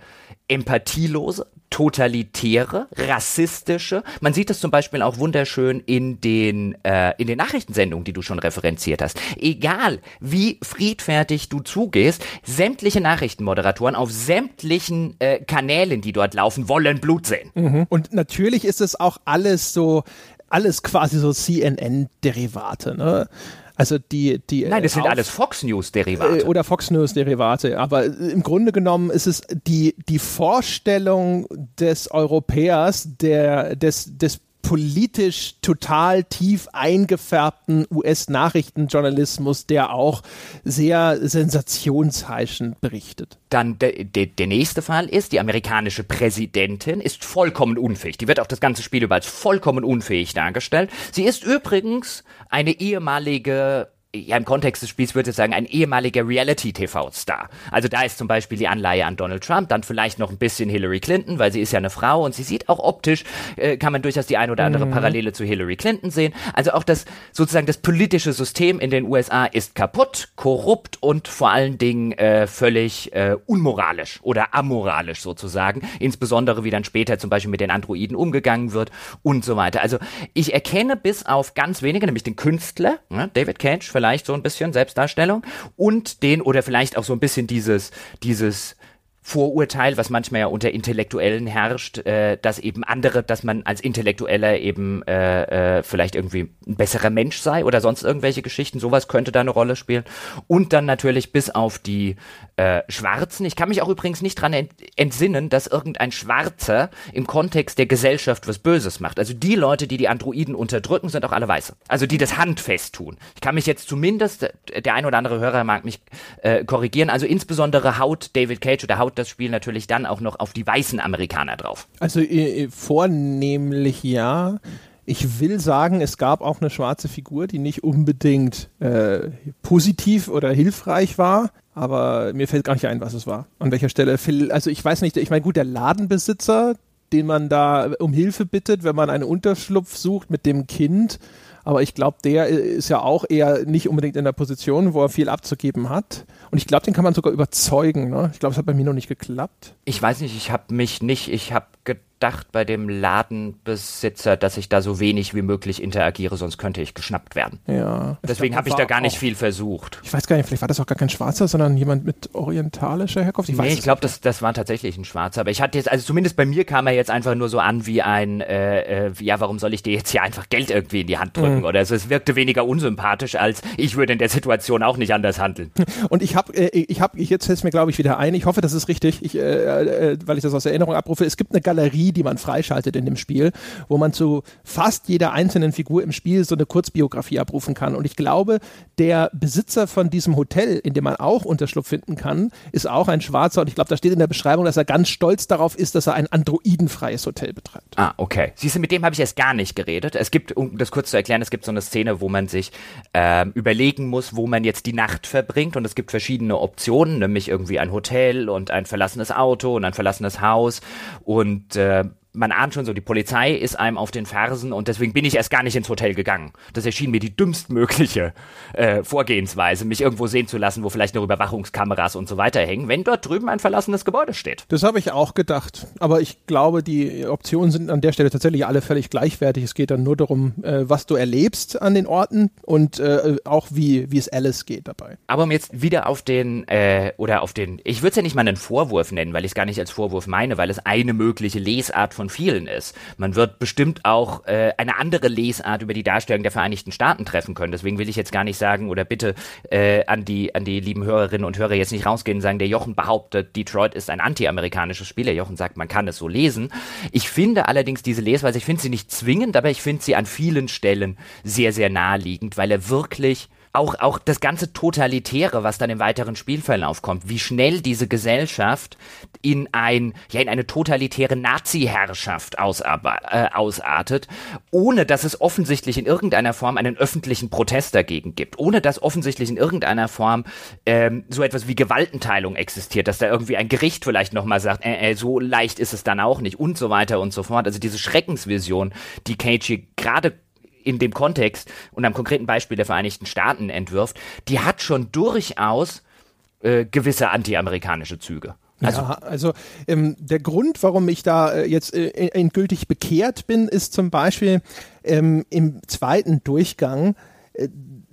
empathielose, totalitäre, rassistische. Man sieht das zum Beispiel auch wunderschön in den, äh, in den Nachrichtensendungen, die du schon referenziert hast. Egal, wie friedfertig du zugehst, sämtliche Nachrichtenmoderatoren auf sämtlichen äh, Kanälen, die dort laufen, wollen Blut sehen. Mhm. Und natürlich ist es auch alles so, alles quasi so CNN-Derivate. Ne? Also die, die Nein, das sind alles Fox News Derivate. Äh, oder Fox News Derivate. Aber im Grunde genommen ist es die, die Vorstellung des Europäers, der, des, des politisch total tief eingefärbten US-Nachrichtenjournalismus, der auch sehr sensationsheischend berichtet. Dann de, de, der nächste Fall ist, die amerikanische Präsidentin ist vollkommen unfähig. Die wird auch das ganze Spiel über als vollkommen unfähig dargestellt. Sie ist übrigens eine ehemalige ja, im Kontext des Spiels würde ich sagen, ein ehemaliger Reality-TV-Star. Also da ist zum Beispiel die Anleihe an Donald Trump, dann vielleicht noch ein bisschen Hillary Clinton, weil sie ist ja eine Frau und sie sieht auch optisch, äh, kann man durchaus die ein oder andere mhm. Parallele zu Hillary Clinton sehen. Also auch das, sozusagen das politische System in den USA ist kaputt, korrupt und vor allen Dingen äh, völlig äh, unmoralisch oder amoralisch sozusagen. Insbesondere wie dann später zum Beispiel mit den Androiden umgegangen wird und so weiter. Also ich erkenne bis auf ganz wenige, nämlich den Künstler, ne, David Cage, vielleicht vielleicht so ein bisschen Selbstdarstellung und den oder vielleicht auch so ein bisschen dieses dieses Vorurteil, was manchmal ja unter Intellektuellen herrscht, äh, dass eben andere, dass man als Intellektueller eben äh, äh, vielleicht irgendwie ein besserer Mensch sei oder sonst irgendwelche Geschichten, sowas könnte da eine Rolle spielen. Und dann natürlich bis auf die äh, Schwarzen. Ich kann mich auch übrigens nicht dran ent entsinnen, dass irgendein Schwarzer im Kontext der Gesellschaft was Böses macht. Also die Leute, die die Androiden unterdrücken, sind auch alle Weiße. Also die das handfest tun. Ich kann mich jetzt zumindest, der ein oder andere Hörer mag mich äh, korrigieren, also insbesondere haut David Cage oder haut das Spiel natürlich dann auch noch auf die weißen Amerikaner drauf. Also äh, vornehmlich ja. Ich will sagen, es gab auch eine schwarze Figur, die nicht unbedingt äh, positiv oder hilfreich war, aber mir fällt gar nicht ein, was es war. An welcher Stelle. Also ich weiß nicht, ich meine, gut, der Ladenbesitzer, den man da um Hilfe bittet, wenn man einen Unterschlupf sucht mit dem Kind, aber ich glaube, der ist ja auch eher nicht unbedingt in der Position, wo er viel abzugeben hat. Und ich glaube, den kann man sogar überzeugen. Ne? Ich glaube, es hat bei mir noch nicht geklappt. Ich weiß nicht, ich habe mich nicht, ich habe gedacht bei dem Ladenbesitzer, dass ich da so wenig wie möglich interagiere, sonst könnte ich geschnappt werden. Ja. Deswegen habe ich da gar nicht viel versucht. Ich weiß gar nicht, vielleicht war das auch gar kein Schwarzer, sondern jemand mit orientalischer Herkunft. Ich nee, ich glaube, das, das war tatsächlich ein Schwarzer. Aber ich hatte jetzt, also zumindest bei mir kam er jetzt einfach nur so an wie ein, äh, äh, ja, warum soll ich dir jetzt hier einfach Geld irgendwie in die Hand drücken? Mhm. Oder also es wirkte weniger unsympathisch, als ich würde in der Situation auch nicht anders handeln. Und ich habe, äh, ich habe, jetzt fällt es mir glaube ich wieder ein, ich hoffe, das ist richtig, ich, äh, äh, weil ich das aus Erinnerung abrufe, es gibt eine Galerie Galerie, die man freischaltet in dem Spiel, wo man zu fast jeder einzelnen Figur im Spiel so eine Kurzbiografie abrufen kann. Und ich glaube, der Besitzer von diesem Hotel, in dem man auch Unterschlupf finden kann, ist auch ein Schwarzer. Und ich glaube, da steht in der Beschreibung, dass er ganz stolz darauf ist, dass er ein androidenfreies Hotel betreibt. Ah, okay. Siehst du, mit dem habe ich erst gar nicht geredet. Es gibt, um das kurz zu erklären, es gibt so eine Szene, wo man sich äh, überlegen muss, wo man jetzt die Nacht verbringt. Und es gibt verschiedene Optionen, nämlich irgendwie ein Hotel und ein verlassenes Auto und ein verlassenes Haus. Und äh, man ahnt schon so, die Polizei ist einem auf den Fersen und deswegen bin ich erst gar nicht ins Hotel gegangen. Das erschien mir die dümmstmögliche äh, Vorgehensweise, mich irgendwo sehen zu lassen, wo vielleicht noch Überwachungskameras und so weiter hängen, wenn dort drüben ein verlassenes Gebäude steht. Das habe ich auch gedacht. Aber ich glaube, die Optionen sind an der Stelle tatsächlich alle völlig gleichwertig. Es geht dann nur darum, äh, was du erlebst an den Orten und äh, auch wie, wie es Alice geht dabei. Aber um jetzt wieder auf den, äh, oder auf den, ich würde es ja nicht mal einen Vorwurf nennen, weil ich es gar nicht als Vorwurf meine, weil es eine mögliche Lesart von von vielen ist. Man wird bestimmt auch äh, eine andere Lesart über die Darstellung der Vereinigten Staaten treffen können. Deswegen will ich jetzt gar nicht sagen oder bitte äh, an die an die lieben Hörerinnen und Hörer jetzt nicht rausgehen und sagen, der Jochen behauptet, Detroit ist ein anti-amerikanisches Spiel. Der Jochen sagt, man kann es so lesen. Ich finde allerdings diese Lesweise, ich finde sie nicht zwingend, aber ich finde sie an vielen Stellen sehr, sehr naheliegend, weil er wirklich auch, auch das ganze Totalitäre, was dann im weiteren Spielverlauf kommt, wie schnell diese Gesellschaft in ein, ja, in eine totalitäre Nazi-Herrschaft äh, ausartet, ohne dass es offensichtlich in irgendeiner Form einen öffentlichen Protest dagegen gibt, ohne dass offensichtlich in irgendeiner Form ähm, so etwas wie Gewaltenteilung existiert, dass da irgendwie ein Gericht vielleicht nochmal sagt, äh, äh, so leicht ist es dann auch nicht und so weiter und so fort. Also diese Schreckensvision, die Cage gerade in dem Kontext und am konkreten Beispiel der Vereinigten Staaten entwirft, die hat schon durchaus äh, gewisse anti-amerikanische Züge. Also, ja, also ähm, der Grund, warum ich da äh, jetzt äh, endgültig bekehrt bin, ist zum Beispiel ähm, im zweiten Durchgang, äh,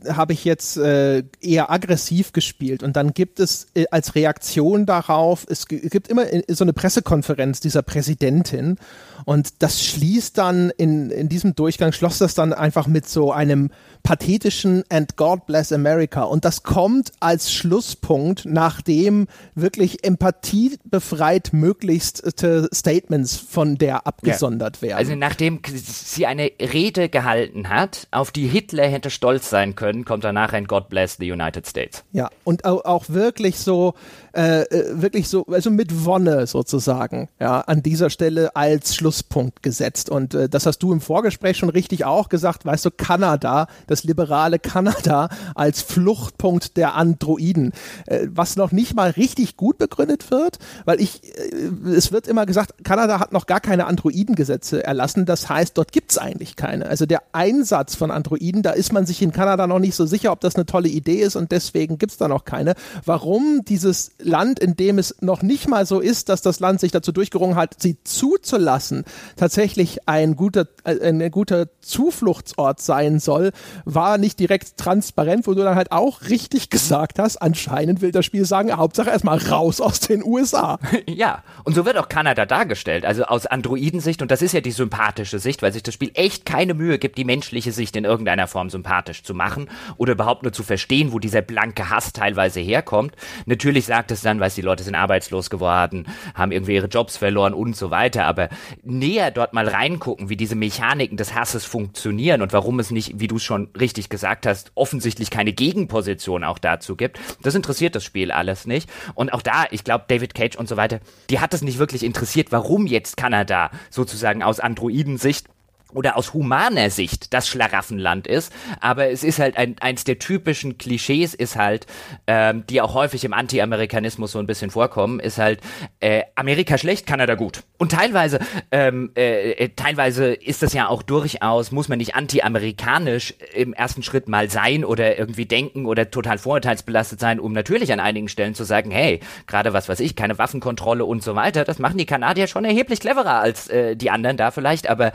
habe ich jetzt äh, eher aggressiv gespielt und dann gibt es äh, als Reaktion darauf, es gibt immer äh, so eine Pressekonferenz dieser Präsidentin und das schließt dann in, in diesem Durchgang, schloss das dann einfach mit so einem pathetischen And God Bless America. Und das kommt als Schlusspunkt, nachdem wirklich empathiebefreit möglichste Statements von der abgesondert werden. Also nachdem sie eine Rede gehalten hat, auf die Hitler hätte stolz sein können, kommt danach ein God Bless the United States. Ja, und auch wirklich so, äh, äh, wirklich so, also mit Wonne sozusagen, ja, an dieser Stelle als Schlusspunkt gesetzt. Und äh, das hast du im Vorgespräch schon richtig auch gesagt, weißt du, Kanada, das liberale Kanada als Fluchtpunkt der Androiden, äh, was noch nicht mal richtig gut begründet wird, weil ich, äh, es wird immer gesagt, Kanada hat noch gar keine Androidengesetze erlassen, das heißt, dort gibt es eigentlich keine. Also der Einsatz von Androiden, da ist man sich in Kanada noch nicht so sicher, ob das eine tolle Idee ist und deswegen gibt es da noch keine. Warum dieses Land, in dem es noch nicht mal so ist, dass das Land sich dazu durchgerungen hat, sie zuzulassen, tatsächlich ein guter, äh, ein guter Zufluchtsort sein soll, war nicht direkt transparent, wo du dann halt auch richtig gesagt hast, anscheinend will das Spiel sagen, Hauptsache erstmal raus aus den USA. Ja, und so wird auch Kanada dargestellt, also aus Androidensicht, und das ist ja die sympathische Sicht, weil sich das Spiel echt keine Mühe gibt, die menschliche Sicht in irgendeiner Form sympathisch zu machen oder überhaupt nur zu verstehen, wo dieser blanke Hass teilweise herkommt. Natürlich sagt es dann, weil die Leute sind arbeitslos geworden, haben irgendwie ihre Jobs verloren und so weiter, aber näher dort mal reingucken, wie diese Mechaniken des Hasses funktionieren und warum es nicht, wie du es schon richtig gesagt hast, offensichtlich keine Gegenposition auch dazu gibt. Das interessiert das Spiel alles nicht. Und auch da, ich glaube, David Cage und so weiter, die hat es nicht wirklich interessiert, warum jetzt Kanada sozusagen aus Androidensicht oder aus humaner Sicht das Schlaraffenland ist, aber es ist halt ein, eins der typischen Klischees ist halt, ähm, die auch häufig im Anti-Amerikanismus so ein bisschen vorkommen, ist halt äh, Amerika schlecht, Kanada gut. Und teilweise, ähm, äh, äh, teilweise ist das ja auch durchaus, muss man nicht anti-amerikanisch im ersten Schritt mal sein oder irgendwie denken oder total vorurteilsbelastet sein, um natürlich an einigen Stellen zu sagen, hey, gerade was weiß ich, keine Waffenkontrolle und so weiter, das machen die Kanadier schon erheblich cleverer als äh, die anderen da vielleicht, aber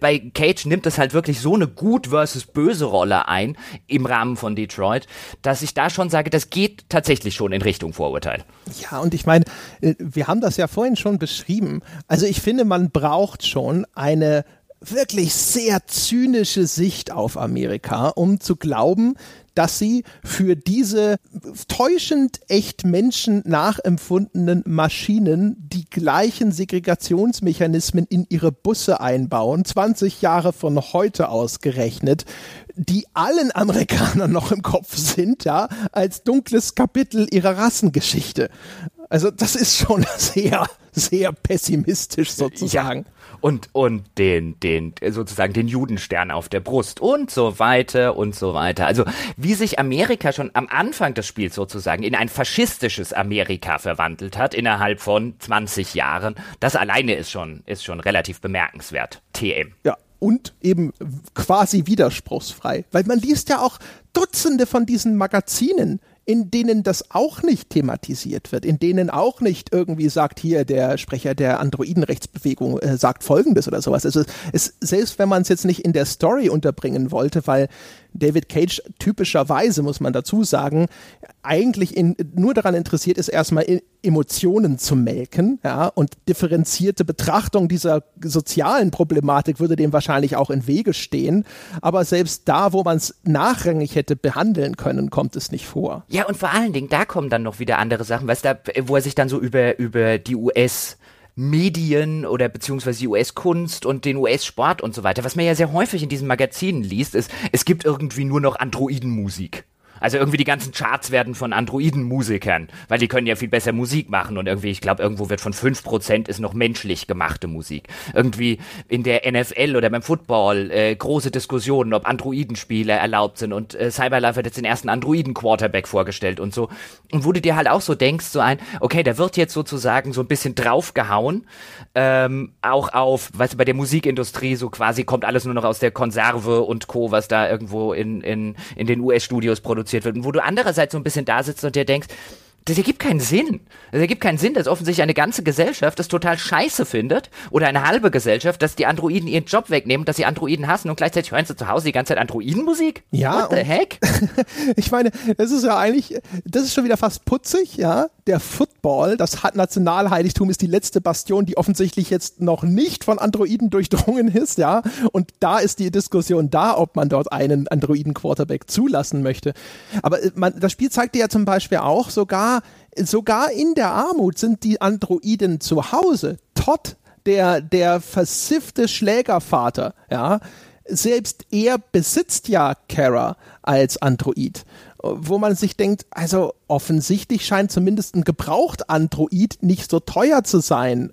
bei Cage nimmt es halt wirklich so eine gut versus böse Rolle ein im Rahmen von Detroit, dass ich da schon sage, das geht tatsächlich schon in Richtung Vorurteil. Ja, und ich meine, äh, wir haben das ja vorhin schon beschrieben. Also ich finde, man braucht schon eine wirklich sehr zynische Sicht auf Amerika, um zu glauben, dass sie für diese täuschend echt Menschen nachempfundenen Maschinen die gleichen Segregationsmechanismen in ihre Busse einbauen, 20 Jahre von heute ausgerechnet, die allen Amerikanern noch im Kopf sind, ja, als dunkles Kapitel ihrer Rassengeschichte. Also das ist schon sehr, sehr pessimistisch sozusagen. Ja und, und den, den, sozusagen den Judenstern auf der Brust und so weiter und so weiter. Also, wie sich Amerika schon am Anfang des Spiels sozusagen in ein faschistisches Amerika verwandelt hat, innerhalb von 20 Jahren, das alleine ist schon, ist schon relativ bemerkenswert. TM. Ja, und eben quasi widerspruchsfrei. Weil man liest ja auch Dutzende von diesen Magazinen, in denen das auch nicht thematisiert wird, in denen auch nicht irgendwie sagt, hier der Sprecher der Androidenrechtsbewegung äh, sagt Folgendes oder sowas. Also es, selbst wenn man es jetzt nicht in der Story unterbringen wollte, weil David Cage typischerweise, muss man dazu sagen, eigentlich in, nur daran interessiert ist, erstmal Emotionen zu melken, ja, und differenzierte Betrachtung dieser sozialen Problematik würde dem wahrscheinlich auch in Wege stehen. Aber selbst da, wo man es nachrangig hätte behandeln können, kommt es nicht vor. Ja, und vor allen Dingen, da kommen dann noch wieder andere Sachen, weißt du, wo er sich dann so über, über die US- Medien oder beziehungsweise die US-Kunst und den US-Sport und so weiter. Was man ja sehr häufig in diesen Magazinen liest, ist, es gibt irgendwie nur noch Androidenmusik. Also irgendwie die ganzen Charts werden von Androiden-Musikern, weil die können ja viel besser Musik machen und irgendwie, ich glaube, irgendwo wird von 5% ist noch menschlich gemachte Musik. Irgendwie in der NFL oder beim Football äh, große Diskussionen, ob Androidenspiele erlaubt sind und äh, Cyberlife hat jetzt den ersten Androiden-Quarterback vorgestellt und so. Und wo du dir halt auch so denkst, so ein, okay, da wird jetzt sozusagen so ein bisschen draufgehauen, ähm, auch auf, weißt du, bei der Musikindustrie so quasi kommt alles nur noch aus der Konserve und Co., was da irgendwo in, in, in den US-Studios produziert produziert wird. Und wo du andererseits so ein bisschen da sitzt und dir denkst, das ergibt keinen Sinn. Das ergibt keinen Sinn, dass offensichtlich eine ganze Gesellschaft das total scheiße findet oder eine halbe Gesellschaft, dass die Androiden ihren Job wegnehmen, dass sie Androiden hassen und gleichzeitig hören sie zu Hause die ganze Zeit Androidenmusik? Ja. What the heck? ich meine, das ist ja eigentlich, das ist schon wieder fast putzig, ja. Der Football, das Nationalheiligtum ist die letzte Bastion, die offensichtlich jetzt noch nicht von Androiden durchdrungen ist, ja. Und da ist die Diskussion da, ob man dort einen Androiden-Quarterback zulassen möchte. Aber äh, man, das Spiel zeigt dir ja zum Beispiel auch sogar, sogar in der Armut sind die Androiden zu Hause. Todd, der, der versiffte Schlägervater, ja, selbst er besitzt ja Kara als Android, wo man sich denkt, also offensichtlich scheint zumindest ein gebraucht Android nicht so teuer zu sein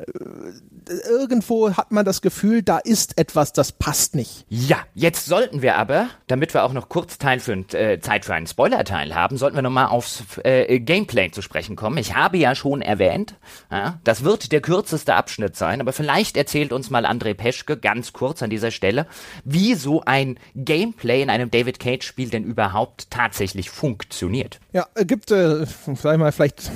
irgendwo hat man das Gefühl, da ist etwas, das passt nicht. Ja, jetzt sollten wir aber, damit wir auch noch kurz Teil für, äh, Zeit für einen Spoiler-Teil haben, sollten wir nochmal aufs äh, Gameplay zu sprechen kommen. Ich habe ja schon erwähnt, ja, das wird der kürzeste Abschnitt sein, aber vielleicht erzählt uns mal André Peschke ganz kurz an dieser Stelle, wie so ein Gameplay in einem David Cage-Spiel denn überhaupt tatsächlich funktioniert. Ja, gibt, äh, sag ich mal, vielleicht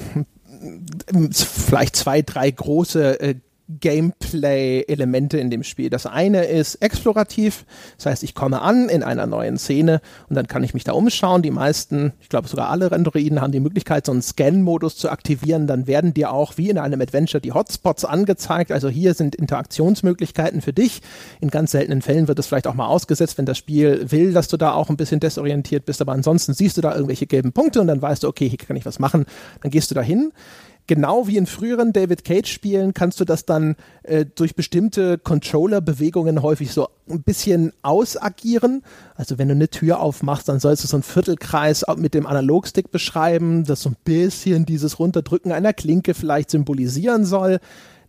vielleicht zwei, drei große äh, Gameplay-Elemente in dem Spiel. Das eine ist explorativ, das heißt, ich komme an in einer neuen Szene und dann kann ich mich da umschauen. Die meisten, ich glaube sogar alle Androiden haben die Möglichkeit, so einen Scan-Modus zu aktivieren. Dann werden dir auch wie in einem Adventure die Hotspots angezeigt. Also hier sind Interaktionsmöglichkeiten für dich. In ganz seltenen Fällen wird es vielleicht auch mal ausgesetzt, wenn das Spiel will, dass du da auch ein bisschen desorientiert bist. Aber ansonsten siehst du da irgendwelche gelben Punkte und dann weißt du, okay, hier kann ich was machen. Dann gehst du da hin genau wie in früheren David Cage-Spielen kannst du das dann äh, durch bestimmte Controller-Bewegungen häufig so ein bisschen ausagieren. Also wenn du eine Tür aufmachst, dann sollst du so einen Viertelkreis mit dem Analogstick beschreiben, das so ein bisschen dieses Runterdrücken einer Klinke vielleicht symbolisieren soll.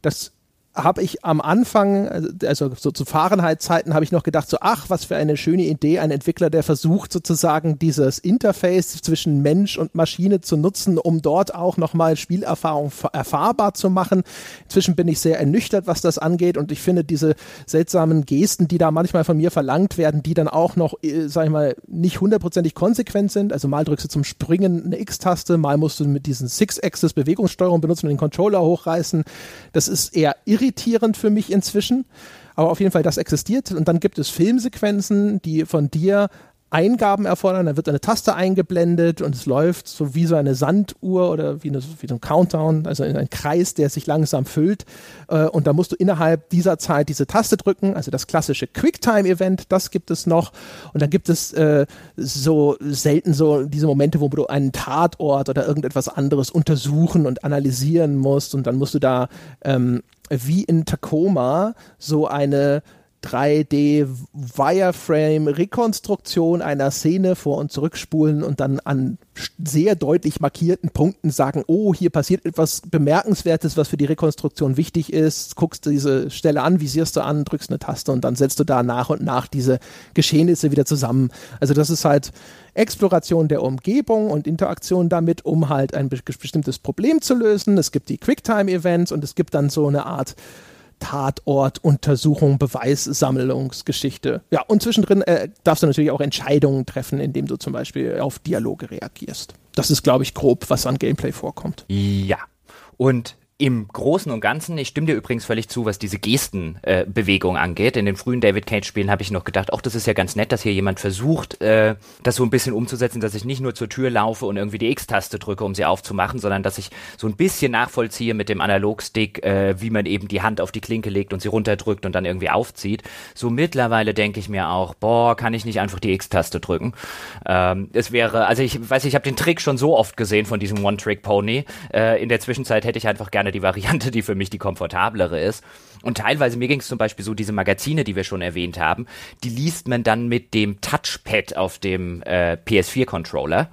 Das habe ich am Anfang, also so zu Fahrenheit-Zeiten, habe ich noch gedacht, so, ach, was für eine schöne Idee, ein Entwickler, der versucht sozusagen dieses Interface zwischen Mensch und Maschine zu nutzen, um dort auch nochmal Spielerfahrung erfahrbar zu machen. Inzwischen bin ich sehr ernüchtert, was das angeht und ich finde diese seltsamen Gesten, die da manchmal von mir verlangt werden, die dann auch noch, äh, sag ich mal, nicht hundertprozentig konsequent sind. Also mal drückst du zum Springen eine X-Taste, mal musst du mit diesen Six-Axis Bewegungssteuerung benutzen und den Controller hochreißen. Das ist eher irritierend irritierend für mich inzwischen. Aber auf jeden Fall, das existiert. Und dann gibt es Filmsequenzen, die von dir Eingaben erfordern, da wird eine Taste eingeblendet und es läuft so wie so eine Sanduhr oder wie, eine, wie so ein Countdown, also in ein Kreis, der sich langsam füllt. Äh, und da musst du innerhalb dieser Zeit diese Taste drücken, also das klassische Quicktime-Event, das gibt es noch. Und dann gibt es äh, so selten so diese Momente, wo du einen Tatort oder irgendetwas anderes untersuchen und analysieren musst und dann musst du da ähm, wie in Tacoma so eine 3D Wireframe Rekonstruktion einer Szene vor und zurückspulen und dann an sehr deutlich markierten Punkten sagen, oh, hier passiert etwas bemerkenswertes, was für die Rekonstruktion wichtig ist, guckst du diese Stelle an, visierst du an, drückst eine Taste und dann setzt du da nach und nach diese Geschehnisse wieder zusammen. Also das ist halt Exploration der Umgebung und Interaktion damit, um halt ein bestimmtes Problem zu lösen. Es gibt die Quicktime-Events und es gibt dann so eine Art Tatort, Untersuchung, Beweissammlungsgeschichte. Ja, und zwischendrin äh, darfst du natürlich auch Entscheidungen treffen, indem du zum Beispiel auf Dialoge reagierst. Das ist, glaube ich, grob, was an Gameplay vorkommt. Ja. Und im Großen und Ganzen, ich stimme dir übrigens völlig zu, was diese Gestenbewegung äh, angeht. In den frühen David Cage-Spielen habe ich noch gedacht, ach, das ist ja ganz nett, dass hier jemand versucht, äh, das so ein bisschen umzusetzen, dass ich nicht nur zur Tür laufe und irgendwie die X-Taste drücke, um sie aufzumachen, sondern dass ich so ein bisschen nachvollziehe mit dem Analogstick, äh, wie man eben die Hand auf die Klinke legt und sie runterdrückt und dann irgendwie aufzieht. So mittlerweile denke ich mir auch, boah, kann ich nicht einfach die X-Taste drücken? Ähm, es wäre, also ich weiß, ich habe den Trick schon so oft gesehen von diesem One-Trick-Pony. Äh, in der Zwischenzeit hätte ich einfach gerne gerne die Variante, die für mich die komfortablere ist. Und teilweise, mir ging es zum Beispiel so, diese Magazine, die wir schon erwähnt haben, die liest man dann mit dem Touchpad auf dem äh, PS4-Controller.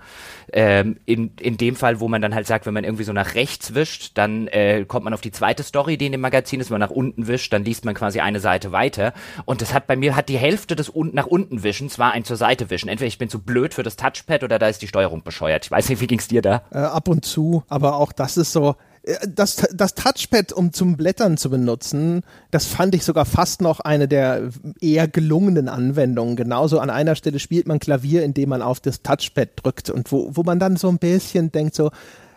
Ähm, in, in dem Fall, wo man dann halt sagt, wenn man irgendwie so nach rechts wischt, dann äh, kommt man auf die zweite Story, die in dem Magazin ist. Wenn man nach unten wischt, dann liest man quasi eine Seite weiter. Und das hat bei mir, hat die Hälfte des un nach unten Wischens war ein zur Seite wischen. Entweder ich bin zu blöd für das Touchpad oder da ist die Steuerung bescheuert. Ich weiß nicht, wie ging's dir da? Äh, ab und zu, aber auch das ist so, das, das Touchpad, um zum Blättern zu benutzen, das fand ich sogar fast noch eine der eher gelungenen Anwendungen. Genauso an einer Stelle spielt man Klavier, indem man auf das Touchpad drückt und wo, wo man dann so ein bisschen denkt, so,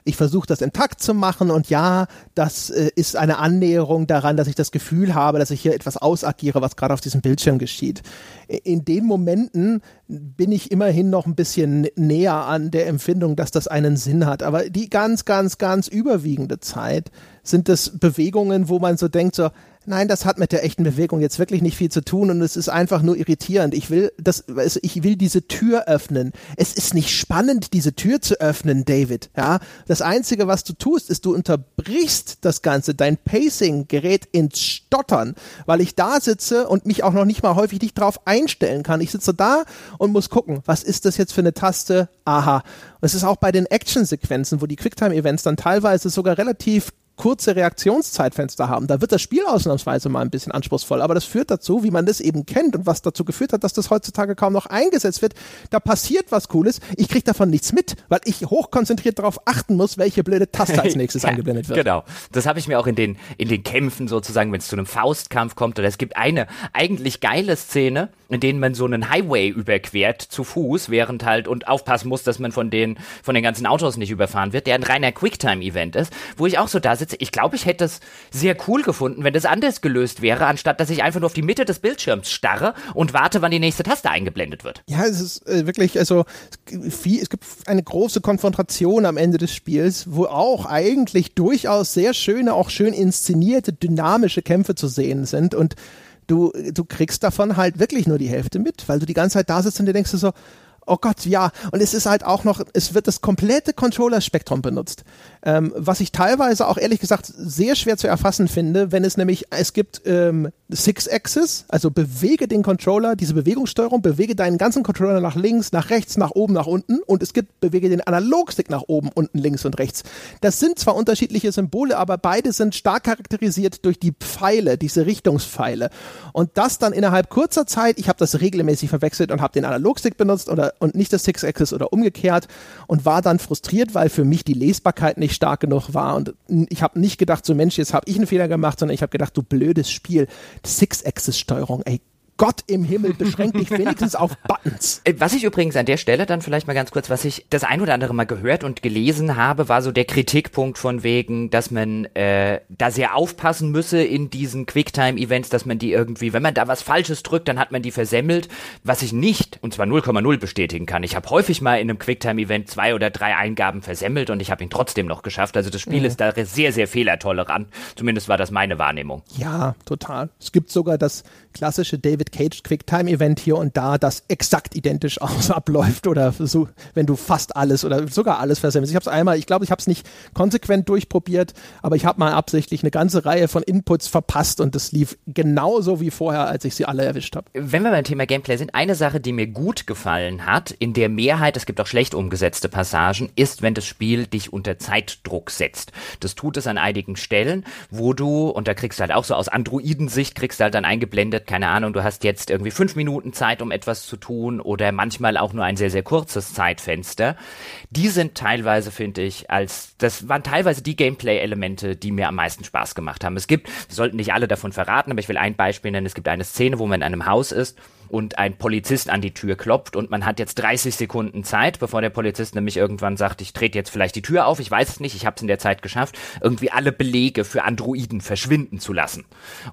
ich versuche das intakt zu machen und ja, das äh, ist eine Annäherung daran, dass ich das Gefühl habe, dass ich hier etwas ausagiere, was gerade auf diesem Bildschirm geschieht. In den Momenten bin ich immerhin noch ein bisschen näher an der Empfindung, dass das einen Sinn hat. Aber die ganz, ganz, ganz überwiegende Zeit sind es Bewegungen, wo man so denkt, so, nein, das hat mit der echten Bewegung jetzt wirklich nicht viel zu tun und es ist einfach nur irritierend. Ich will das, ich will diese Tür öffnen. Es ist nicht spannend, diese Tür zu öffnen, David. Ja, das einzige, was du tust, ist, du unterbrichst das Ganze. Dein Pacing gerät ins Stottern, weil ich da sitze und mich auch noch nicht mal häufig nicht drauf einstellen kann. Ich sitze da und muss gucken, was ist das jetzt für eine Taste? Aha. Und es ist auch bei den Action-Sequenzen, wo die Quicktime-Events dann teilweise sogar relativ kurze Reaktionszeitfenster haben. Da wird das Spiel ausnahmsweise mal ein bisschen anspruchsvoll, aber das führt dazu, wie man das eben kennt und was dazu geführt hat, dass das heutzutage kaum noch eingesetzt wird. Da passiert was Cooles, ich kriege davon nichts mit, weil ich hochkonzentriert darauf achten muss, welche blöde Taste als nächstes ja, eingeblendet wird. Genau, das habe ich mir auch in den, in den Kämpfen sozusagen, wenn es zu einem Faustkampf kommt, oder es gibt eine eigentlich geile Szene, in denen man so einen Highway überquert zu Fuß, während halt und aufpassen muss, dass man von den, von den ganzen Autos nicht überfahren wird, der ein reiner Quicktime-Event ist, wo ich auch so da sitze, ich glaube, ich hätte es sehr cool gefunden, wenn das anders gelöst wäre, anstatt dass ich einfach nur auf die Mitte des Bildschirms starre und warte, wann die nächste Taste eingeblendet wird. Ja, es ist äh, wirklich, also es gibt eine große Konfrontation am Ende des Spiels, wo auch eigentlich durchaus sehr schöne, auch schön inszenierte, dynamische Kämpfe zu sehen sind und du, du kriegst davon halt wirklich nur die Hälfte mit, weil du die ganze Zeit da sitzt und dir denkst so, oh Gott, ja. Und es ist halt auch noch, es wird das komplette Controller-Spektrum benutzt. Ähm, was ich teilweise auch ehrlich gesagt sehr schwer zu erfassen finde, wenn es nämlich, es gibt ähm, Six-Axis, also bewege den Controller, diese Bewegungssteuerung, bewege deinen ganzen Controller nach links, nach rechts, nach oben, nach unten und es gibt bewege den Analogstick nach oben, unten, links und rechts. Das sind zwar unterschiedliche Symbole, aber beide sind stark charakterisiert durch die Pfeile, diese Richtungspfeile. Und das dann innerhalb kurzer Zeit, ich habe das regelmäßig verwechselt und habe den Analogstick benutzt oder, und nicht das Six-Axis oder umgekehrt und war dann frustriert, weil für mich die Lesbarkeit nicht nicht stark genug war. Und ich habe nicht gedacht, so Mensch, jetzt habe ich einen Fehler gemacht, sondern ich habe gedacht, du blödes Spiel. Six-Axis-Steuerung, ey, Gott im Himmel, beschränk dich wenigstens auf Buttons. Äh, was ich übrigens an der Stelle dann vielleicht mal ganz kurz, was ich das ein oder andere mal gehört und gelesen habe, war so der Kritikpunkt von wegen, dass man äh, da sehr aufpassen müsse in diesen Quicktime-Events, dass man die irgendwie, wenn man da was Falsches drückt, dann hat man die versemmelt, was ich nicht, und zwar 0,0 bestätigen kann. Ich habe häufig mal in einem Quicktime-Event zwei oder drei Eingaben versemmelt und ich habe ihn trotzdem noch geschafft. Also das Spiel mhm. ist da sehr, sehr fehlertolerant. Zumindest war das meine Wahrnehmung. Ja, total. Es gibt sogar das klassische David Cage Quicktime Event hier und da, das exakt identisch aus abläuft oder so, wenn du fast alles oder sogar alles versemmelst. Ich habe es einmal, ich glaube, ich habe es nicht konsequent durchprobiert, aber ich habe mal absichtlich eine ganze Reihe von Inputs verpasst und das lief genauso wie vorher, als ich sie alle erwischt habe. Wenn wir beim Thema Gameplay sind, eine Sache, die mir gut gefallen hat, in der Mehrheit, es gibt auch schlecht umgesetzte Passagen, ist, wenn das Spiel dich unter Zeitdruck setzt. Das tut es an einigen Stellen, wo du, und da kriegst du halt auch so aus Androidensicht, kriegst du halt dann eingeblendet, keine Ahnung, du hast jetzt irgendwie fünf Minuten Zeit, um etwas zu tun oder manchmal auch nur ein sehr, sehr kurzes Zeitfenster. Die sind teilweise, finde ich, als, das waren teilweise die Gameplay-Elemente, die mir am meisten Spaß gemacht haben. Es gibt, wir sollten nicht alle davon verraten, aber ich will ein Beispiel nennen. Es gibt eine Szene, wo man in einem Haus ist und ein Polizist an die Tür klopft und man hat jetzt 30 Sekunden Zeit, bevor der Polizist nämlich irgendwann sagt, ich trete jetzt vielleicht die Tür auf, ich weiß es nicht, ich habe es in der Zeit geschafft, irgendwie alle Belege für Androiden verschwinden zu lassen.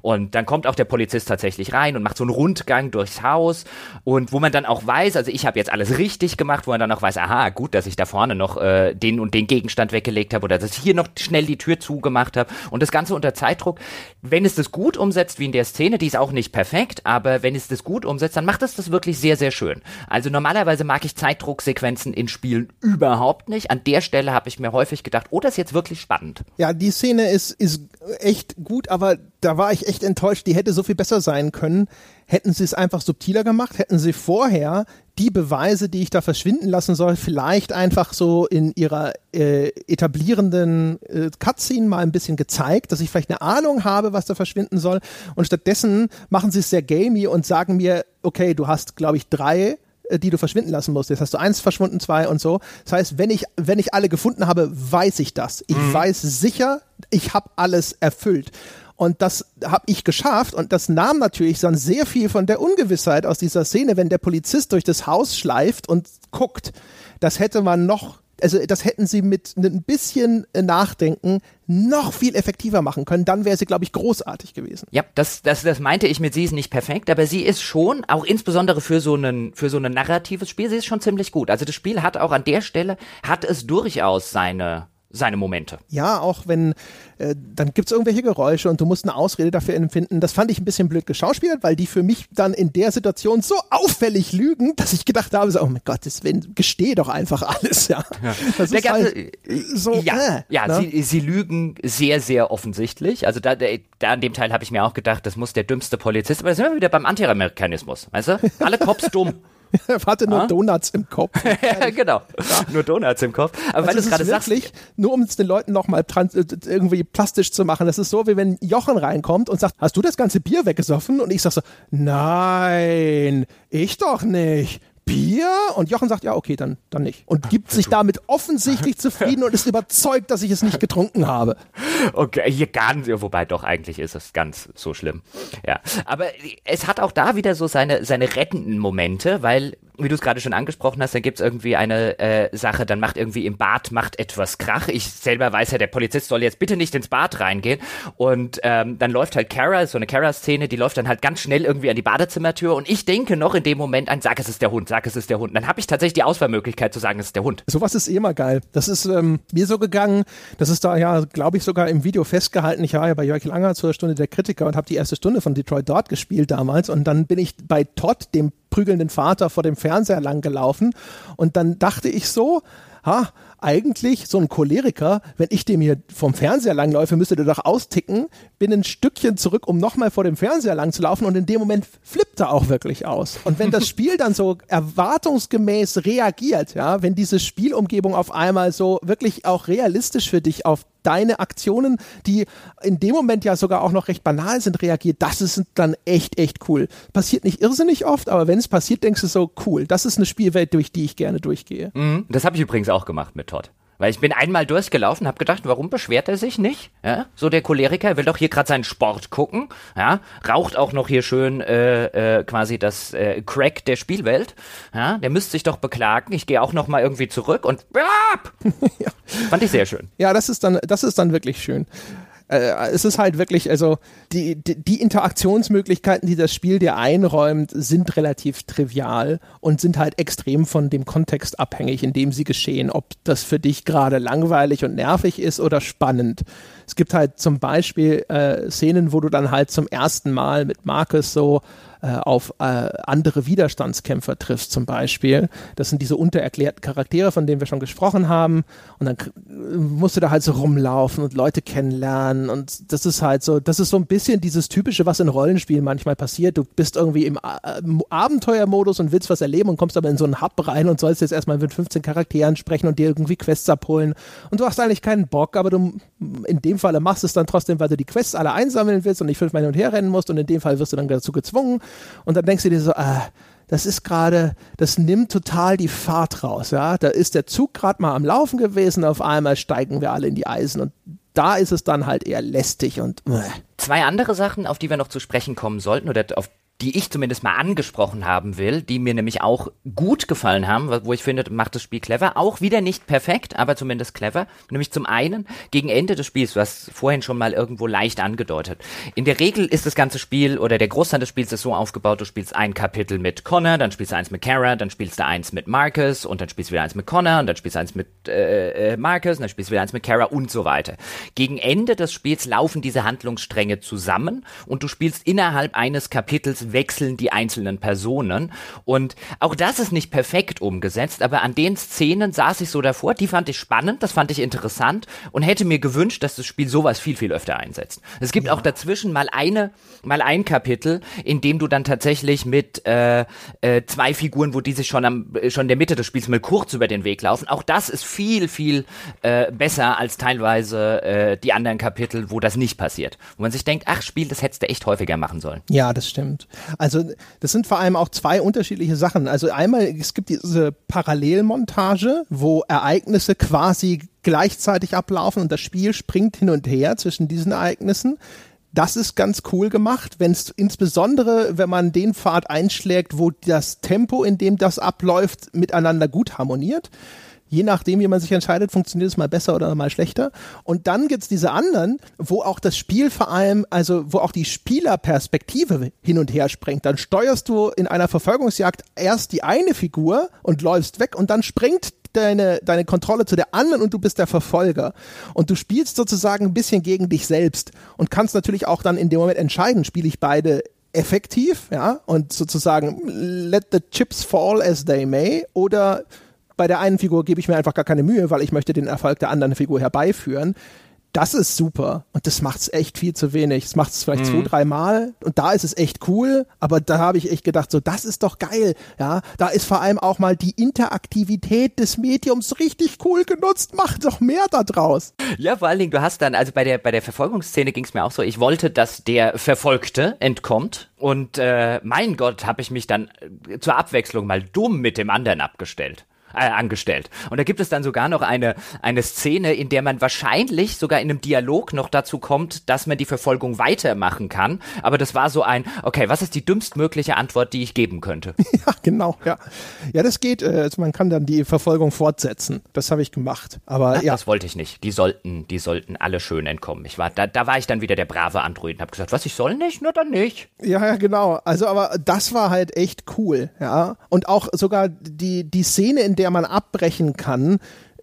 Und dann kommt auch der Polizist tatsächlich rein und macht so einen Rundgang durchs Haus und wo man dann auch weiß, also ich habe jetzt alles richtig gemacht, wo man dann auch weiß, aha, gut, dass ich da vorne noch äh, den und den Gegenstand weggelegt habe oder dass ich hier noch schnell die Tür zugemacht habe und das Ganze unter Zeitdruck. Wenn es das gut umsetzt, wie in der Szene, die ist auch nicht perfekt, aber wenn es das gut umsetzt, umsetzt, dann macht es das wirklich sehr, sehr schön. Also normalerweise mag ich Zeitdrucksequenzen in Spielen überhaupt nicht. An der Stelle habe ich mir häufig gedacht, oh, das ist jetzt wirklich spannend. Ja, die Szene ist, ist echt gut, aber da war ich echt enttäuscht. Die hätte so viel besser sein können. Hätten sie es einfach subtiler gemacht, hätten sie vorher die Beweise, die ich da verschwinden lassen soll, vielleicht einfach so in ihrer äh, etablierenden äh, Cutscene mal ein bisschen gezeigt, dass ich vielleicht eine Ahnung habe, was da verschwinden soll. Und stattdessen machen sie es sehr gamey und sagen mir, okay, du hast, glaube ich, drei äh, die du verschwinden lassen musst. Jetzt hast du eins verschwunden, zwei und so. Das heißt, wenn ich, wenn ich alle gefunden habe, weiß ich das. Ich mhm. weiß sicher, ich habe alles erfüllt. Und das habe ich geschafft und das nahm natürlich dann sehr viel von der Ungewissheit aus dieser Szene, wenn der Polizist durch das Haus schleift und guckt. Das hätte man noch also das hätten sie mit ein bisschen Nachdenken noch viel effektiver machen können. Dann wäre sie, glaube ich, großartig gewesen. Ja, das, das, das meinte ich mit, sie ist nicht perfekt, aber sie ist schon, auch insbesondere für so einen, für so ein narratives Spiel, sie ist schon ziemlich gut. Also das Spiel hat auch an der Stelle, hat es durchaus seine, seine Momente. Ja, auch wenn äh, dann gibt's irgendwelche Geräusche und du musst eine Ausrede dafür empfinden. Das fand ich ein bisschen blöd geschauspielert, weil die für mich dann in der Situation so auffällig lügen, dass ich gedacht habe, so, oh mein Gott, das gestehe doch einfach alles, ja. ja. Das ist halt so, ja, äh, ja ne? sie, sie lügen sehr, sehr offensichtlich. Also da, da an dem Teil habe ich mir auch gedacht, das muss der dümmste Polizist, aber da sind wir wieder beim Antiamerikanismus, weißt du? Alle Cops dumm. Er hatte nur ah? Donuts im Kopf. ja, genau. Ja. Nur Donuts im Kopf. Aber also weil du gerade sagst. Nur um es den Leuten nochmal äh, irgendwie plastisch zu machen. Das ist so, wie wenn Jochen reinkommt und sagt, hast du das ganze Bier weggesoffen? Und ich sag so, nein, ich doch nicht. Bier? Und Jochen sagt, ja, okay, dann, dann nicht. Und gibt sich damit offensichtlich zufrieden und ist überzeugt, dass ich es nicht getrunken habe. Okay, hier gar nicht, wobei doch eigentlich ist es ganz so schlimm. Ja, aber es hat auch da wieder so seine, seine rettenden Momente, weil wie du es gerade schon angesprochen hast, dann gibt es irgendwie eine äh, Sache, dann macht irgendwie im Bad macht etwas Krach. Ich selber weiß ja, der Polizist soll jetzt bitte nicht ins Bad reingehen. Und ähm, dann läuft halt Kara, so eine Kara-Szene, die läuft dann halt ganz schnell irgendwie an die Badezimmertür und ich denke noch in dem Moment an, sag es ist der Hund, sag es ist der Hund. Dann habe ich tatsächlich die Auswahlmöglichkeit zu sagen, es ist der Hund. Sowas ist eh immer geil. Das ist ähm, mir so gegangen, das ist da ja, glaube ich, sogar im Video festgehalten. Ich war ja bei Jörg Langer zur Stunde der Kritiker und habe die erste Stunde von Detroit dort gespielt damals und dann bin ich bei Todd, dem prügelnden Vater vor dem Fernseher lang gelaufen und dann dachte ich so, ha, eigentlich so ein Choleriker, wenn ich dem hier vom Fernseher langläufe, müsste der doch austicken, bin ein Stückchen zurück, um nochmal vor dem Fernseher lang zu laufen und in dem Moment flippt er auch wirklich aus. Und wenn das Spiel dann so erwartungsgemäß reagiert, ja, wenn diese Spielumgebung auf einmal so wirklich auch realistisch für dich auf deine Aktionen, die in dem Moment ja sogar auch noch recht banal sind, reagiert, das ist dann echt, echt cool. Passiert nicht irrsinnig oft, aber wenn es passiert, denkst du so, cool, das ist eine Spielwelt, durch die ich gerne durchgehe. Mhm, das habe ich übrigens auch gemacht mit Todd. Weil ich bin einmal durchgelaufen, habe gedacht, warum beschwert er sich nicht? Ja? So der Choleriker will doch hier gerade seinen Sport gucken, ja? raucht auch noch hier schön äh, äh, quasi das äh, Crack der Spielwelt. Ja? Der müsste sich doch beklagen. Ich gehe auch noch mal irgendwie zurück und ja. fand ich sehr schön. Ja, das ist dann, das ist dann wirklich schön äh, es ist halt wirklich, also die, die, die Interaktionsmöglichkeiten, die das Spiel dir einräumt, sind relativ trivial und sind halt extrem von dem Kontext abhängig, in dem sie geschehen, ob das für dich gerade langweilig und nervig ist oder spannend. Es gibt halt zum Beispiel äh, Szenen, wo du dann halt zum ersten Mal mit Marcus so auf äh, andere Widerstandskämpfer triffst zum Beispiel. Das sind diese untererklärten Charaktere, von denen wir schon gesprochen haben. Und dann musst du da halt so rumlaufen und Leute kennenlernen. Und das ist halt so, das ist so ein bisschen dieses typische, was in Rollenspielen manchmal passiert. Du bist irgendwie im äh, Abenteuermodus und willst was erleben und kommst aber in so einen Hub rein und sollst jetzt erstmal mit 15 Charakteren sprechen und dir irgendwie Quests abholen. Und du hast eigentlich keinen Bock, aber du in dem Falle machst es dann trotzdem, weil du die Quests alle einsammeln willst und nicht fünfmal hin und her rennen musst. Und in dem Fall wirst du dann dazu gezwungen. Und dann denkst du dir so, ah, das ist gerade, das nimmt total die Fahrt raus, ja. Da ist der Zug gerade mal am Laufen gewesen, auf einmal steigen wir alle in die Eisen und da ist es dann halt eher lästig und. Äh. Zwei andere Sachen, auf die wir noch zu sprechen kommen sollten oder auf die ich zumindest mal angesprochen haben will, die mir nämlich auch gut gefallen haben, wo ich finde, macht das Spiel clever. Auch wieder nicht perfekt, aber zumindest clever. Nämlich zum einen gegen Ende des Spiels, hast vorhin schon mal irgendwo leicht angedeutet. In der Regel ist das ganze Spiel oder der Großteil des Spiels ist so aufgebaut, du spielst ein Kapitel mit Connor, dann spielst du eins mit Kara, dann spielst du eins mit Marcus und dann spielst du wieder eins mit Connor und dann spielst du eins mit äh, äh, Marcus und dann spielst du wieder eins mit Kara und so weiter. Gegen Ende des Spiels laufen diese Handlungsstränge zusammen und du spielst innerhalb eines Kapitels wechseln die einzelnen Personen. Und auch das ist nicht perfekt umgesetzt, aber an den Szenen saß ich so davor, die fand ich spannend, das fand ich interessant und hätte mir gewünscht, dass das Spiel sowas viel, viel öfter einsetzt. Es gibt ja. auch dazwischen mal eine, mal ein Kapitel, in dem du dann tatsächlich mit äh, äh, zwei Figuren, wo die sich schon am schon in der Mitte des Spiels mal kurz über den Weg laufen. Auch das ist viel, viel äh, besser als teilweise äh, die anderen Kapitel, wo das nicht passiert. Wo man sich denkt, ach Spiel, das hättest du echt häufiger machen sollen. Ja, das stimmt. Also das sind vor allem auch zwei unterschiedliche Sachen. Also einmal, es gibt diese Parallelmontage, wo Ereignisse quasi gleichzeitig ablaufen und das Spiel springt hin und her zwischen diesen Ereignissen. Das ist ganz cool gemacht, wenn es insbesondere, wenn man den Pfad einschlägt, wo das Tempo, in dem das abläuft, miteinander gut harmoniert. Je nachdem, wie man sich entscheidet, funktioniert es mal besser oder mal schlechter. Und dann gibt's diese anderen, wo auch das Spiel vor allem, also wo auch die Spielerperspektive hin und her springt. Dann steuerst du in einer Verfolgungsjagd erst die eine Figur und läufst weg und dann springt deine, deine Kontrolle zu der anderen und du bist der Verfolger. Und du spielst sozusagen ein bisschen gegen dich selbst und kannst natürlich auch dann in dem Moment entscheiden, spiele ich beide effektiv, ja, und sozusagen let the chips fall as they may oder bei der einen Figur gebe ich mir einfach gar keine Mühe, weil ich möchte den Erfolg der anderen Figur herbeiführen das ist super und das macht es echt viel zu wenig. Es macht es vielleicht mhm. zwei, drei Mal und da ist es echt cool, aber da habe ich echt gedacht, so das ist doch geil. Ja, da ist vor allem auch mal die Interaktivität des Mediums richtig cool genutzt. Mach doch mehr da draus. Ja, vor allen Dingen, du hast dann, also bei der, bei der Verfolgungsszene ging es mir auch so, ich wollte, dass der Verfolgte entkommt und äh, mein Gott, habe ich mich dann äh, zur Abwechslung mal dumm mit dem anderen abgestellt äh, angestellt. Und da gibt es dann sogar noch eine, eine Szene, in der man wahrscheinlich sogar in einem Dialog noch dazu kommt, dass man die Verfolgung weitermachen kann. Aber das war so ein, okay, was ist die dümmstmögliche Antwort, die ich geben könnte? Ja, genau, ja. Ja, das geht. Äh, also man kann dann die Verfolgung fortsetzen. Das habe ich gemacht. Aber Ach, ja. Das wollte ich nicht. Die sollten, die sollten alle schön entkommen. Ich war, da, da war ich dann wieder der brave Android und habe gesagt, was, ich soll nicht? Nur dann nicht. Ja, ja, genau. Also, aber das war halt echt cool, ja. Und auch sogar die, die Szene, in der der man abbrechen kann,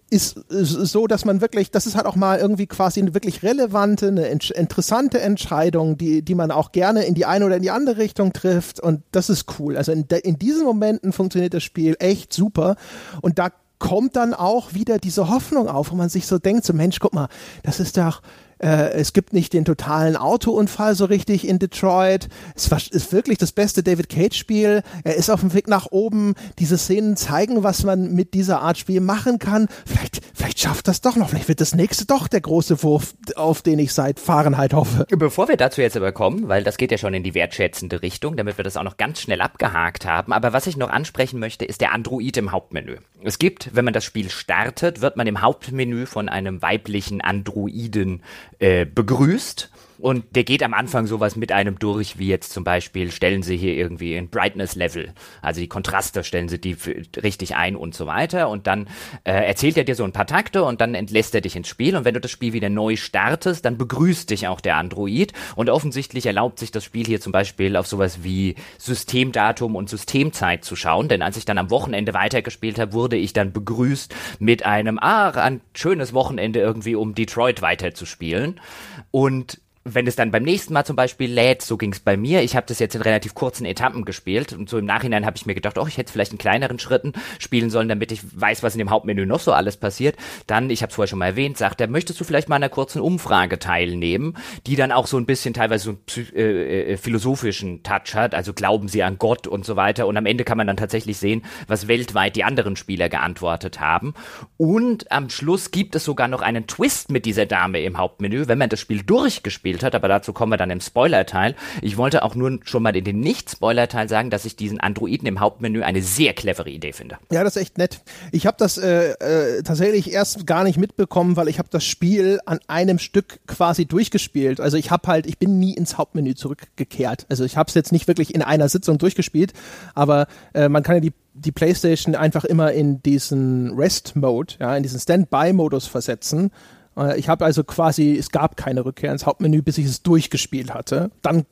ist so, dass man wirklich, das ist halt auch mal irgendwie quasi eine wirklich relevante, eine interessante Entscheidung, die, die man auch gerne in die eine oder in die andere Richtung trifft und das ist cool. Also in, in diesen Momenten funktioniert das Spiel echt super und da kommt dann auch wieder diese Hoffnung auf, wo man sich so denkt, so Mensch, guck mal, das ist doch, es gibt nicht den totalen Autounfall so richtig in Detroit. Es ist wirklich das beste David Cage-Spiel. Er ist auf dem Weg nach oben. Diese Szenen zeigen, was man mit dieser Art Spiel machen kann. Vielleicht, vielleicht schafft das doch noch. Vielleicht wird das nächste doch der große Wurf, auf den ich seit Fahrenheit hoffe. Bevor wir dazu jetzt aber kommen, weil das geht ja schon in die wertschätzende Richtung, damit wir das auch noch ganz schnell abgehakt haben. Aber was ich noch ansprechen möchte, ist der Android im Hauptmenü. Es gibt, wenn man das Spiel startet, wird man im Hauptmenü von einem weiblichen Androiden äh, begrüßt und der geht am Anfang sowas mit einem durch, wie jetzt zum Beispiel, stellen Sie hier irgendwie ein Brightness Level, also die Kontraste stellen Sie die richtig ein und so weiter. Und dann äh, erzählt er dir so ein paar Takte und dann entlässt er dich ins Spiel. Und wenn du das Spiel wieder neu startest, dann begrüßt dich auch der Android. Und offensichtlich erlaubt sich das Spiel hier zum Beispiel auf sowas wie Systemdatum und Systemzeit zu schauen. Denn als ich dann am Wochenende weitergespielt habe, wurde ich dann begrüßt mit einem, ah, ein schönes Wochenende irgendwie, um Detroit weiterzuspielen. Und wenn es dann beim nächsten Mal zum Beispiel lädt, so ging es bei mir, ich habe das jetzt in relativ kurzen Etappen gespielt und so im Nachhinein habe ich mir gedacht, oh, ich hätte vielleicht in kleineren Schritten spielen sollen, damit ich weiß, was in dem Hauptmenü noch so alles passiert. Dann, ich habe es vorher schon mal erwähnt, sagt er, möchtest du vielleicht mal an einer kurzen Umfrage teilnehmen, die dann auch so ein bisschen teilweise so einen äh, äh, philosophischen Touch hat, also glauben sie an Gott und so weiter. Und am Ende kann man dann tatsächlich sehen, was weltweit die anderen Spieler geantwortet haben. Und am Schluss gibt es sogar noch einen Twist mit dieser Dame im Hauptmenü, wenn man das Spiel durchgespielt gespielt hat, aber dazu kommen wir dann im Spoiler-Teil. Ich wollte auch nur schon mal in den Nicht-Spoiler-Teil sagen, dass ich diesen Androiden im Hauptmenü eine sehr clevere Idee finde. Ja, das ist echt nett. Ich habe das äh, äh, tatsächlich erst gar nicht mitbekommen, weil ich habe das Spiel an einem Stück quasi durchgespielt. Also ich habe halt, ich bin nie ins Hauptmenü zurückgekehrt. Also ich habe es jetzt nicht wirklich in einer Sitzung durchgespielt, aber äh, man kann ja die die PlayStation einfach immer in diesen Rest-Mode, ja, in diesen Standby-Modus versetzen. Äh, ich habe also quasi, es gab keine Rückkehr ins Hauptmenü, bis ich es durchgespielt hatte. Dann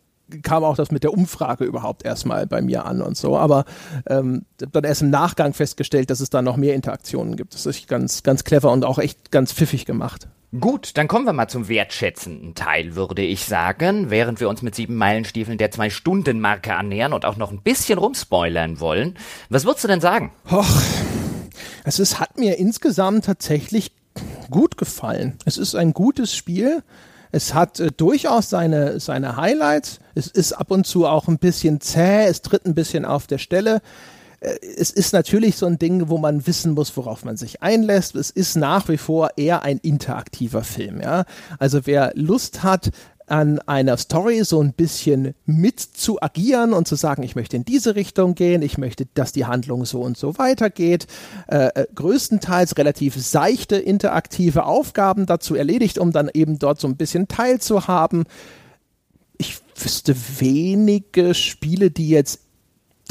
kam auch das mit der Umfrage überhaupt erstmal bei mir an und so. Aber ähm, dann erst im Nachgang festgestellt, dass es da noch mehr Interaktionen gibt. Das ist ganz, ganz clever und auch echt ganz pfiffig gemacht. Gut, dann kommen wir mal zum wertschätzenden Teil, würde ich sagen. Während wir uns mit sieben Meilenstiefeln der Zwei-Stunden-Marke annähern und auch noch ein bisschen rumspoilern wollen. Was würdest du denn sagen? Och, es ist, hat mir insgesamt tatsächlich gut gefallen. Es ist ein gutes Spiel. Es hat äh, durchaus seine, seine Highlights. Es ist ab und zu auch ein bisschen zäh. Es tritt ein bisschen auf der Stelle. Äh, es ist natürlich so ein Ding, wo man wissen muss, worauf man sich einlässt. Es ist nach wie vor eher ein interaktiver Film, ja. Also wer Lust hat, an einer Story so ein bisschen mit zu agieren und zu sagen, ich möchte in diese Richtung gehen, ich möchte, dass die Handlung so und so weitergeht. Äh, äh, größtenteils relativ seichte interaktive Aufgaben dazu erledigt, um dann eben dort so ein bisschen teilzuhaben. Ich wüsste wenige Spiele, die jetzt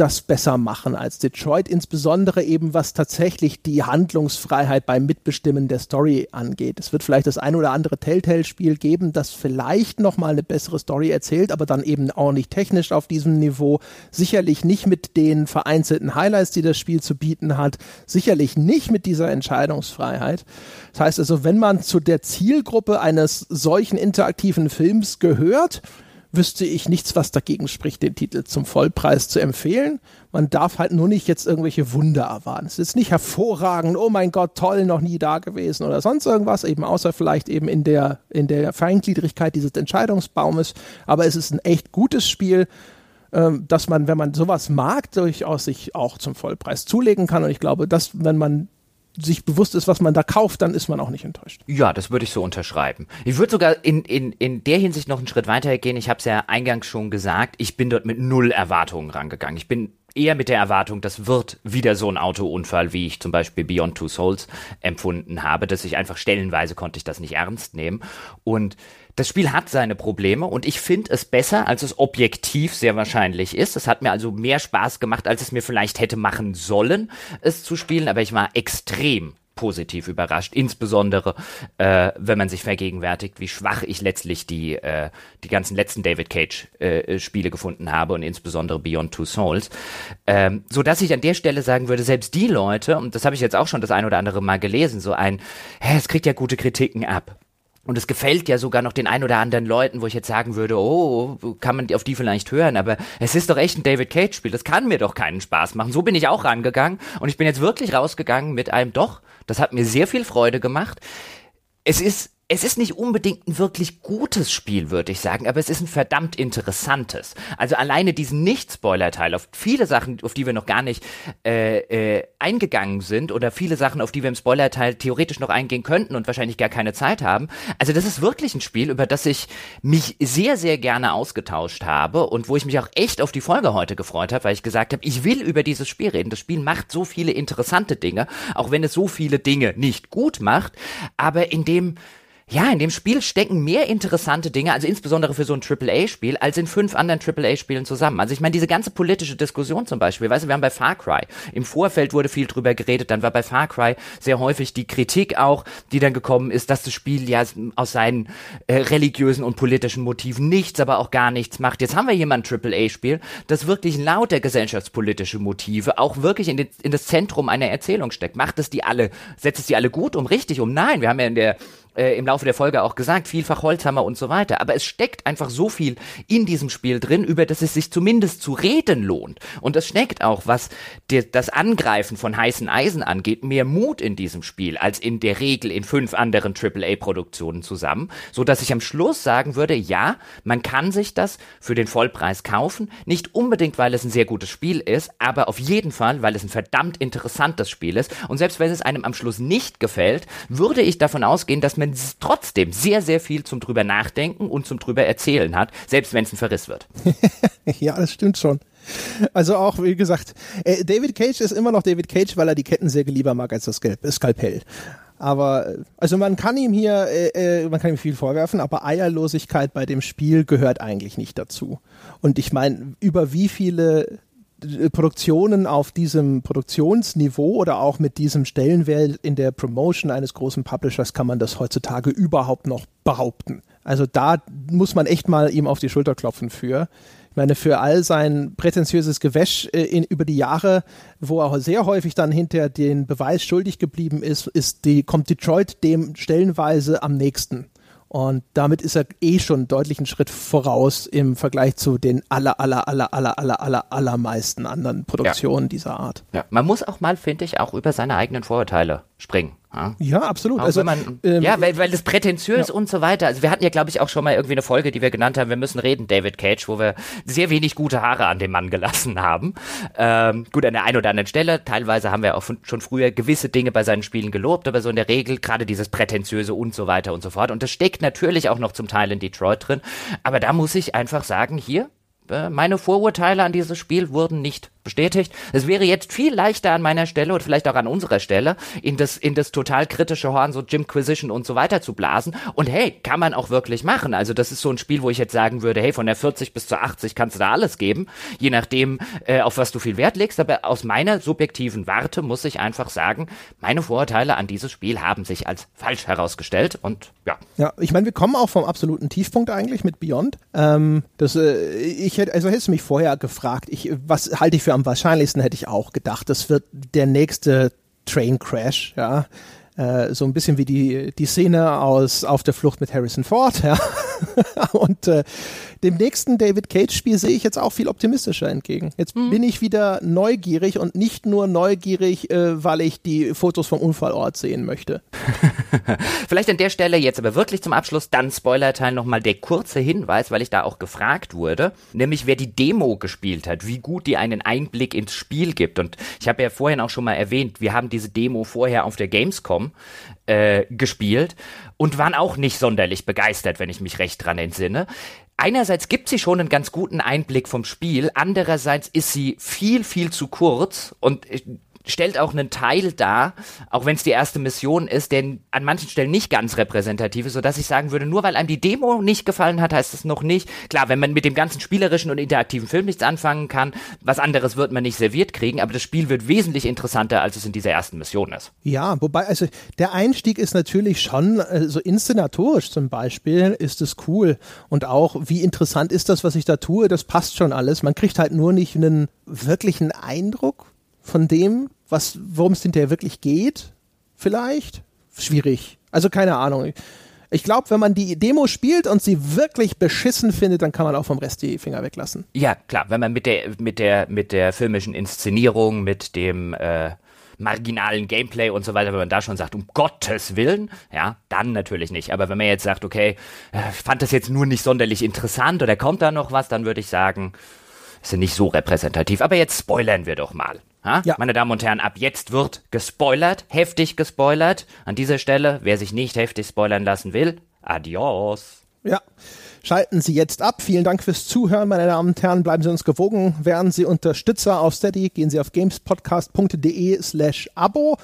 das besser machen als Detroit, insbesondere eben was tatsächlich die Handlungsfreiheit beim Mitbestimmen der Story angeht. Es wird vielleicht das ein oder andere Telltale-Spiel geben, das vielleicht nochmal eine bessere Story erzählt, aber dann eben auch nicht technisch auf diesem Niveau, sicherlich nicht mit den vereinzelten Highlights, die das Spiel zu bieten hat, sicherlich nicht mit dieser Entscheidungsfreiheit. Das heißt also, wenn man zu der Zielgruppe eines solchen interaktiven Films gehört, wüsste ich nichts, was dagegen spricht, den Titel zum Vollpreis zu empfehlen. Man darf halt nur nicht jetzt irgendwelche Wunder erwarten. Es ist nicht hervorragend, oh mein Gott, toll, noch nie da gewesen oder sonst irgendwas, eben außer vielleicht eben in der, in der Feingliedrigkeit dieses Entscheidungsbaumes. Aber es ist ein echt gutes Spiel, ähm, dass man, wenn man sowas mag, durchaus sich auch zum Vollpreis zulegen kann. Und ich glaube, dass, wenn man sich bewusst ist, was man da kauft, dann ist man auch nicht enttäuscht. Ja, das würde ich so unterschreiben. Ich würde sogar in, in, in der Hinsicht noch einen Schritt weiter gehen. Ich habe es ja eingangs schon gesagt, ich bin dort mit null Erwartungen rangegangen. Ich bin eher mit der Erwartung, das wird wieder so ein Autounfall, wie ich zum Beispiel Beyond Two Souls empfunden habe, dass ich einfach stellenweise konnte ich das nicht ernst nehmen. Und das Spiel hat seine Probleme und ich finde es besser, als es objektiv sehr wahrscheinlich ist. Es hat mir also mehr Spaß gemacht, als es mir vielleicht hätte machen sollen, es zu spielen, aber ich war extrem positiv überrascht, insbesondere äh, wenn man sich vergegenwärtigt, wie schwach ich letztlich die äh, die ganzen letzten David Cage äh, gefunden habe und insbesondere Beyond Two Souls, ähm, so dass ich an der Stelle sagen würde, selbst die Leute und das habe ich jetzt auch schon das ein oder andere Mal gelesen, so ein, hä, es kriegt ja gute Kritiken ab und es gefällt ja sogar noch den ein oder anderen Leuten, wo ich jetzt sagen würde, oh, kann man auf die vielleicht hören, aber es ist doch echt ein David Cage Spiel, das kann mir doch keinen Spaß machen. So bin ich auch rangegangen und ich bin jetzt wirklich rausgegangen mit einem doch, das hat mir sehr viel Freude gemacht. Es ist es ist nicht unbedingt ein wirklich gutes Spiel, würde ich sagen, aber es ist ein verdammt interessantes. Also alleine diesen Nicht-Spoiler-Teil auf viele Sachen, auf die wir noch gar nicht äh, äh, eingegangen sind oder viele Sachen, auf die wir im Spoiler-Teil theoretisch noch eingehen könnten und wahrscheinlich gar keine Zeit haben. Also das ist wirklich ein Spiel, über das ich mich sehr, sehr gerne ausgetauscht habe und wo ich mich auch echt auf die Folge heute gefreut habe, weil ich gesagt habe, ich will über dieses Spiel reden. Das Spiel macht so viele interessante Dinge, auch wenn es so viele Dinge nicht gut macht, aber in dem ja, in dem Spiel stecken mehr interessante Dinge, also insbesondere für so ein AAA-Spiel, als in fünf anderen AAA-Spielen zusammen. Also ich meine, diese ganze politische Diskussion zum Beispiel, weißt du, wir haben bei Far Cry, im Vorfeld wurde viel drüber geredet, dann war bei Far Cry sehr häufig die Kritik auch, die dann gekommen ist, dass das Spiel ja aus seinen äh, religiösen und politischen Motiven nichts, aber auch gar nichts macht. Jetzt haben wir hier mal ein AAA-Spiel, das wirklich lauter gesellschaftspolitische Motive auch wirklich in, den, in das Zentrum einer Erzählung steckt. Macht es die alle, setzt es die alle gut um, richtig um? Nein, wir haben ja in der äh, im Laufe der Folge auch gesagt, vielfach Holzhammer und so weiter. Aber es steckt einfach so viel in diesem Spiel drin, über das es sich zumindest zu reden lohnt. Und es steckt auch, was der, das Angreifen von heißen Eisen angeht, mehr Mut in diesem Spiel als in der Regel in fünf anderen AAA-Produktionen zusammen, so dass ich am Schluss sagen würde, ja, man kann sich das für den Vollpreis kaufen, nicht unbedingt, weil es ein sehr gutes Spiel ist, aber auf jeden Fall, weil es ein verdammt interessantes Spiel ist. Und selbst wenn es einem am Schluss nicht gefällt, würde ich davon ausgehen, dass man trotzdem sehr, sehr viel zum drüber nachdenken und zum drüber erzählen hat, selbst wenn es ein Verriss wird. ja, das stimmt schon. Also auch, wie gesagt, äh, David Cage ist immer noch David Cage, weil er die Kettensäge lieber mag als das Skalpell. Aber äh, also man kann ihm hier, äh, äh, man kann ihm viel vorwerfen, aber Eierlosigkeit bei dem Spiel gehört eigentlich nicht dazu. Und ich meine, über wie viele Produktionen auf diesem Produktionsniveau oder auch mit diesem Stellenwert in der Promotion eines großen Publishers kann man das heutzutage überhaupt noch behaupten. Also da muss man echt mal ihm auf die Schulter klopfen für. Ich meine, für all sein prätentiöses Gewäsch äh, in, über die Jahre, wo er sehr häufig dann hinter den Beweis schuldig geblieben ist, ist die, kommt Detroit dem stellenweise am nächsten. Und damit ist er eh schon deutlich einen Schritt voraus im Vergleich zu den aller, aller, aller, aller, aller, aller, allermeisten anderen Produktionen ja. dieser Art. Ja, man muss auch mal, finde ich, auch über seine eigenen Vorurteile springen. Ja, ja absolut. Auch also, man, ähm, ja, weil, weil das prätentiös ja. und so weiter. Also wir hatten ja, glaube ich, auch schon mal irgendwie eine Folge, die wir genannt haben, wir müssen reden, David Cage, wo wir sehr wenig gute Haare an dem Mann gelassen haben. Ähm, gut, an der einen oder anderen Stelle. Teilweise haben wir auch schon früher gewisse Dinge bei seinen Spielen gelobt, aber so in der Regel gerade dieses prätentiöse und so weiter und so fort. Und das steckt natürlich auch noch zum Teil in Detroit drin. Aber da muss ich einfach sagen, hier, äh, meine Vorurteile an dieses Spiel wurden nicht bestätigt. Es wäre jetzt viel leichter an meiner Stelle und vielleicht auch an unserer Stelle in das, in das total kritische Horn, so Jimquisition und so weiter zu blasen. Und hey, kann man auch wirklich machen. Also das ist so ein Spiel, wo ich jetzt sagen würde, hey, von der 40 bis zur 80 kannst du da alles geben, je nachdem, äh, auf was du viel Wert legst. Aber aus meiner subjektiven Warte muss ich einfach sagen, meine Vorurteile an dieses Spiel haben sich als falsch herausgestellt und ja. Ja, ich meine, wir kommen auch vom absoluten Tiefpunkt eigentlich mit Beyond. Ähm, das, äh, ich hätte, also hättest du mich vorher gefragt, ich, was halte ich für am wahrscheinlichsten, hätte ich auch gedacht, das wird der nächste Train Crash, ja. Äh, so ein bisschen wie die, die Szene aus Auf der Flucht mit Harrison Ford, ja. Und äh, dem nächsten David Cage-Spiel sehe ich jetzt auch viel optimistischer entgegen. Jetzt mhm. bin ich wieder neugierig und nicht nur neugierig, äh, weil ich die Fotos vom Unfallort sehen möchte. Vielleicht an der Stelle jetzt aber wirklich zum Abschluss dann Spoilerteil nochmal der kurze Hinweis, weil ich da auch gefragt wurde, nämlich wer die Demo gespielt hat, wie gut die einen Einblick ins Spiel gibt. Und ich habe ja vorhin auch schon mal erwähnt, wir haben diese Demo vorher auf der Gamescom äh, gespielt und waren auch nicht sonderlich begeistert, wenn ich mich recht dran entsinne. Einerseits gibt sie schon einen ganz guten Einblick vom Spiel, andererseits ist sie viel, viel zu kurz und stellt auch einen Teil dar, auch wenn es die erste Mission ist, der an manchen Stellen nicht ganz repräsentativ ist, sodass ich sagen würde, nur weil einem die Demo nicht gefallen hat, heißt es noch nicht. Klar, wenn man mit dem ganzen spielerischen und interaktiven Film nichts anfangen kann, was anderes wird man nicht serviert kriegen, aber das Spiel wird wesentlich interessanter, als es in dieser ersten Mission ist. Ja, wobei, also der Einstieg ist natürlich schon, äh, so inszenatorisch zum Beispiel, ist es cool. Und auch, wie interessant ist das, was ich da tue, das passt schon alles. Man kriegt halt nur nicht einen wirklichen Eindruck von dem, was, worum es hinterher wirklich geht, vielleicht? Schwierig. Also keine Ahnung. Ich glaube, wenn man die Demo spielt und sie wirklich beschissen findet, dann kann man auch vom Rest die Finger weglassen. Ja, klar, wenn man mit der, mit der, mit der filmischen Inszenierung, mit dem äh, marginalen Gameplay und so weiter, wenn man da schon sagt, um Gottes Willen, ja, dann natürlich nicht. Aber wenn man jetzt sagt, okay, ich äh, fand das jetzt nur nicht sonderlich interessant oder kommt da noch was, dann würde ich sagen, ist ja nicht so repräsentativ. Aber jetzt spoilern wir doch mal. Ha? Ja. Meine Damen und Herren, ab jetzt wird gespoilert, heftig gespoilert. An dieser Stelle, wer sich nicht heftig spoilern lassen will, adios. Ja. Schalten Sie jetzt ab. Vielen Dank fürs Zuhören, meine Damen und Herren. Bleiben Sie uns gewogen. Werden Sie Unterstützer auf Steady. Gehen Sie auf gamespodcast.de slash Abo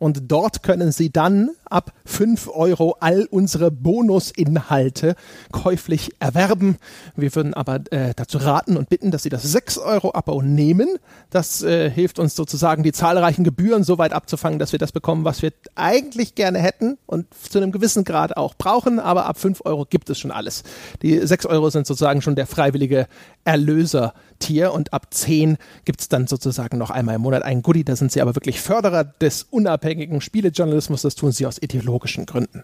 und dort können Sie dann ab 5 Euro all unsere Bonusinhalte käuflich erwerben. Wir würden aber äh, dazu raten und bitten, dass Sie das 6 Euro Abo nehmen. Das äh, hilft uns sozusagen, die zahlreichen Gebühren so weit abzufangen, dass wir das bekommen, was wir eigentlich gerne hätten und zu einem gewissen Grad auch brauchen. Aber ab 5 Euro gibt es schon alles. Die 6 Euro sind sozusagen schon der freiwillige Erlöser-Tier und ab 10 gibt es dann sozusagen noch einmal im Monat ein Goodie. Da sind Sie aber wirklich Förderer des unabhängigen unabhängigen Spielejournalismus, das tun sie aus ideologischen Gründen.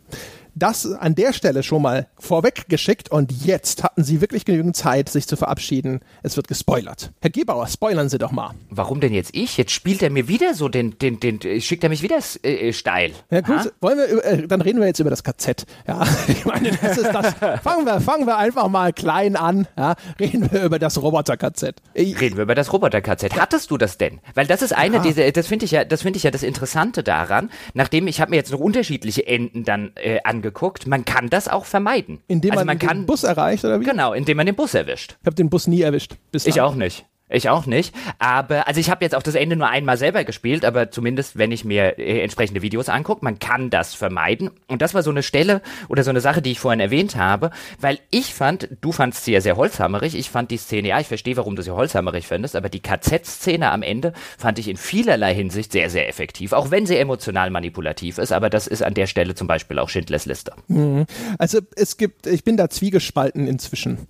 Das an der Stelle schon mal vorweg geschickt und jetzt hatten Sie wirklich genügend Zeit, sich zu verabschieden. Es wird gespoilert. Herr Gebauer, spoilern Sie doch mal. Warum denn jetzt ich? Jetzt spielt er mir wieder so den, den, den, schickt er mich wieder äh, steil. Ja gut, ha? wollen wir, äh, dann reden wir jetzt über das KZ. Ja, ich meine, das ist das. fangen wir, fangen wir einfach mal klein an. Ja, reden wir über das Roboter-KZ. Reden wir über das Roboter-KZ. Hattest du das denn? Weil das ist eine ja. dieser, das finde ich ja, das finde ich ja das Interessante daran. Nachdem ich habe mir jetzt noch unterschiedliche Enden dann äh, angeguckt angeguckt. Man kann das auch vermeiden. Indem also man, man den kann, Bus erreicht, oder wie? Genau, indem man den Bus erwischt. Ich habe den Bus nie erwischt. Bislang. Ich auch nicht. Ich auch nicht. Aber, also ich habe jetzt auch das Ende nur einmal selber gespielt, aber zumindest, wenn ich mir äh, entsprechende Videos angucke, man kann das vermeiden. Und das war so eine Stelle oder so eine Sache, die ich vorhin erwähnt habe, weil ich fand, du fandst sie ja sehr holzhammerig, ich fand die Szene, ja, ich verstehe, warum du sie holzhammerig findest, aber die KZ-Szene am Ende fand ich in vielerlei Hinsicht sehr, sehr effektiv, auch wenn sie emotional manipulativ ist, aber das ist an der Stelle zum Beispiel auch Schindlers Liste. Mhm. Also es gibt, ich bin da zwiegespalten inzwischen.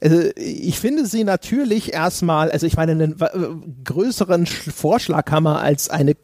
Also ich finde sie natürlich erstmal, also ich meine, einen größeren Vorschlag kann man als eine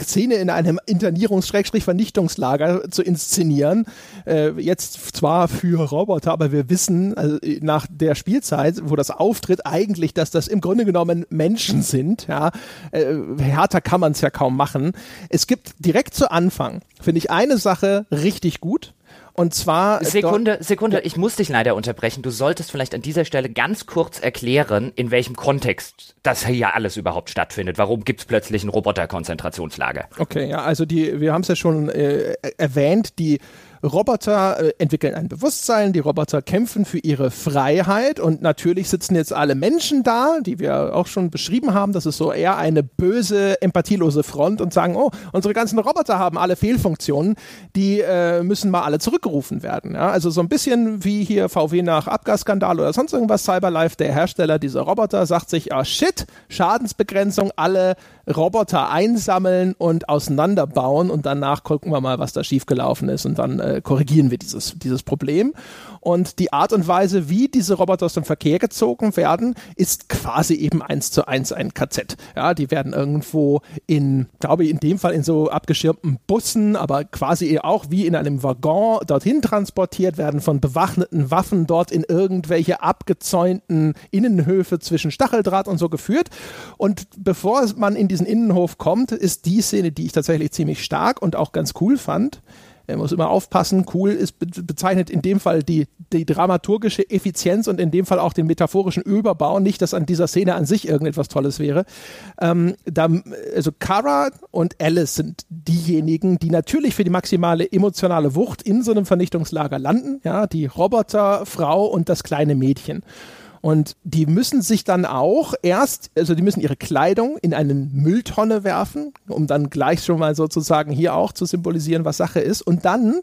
Szene in einem Internierungs-Vernichtungslager zu inszenieren. Äh, jetzt zwar für Roboter, aber wir wissen also nach der Spielzeit, wo das auftritt, eigentlich, dass das im Grunde genommen Menschen sind. Ja, äh, härter kann man es ja kaum machen. Es gibt direkt zu Anfang, finde ich, eine Sache richtig gut. Und zwar. Sekunde, Sekunde, ich muss dich leider unterbrechen. Du solltest vielleicht an dieser Stelle ganz kurz erklären, in welchem Kontext das hier alles überhaupt stattfindet. Warum gibt es plötzlich ein Roboterkonzentrationslager? Okay, ja, also die, wir haben es ja schon äh, erwähnt, die Roboter äh, entwickeln ein Bewusstsein, die Roboter kämpfen für ihre Freiheit und natürlich sitzen jetzt alle Menschen da, die wir auch schon beschrieben haben. Das ist so eher eine böse, empathielose Front und sagen, oh, unsere ganzen Roboter haben alle Fehlfunktionen, die äh, müssen mal alle zurückgerufen werden. Ja? Also so ein bisschen wie hier VW nach Abgasskandal oder sonst irgendwas. Cyberlife, der Hersteller dieser Roboter, sagt sich, ah shit, Schadensbegrenzung, alle Roboter einsammeln und auseinanderbauen und danach gucken wir mal, was da schiefgelaufen ist und dann äh, korrigieren wir dieses, dieses Problem. Und die Art und Weise, wie diese Roboter aus dem Verkehr gezogen werden, ist quasi eben eins zu eins ein KZ. Ja, die werden irgendwo in, glaube ich, in dem Fall in so abgeschirmten Bussen, aber quasi auch wie in einem Waggon dorthin transportiert, werden von bewaffneten Waffen dort in irgendwelche abgezäunten Innenhöfe zwischen Stacheldraht und so geführt. Und bevor man in diesen Innenhof kommt, ist die Szene, die ich tatsächlich ziemlich stark und auch ganz cool fand. Er muss immer aufpassen. Cool ist bezeichnet in dem Fall die, die dramaturgische Effizienz und in dem Fall auch den metaphorischen Überbau. Nicht, dass an dieser Szene an sich irgendetwas Tolles wäre. Ähm, da, also Kara und Alice sind diejenigen, die natürlich für die maximale emotionale Wucht in so einem Vernichtungslager landen. Ja, die Roboterfrau und das kleine Mädchen. Und die müssen sich dann auch erst, also die müssen ihre Kleidung in eine Mülltonne werfen, um dann gleich schon mal sozusagen hier auch zu symbolisieren, was Sache ist. Und dann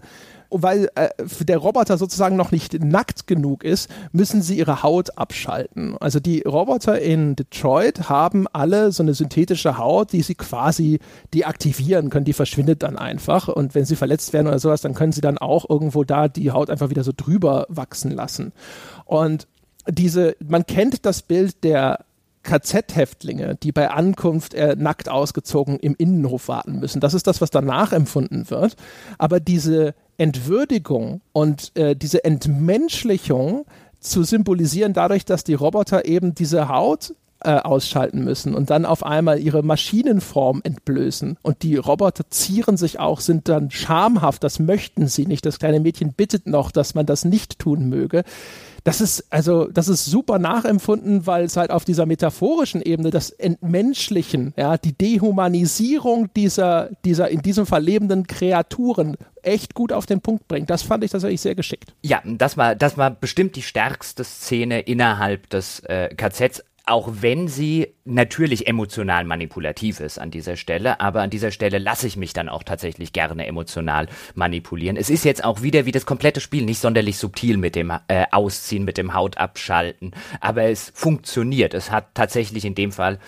weil äh, der Roboter sozusagen noch nicht nackt genug ist, müssen sie ihre Haut abschalten. Also die Roboter in Detroit haben alle so eine synthetische Haut, die sie quasi deaktivieren können. Die verschwindet dann einfach. Und wenn sie verletzt werden oder sowas, dann können sie dann auch irgendwo da die Haut einfach wieder so drüber wachsen lassen. Und diese, man kennt das Bild der KZ-Häftlinge, die bei Ankunft äh, nackt ausgezogen im Innenhof warten müssen. Das ist das, was danach empfunden wird. Aber diese Entwürdigung und äh, diese Entmenschlichung zu symbolisieren dadurch, dass die Roboter eben diese Haut äh, ausschalten müssen und dann auf einmal ihre Maschinenform entblößen. Und die Roboter zieren sich auch, sind dann schamhaft, das möchten sie nicht. Das kleine Mädchen bittet noch, dass man das nicht tun möge das ist, also, das ist super nachempfunden, weil es halt auf dieser metaphorischen Ebene das Entmenschlichen, ja, die Dehumanisierung dieser, dieser in diesem Fall lebenden Kreaturen echt gut auf den Punkt bringt. Das fand ich tatsächlich sehr geschickt. Ja, das war, das war bestimmt die stärkste Szene innerhalb des äh, KZs auch wenn sie natürlich emotional manipulativ ist an dieser Stelle, aber an dieser Stelle lasse ich mich dann auch tatsächlich gerne emotional manipulieren. Es ist jetzt auch wieder wie das komplette Spiel nicht sonderlich subtil mit dem äh, Ausziehen, mit dem Hautabschalten, aber es funktioniert. Es hat tatsächlich in dem Fall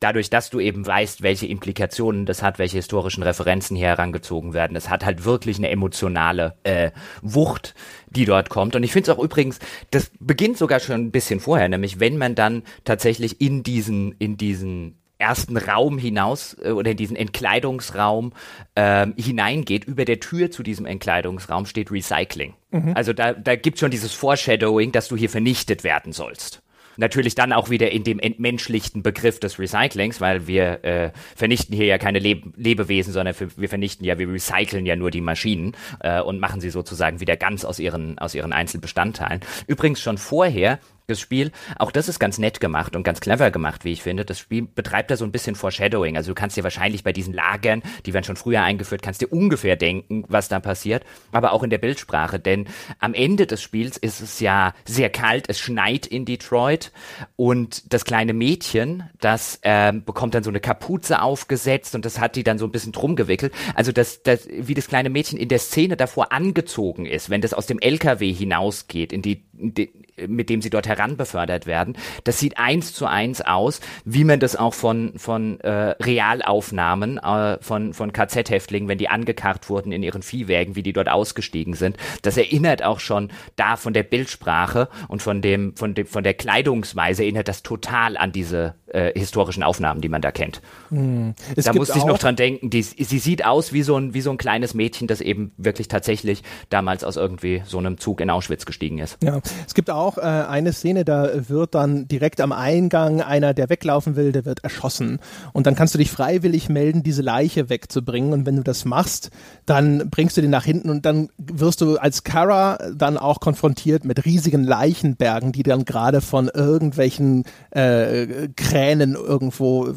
dadurch, dass du eben weißt, welche Implikationen das hat, welche historischen Referenzen hier herangezogen werden, es hat halt wirklich eine emotionale äh, Wucht, die dort kommt. Und ich finde es auch übrigens, das beginnt sogar schon ein bisschen vorher, nämlich wenn man dann tatsächlich in diesen, in diesen ersten Raum hinaus äh, oder in diesen Entkleidungsraum ähm, hineingeht, über der Tür zu diesem Entkleidungsraum steht Recycling. Mhm. Also da, da gibt schon dieses Foreshadowing, dass du hier vernichtet werden sollst. Natürlich dann auch wieder in dem entmenschlichten Begriff des Recyclings, weil wir äh, vernichten hier ja keine Leb Lebewesen, sondern wir vernichten ja, wir recyceln ja nur die Maschinen äh, und machen sie sozusagen wieder ganz aus ihren, aus ihren Einzelbestandteilen. Übrigens schon vorher das Spiel. Auch das ist ganz nett gemacht und ganz clever gemacht, wie ich finde. Das Spiel betreibt da so ein bisschen Foreshadowing. Also du kannst dir wahrscheinlich bei diesen Lagern, die werden schon früher eingeführt, kannst dir ungefähr denken, was da passiert. Aber auch in der Bildsprache. Denn am Ende des Spiels ist es ja sehr kalt. Es schneit in Detroit. Und das kleine Mädchen, das ähm, bekommt dann so eine Kapuze aufgesetzt und das hat die dann so ein bisschen drum gewickelt. Also das, das, wie das kleine Mädchen in der Szene davor angezogen ist, wenn das aus dem LKW hinausgeht, in die, in die mit dem sie dort heranbefördert werden. Das sieht eins zu eins aus, wie man das auch von, von äh, Realaufnahmen äh, von, von KZ-Häftlingen, wenn die angekarrt wurden in ihren Viehwägen, wie die dort ausgestiegen sind. Das erinnert auch schon da von der Bildsprache und von dem, von dem, von der Kleidungsweise erinnert das total an diese äh, historischen Aufnahmen, die man da kennt. Hm. Da musste ich noch dran denken, die, sie sieht aus wie so, ein, wie so ein kleines Mädchen, das eben wirklich tatsächlich damals aus irgendwie so einem Zug in Auschwitz gestiegen ist. Ja, es gibt auch äh, eine Szene, da wird dann direkt am Eingang einer, der weglaufen will, der wird erschossen. Und dann kannst du dich freiwillig melden, diese Leiche wegzubringen. Und wenn du das machst, dann bringst du den nach hinten und dann wirst du als Kara dann auch konfrontiert mit riesigen Leichenbergen, die dann gerade von irgendwelchen äh, Krähen Tränen irgendwo äh,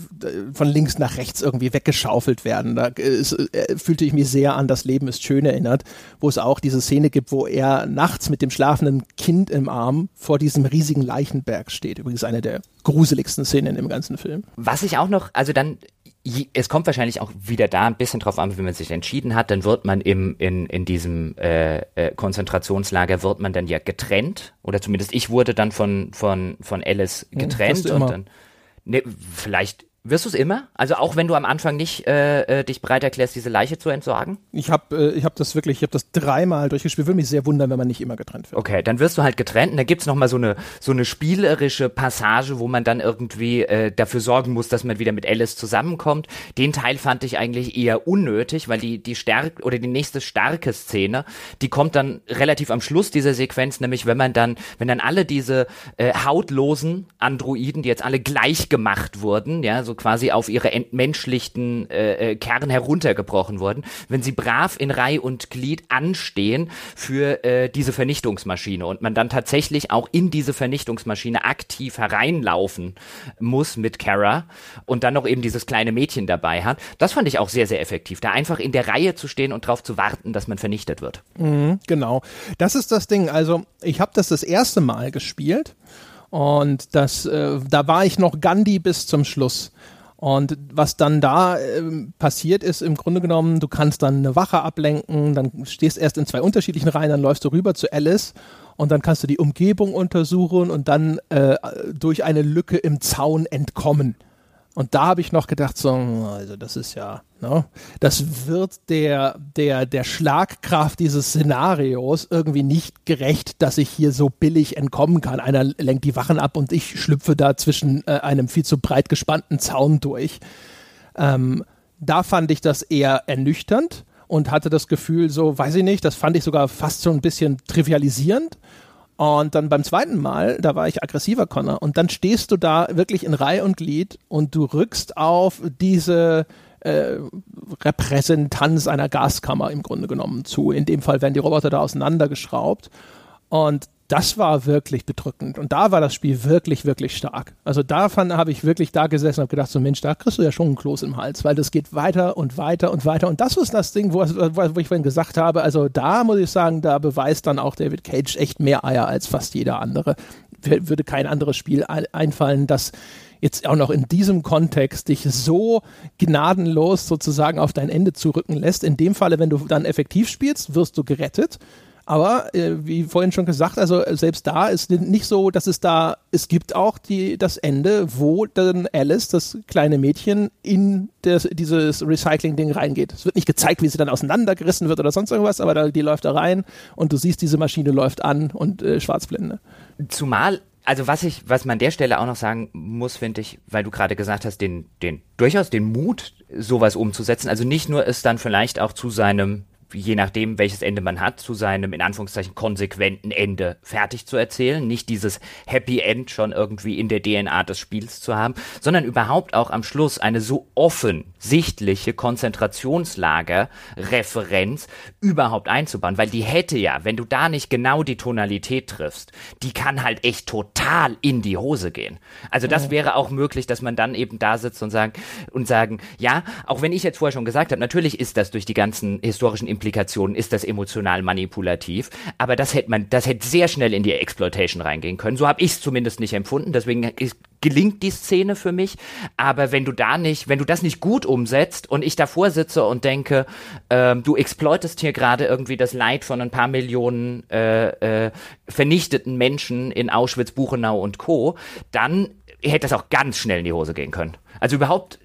von links nach rechts irgendwie weggeschaufelt werden. Da ist, äh, fühlte ich mich sehr an Das Leben ist schön erinnert, wo es auch diese Szene gibt, wo er nachts mit dem schlafenden Kind im Arm vor diesem riesigen Leichenberg steht. Übrigens eine der gruseligsten Szenen im ganzen Film. Was ich auch noch, also dann es kommt wahrscheinlich auch wieder da ein bisschen drauf an, wie man sich entschieden hat. Dann wird man im, in, in diesem äh, äh, Konzentrationslager, wird man dann ja getrennt. Oder zumindest ich wurde dann von, von, von Alice getrennt. Ja, und dann, ne, vielleicht wirst du es immer? Also auch wenn du am Anfang nicht äh, äh, dich bereit erklärst, diese Leiche zu entsorgen? Ich habe äh, ich hab das wirklich, ich habe das dreimal durchgespielt. Würde mich sehr wundern, wenn man nicht immer getrennt wird. Okay, dann wirst du halt getrennt und da gibt's noch mal so eine so eine spielerische Passage, wo man dann irgendwie äh, dafür sorgen muss, dass man wieder mit Alice zusammenkommt. Den Teil fand ich eigentlich eher unnötig, weil die die stärk oder die nächste starke Szene, die kommt dann relativ am Schluss dieser Sequenz, nämlich wenn man dann wenn dann alle diese äh, hautlosen Androiden, die jetzt alle gleich gemacht wurden, ja, so quasi auf ihre entmenschlichten äh, äh, Kern heruntergebrochen wurden, wenn sie brav in Reihe und Glied anstehen für äh, diese Vernichtungsmaschine und man dann tatsächlich auch in diese Vernichtungsmaschine aktiv hereinlaufen muss mit Kara und dann noch eben dieses kleine Mädchen dabei hat. Das fand ich auch sehr, sehr effektiv, da einfach in der Reihe zu stehen und darauf zu warten, dass man vernichtet wird. Mhm, genau. Das ist das Ding. Also ich habe das das erste Mal gespielt und das, äh, da war ich noch Gandhi bis zum Schluss. Und was dann da äh, passiert ist, im Grunde genommen, du kannst dann eine Wache ablenken, dann stehst erst in zwei unterschiedlichen Reihen, dann läufst du rüber zu Alice und dann kannst du die Umgebung untersuchen und dann äh, durch eine Lücke im Zaun entkommen. Und da habe ich noch gedacht, so, also das ist ja, ne, das wird der, der, der Schlagkraft dieses Szenarios irgendwie nicht gerecht, dass ich hier so billig entkommen kann. Einer lenkt die Wachen ab und ich schlüpfe da zwischen äh, einem viel zu breit gespannten Zaun durch. Ähm, da fand ich das eher ernüchternd und hatte das Gefühl, so, weiß ich nicht, das fand ich sogar fast so ein bisschen trivialisierend. Und dann beim zweiten Mal, da war ich aggressiver, Connor, und dann stehst du da wirklich in Reihe und Glied und du rückst auf diese äh, Repräsentanz einer Gaskammer im Grunde genommen zu. In dem Fall werden die Roboter da auseinandergeschraubt. Und das war wirklich bedrückend. Und da war das Spiel wirklich, wirklich stark. Also davon habe ich wirklich da gesessen und habe gedacht, so Mensch, da kriegst du ja schon einen Kloß im Hals, weil das geht weiter und weiter und weiter. Und das ist das Ding, wo, wo ich vorhin gesagt habe, also da muss ich sagen, da beweist dann auch David Cage echt mehr Eier als fast jeder andere. Würde kein anderes Spiel einfallen, das jetzt auch noch in diesem Kontext dich so gnadenlos sozusagen auf dein Ende zurücken lässt. In dem Falle, wenn du dann effektiv spielst, wirst du gerettet. Aber äh, wie vorhin schon gesagt, also selbst da ist nicht so, dass es da, es gibt auch die, das Ende, wo dann Alice, das kleine Mädchen, in das, dieses Recycling-Ding reingeht. Es wird nicht gezeigt, wie sie dann auseinandergerissen wird oder sonst irgendwas, aber da, die läuft da rein und du siehst, diese Maschine läuft an und äh, Schwarzblende. Zumal also was ich, was man an der Stelle auch noch sagen muss, finde ich, weil du gerade gesagt hast, den, den, durchaus den Mut, sowas umzusetzen. Also nicht nur es dann vielleicht auch zu seinem je nachdem, welches Ende man hat, zu seinem in Anführungszeichen konsequenten Ende fertig zu erzählen. Nicht dieses Happy End schon irgendwie in der DNA des Spiels zu haben, sondern überhaupt auch am Schluss eine so offensichtliche Konzentrationslager-Referenz überhaupt einzubauen, weil die hätte ja, wenn du da nicht genau die Tonalität triffst, die kann halt echt total in die Hose gehen. Also das wäre auch möglich, dass man dann eben da sitzt und sagen, und sagen, ja, auch wenn ich jetzt vorher schon gesagt habe, natürlich ist das durch die ganzen historischen Implikationen ist das emotional manipulativ, aber das hätte man, das hätte sehr schnell in die Exploitation reingehen können. So habe ich es zumindest nicht empfunden. Deswegen ist, gelingt die Szene für mich. Aber wenn du da nicht, wenn du das nicht gut umsetzt und ich davor sitze und denke, ähm, du exploitest hier gerade irgendwie das Leid von ein paar Millionen äh, äh, vernichteten Menschen in Auschwitz, Buchenau und Co., dann hätte das auch ganz schnell in die Hose gehen können. Also überhaupt,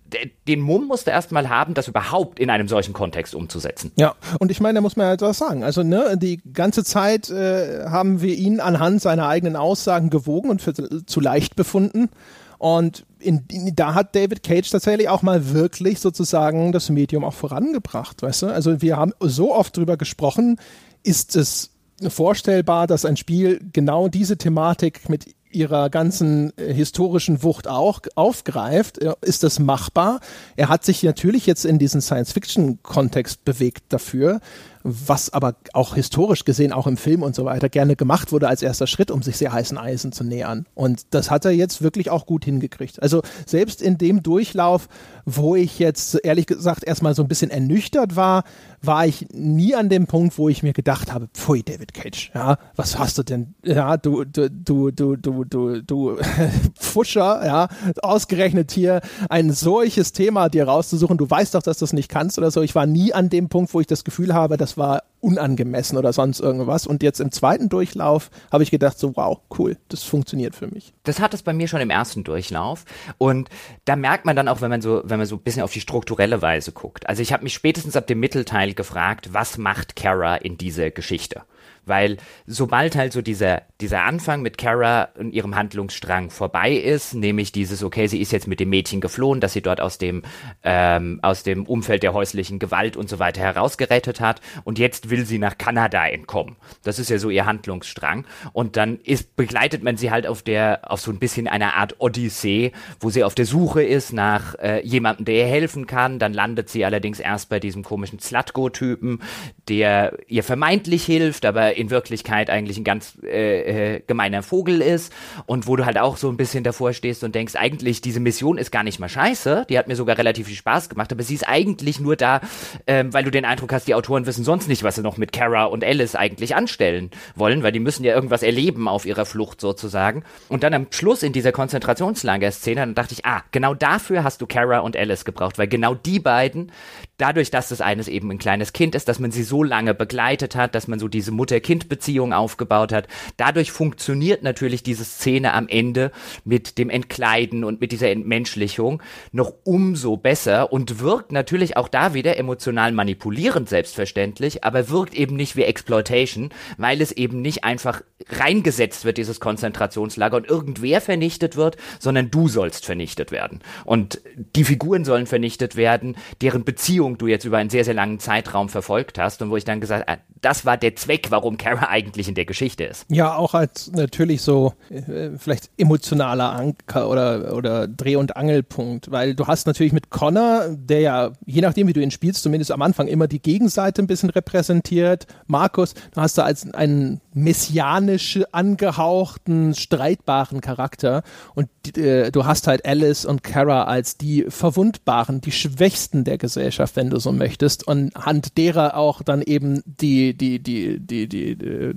den Mumm musste erstmal haben, das überhaupt in einem solchen Kontext umzusetzen. Ja, und ich meine, da muss man halt was sagen. Also, ne, die ganze Zeit äh, haben wir ihn anhand seiner eigenen Aussagen gewogen und für zu leicht befunden. Und in, in, da hat David Cage tatsächlich auch mal wirklich sozusagen das Medium auch vorangebracht, weißt du? Also wir haben so oft drüber gesprochen, ist es vorstellbar, dass ein Spiel genau diese Thematik mit ihrer ganzen äh, historischen Wucht auch aufgreift, äh, ist das machbar. Er hat sich natürlich jetzt in diesen Science-Fiction-Kontext bewegt dafür. Was aber auch historisch gesehen, auch im Film und so weiter, gerne gemacht wurde als erster Schritt, um sich sehr heißen Eisen zu nähern. Und das hat er jetzt wirklich auch gut hingekriegt. Also selbst in dem Durchlauf, wo ich jetzt ehrlich gesagt erstmal so ein bisschen ernüchtert war, war ich nie an dem Punkt, wo ich mir gedacht habe, pfui, David Cage, ja, was hast du denn, ja, du, du, du, du, du, du, du Pfuscher, ja, ausgerechnet hier ein solches Thema dir rauszusuchen, du weißt doch, dass du es nicht kannst oder so. Ich war nie an dem Punkt, wo ich das Gefühl habe, das war unangemessen oder sonst irgendwas. Und jetzt im zweiten Durchlauf habe ich gedacht, so wow, cool, das funktioniert für mich. Das hat es bei mir schon im ersten Durchlauf. Und da merkt man dann auch, wenn man so, wenn man so ein bisschen auf die strukturelle Weise guckt. Also ich habe mich spätestens ab dem Mittelteil gefragt, was macht Kara in dieser Geschichte? Weil sobald halt so dieser, dieser Anfang mit Kara und ihrem Handlungsstrang vorbei ist, nämlich dieses, okay, sie ist jetzt mit dem Mädchen geflohen, dass sie dort aus dem, ähm, aus dem Umfeld der häuslichen Gewalt und so weiter herausgerettet hat und jetzt will sie nach Kanada entkommen. Das ist ja so ihr Handlungsstrang. Und dann ist, begleitet man sie halt auf der, auf so ein bisschen einer Art Odyssee, wo sie auf der Suche ist nach äh, jemandem, der ihr helfen kann. Dann landet sie allerdings erst bei diesem komischen Zlatko-Typen, der ihr vermeintlich hilft, aber in Wirklichkeit eigentlich ein ganz äh, äh, gemeiner Vogel ist und wo du halt auch so ein bisschen davor stehst und denkst, eigentlich diese Mission ist gar nicht mal scheiße, die hat mir sogar relativ viel Spaß gemacht, aber sie ist eigentlich nur da, ähm, weil du den Eindruck hast, die Autoren wissen sonst nicht, was sie noch mit Kara und Alice eigentlich anstellen wollen, weil die müssen ja irgendwas erleben auf ihrer Flucht sozusagen. Und dann am Schluss in dieser Konzentrationslager-Szene, dann dachte ich, ah, genau dafür hast du Kara und Alice gebraucht, weil genau die beiden, dadurch, dass das eines eben ein kleines Kind ist, dass man sie so lange begleitet hat, dass man so diese Mutter-Kind-Beziehung aufgebaut hat, dadurch funktioniert natürlich diese Szene am Ende mit dem Entkleiden und mit dieser Entmenschlichung noch umso besser und wirkt natürlich auch da wieder emotional manipulierend selbstverständlich, aber wirkt eben nicht wie Exploitation, weil es eben nicht einfach reingesetzt wird, dieses Konzentrationslager und irgendwer vernichtet wird, sondern du sollst vernichtet werden. Und die Figuren sollen vernichtet werden, deren Beziehung du jetzt über einen sehr, sehr langen Zeitraum verfolgt hast und wo ich dann gesagt, ah, das war der Zweck, warum Kara eigentlich in der Geschichte ist. Ja, auch als natürlich so äh, vielleicht emotionaler Anker oder, oder Dreh- und Angelpunkt, weil du hast natürlich mit Connor, der ja, je nachdem wie du ihn spielst, zumindest am Anfang immer die Gegenseite ein bisschen repräsentiert. Markus, du hast da als einen messianisch angehauchten, streitbaren Charakter und äh, du hast halt Alice und Kara als die verwundbaren, die Schwächsten der Gesellschaft, wenn du so möchtest und hand derer auch dann eben die, die, die, die, die, die,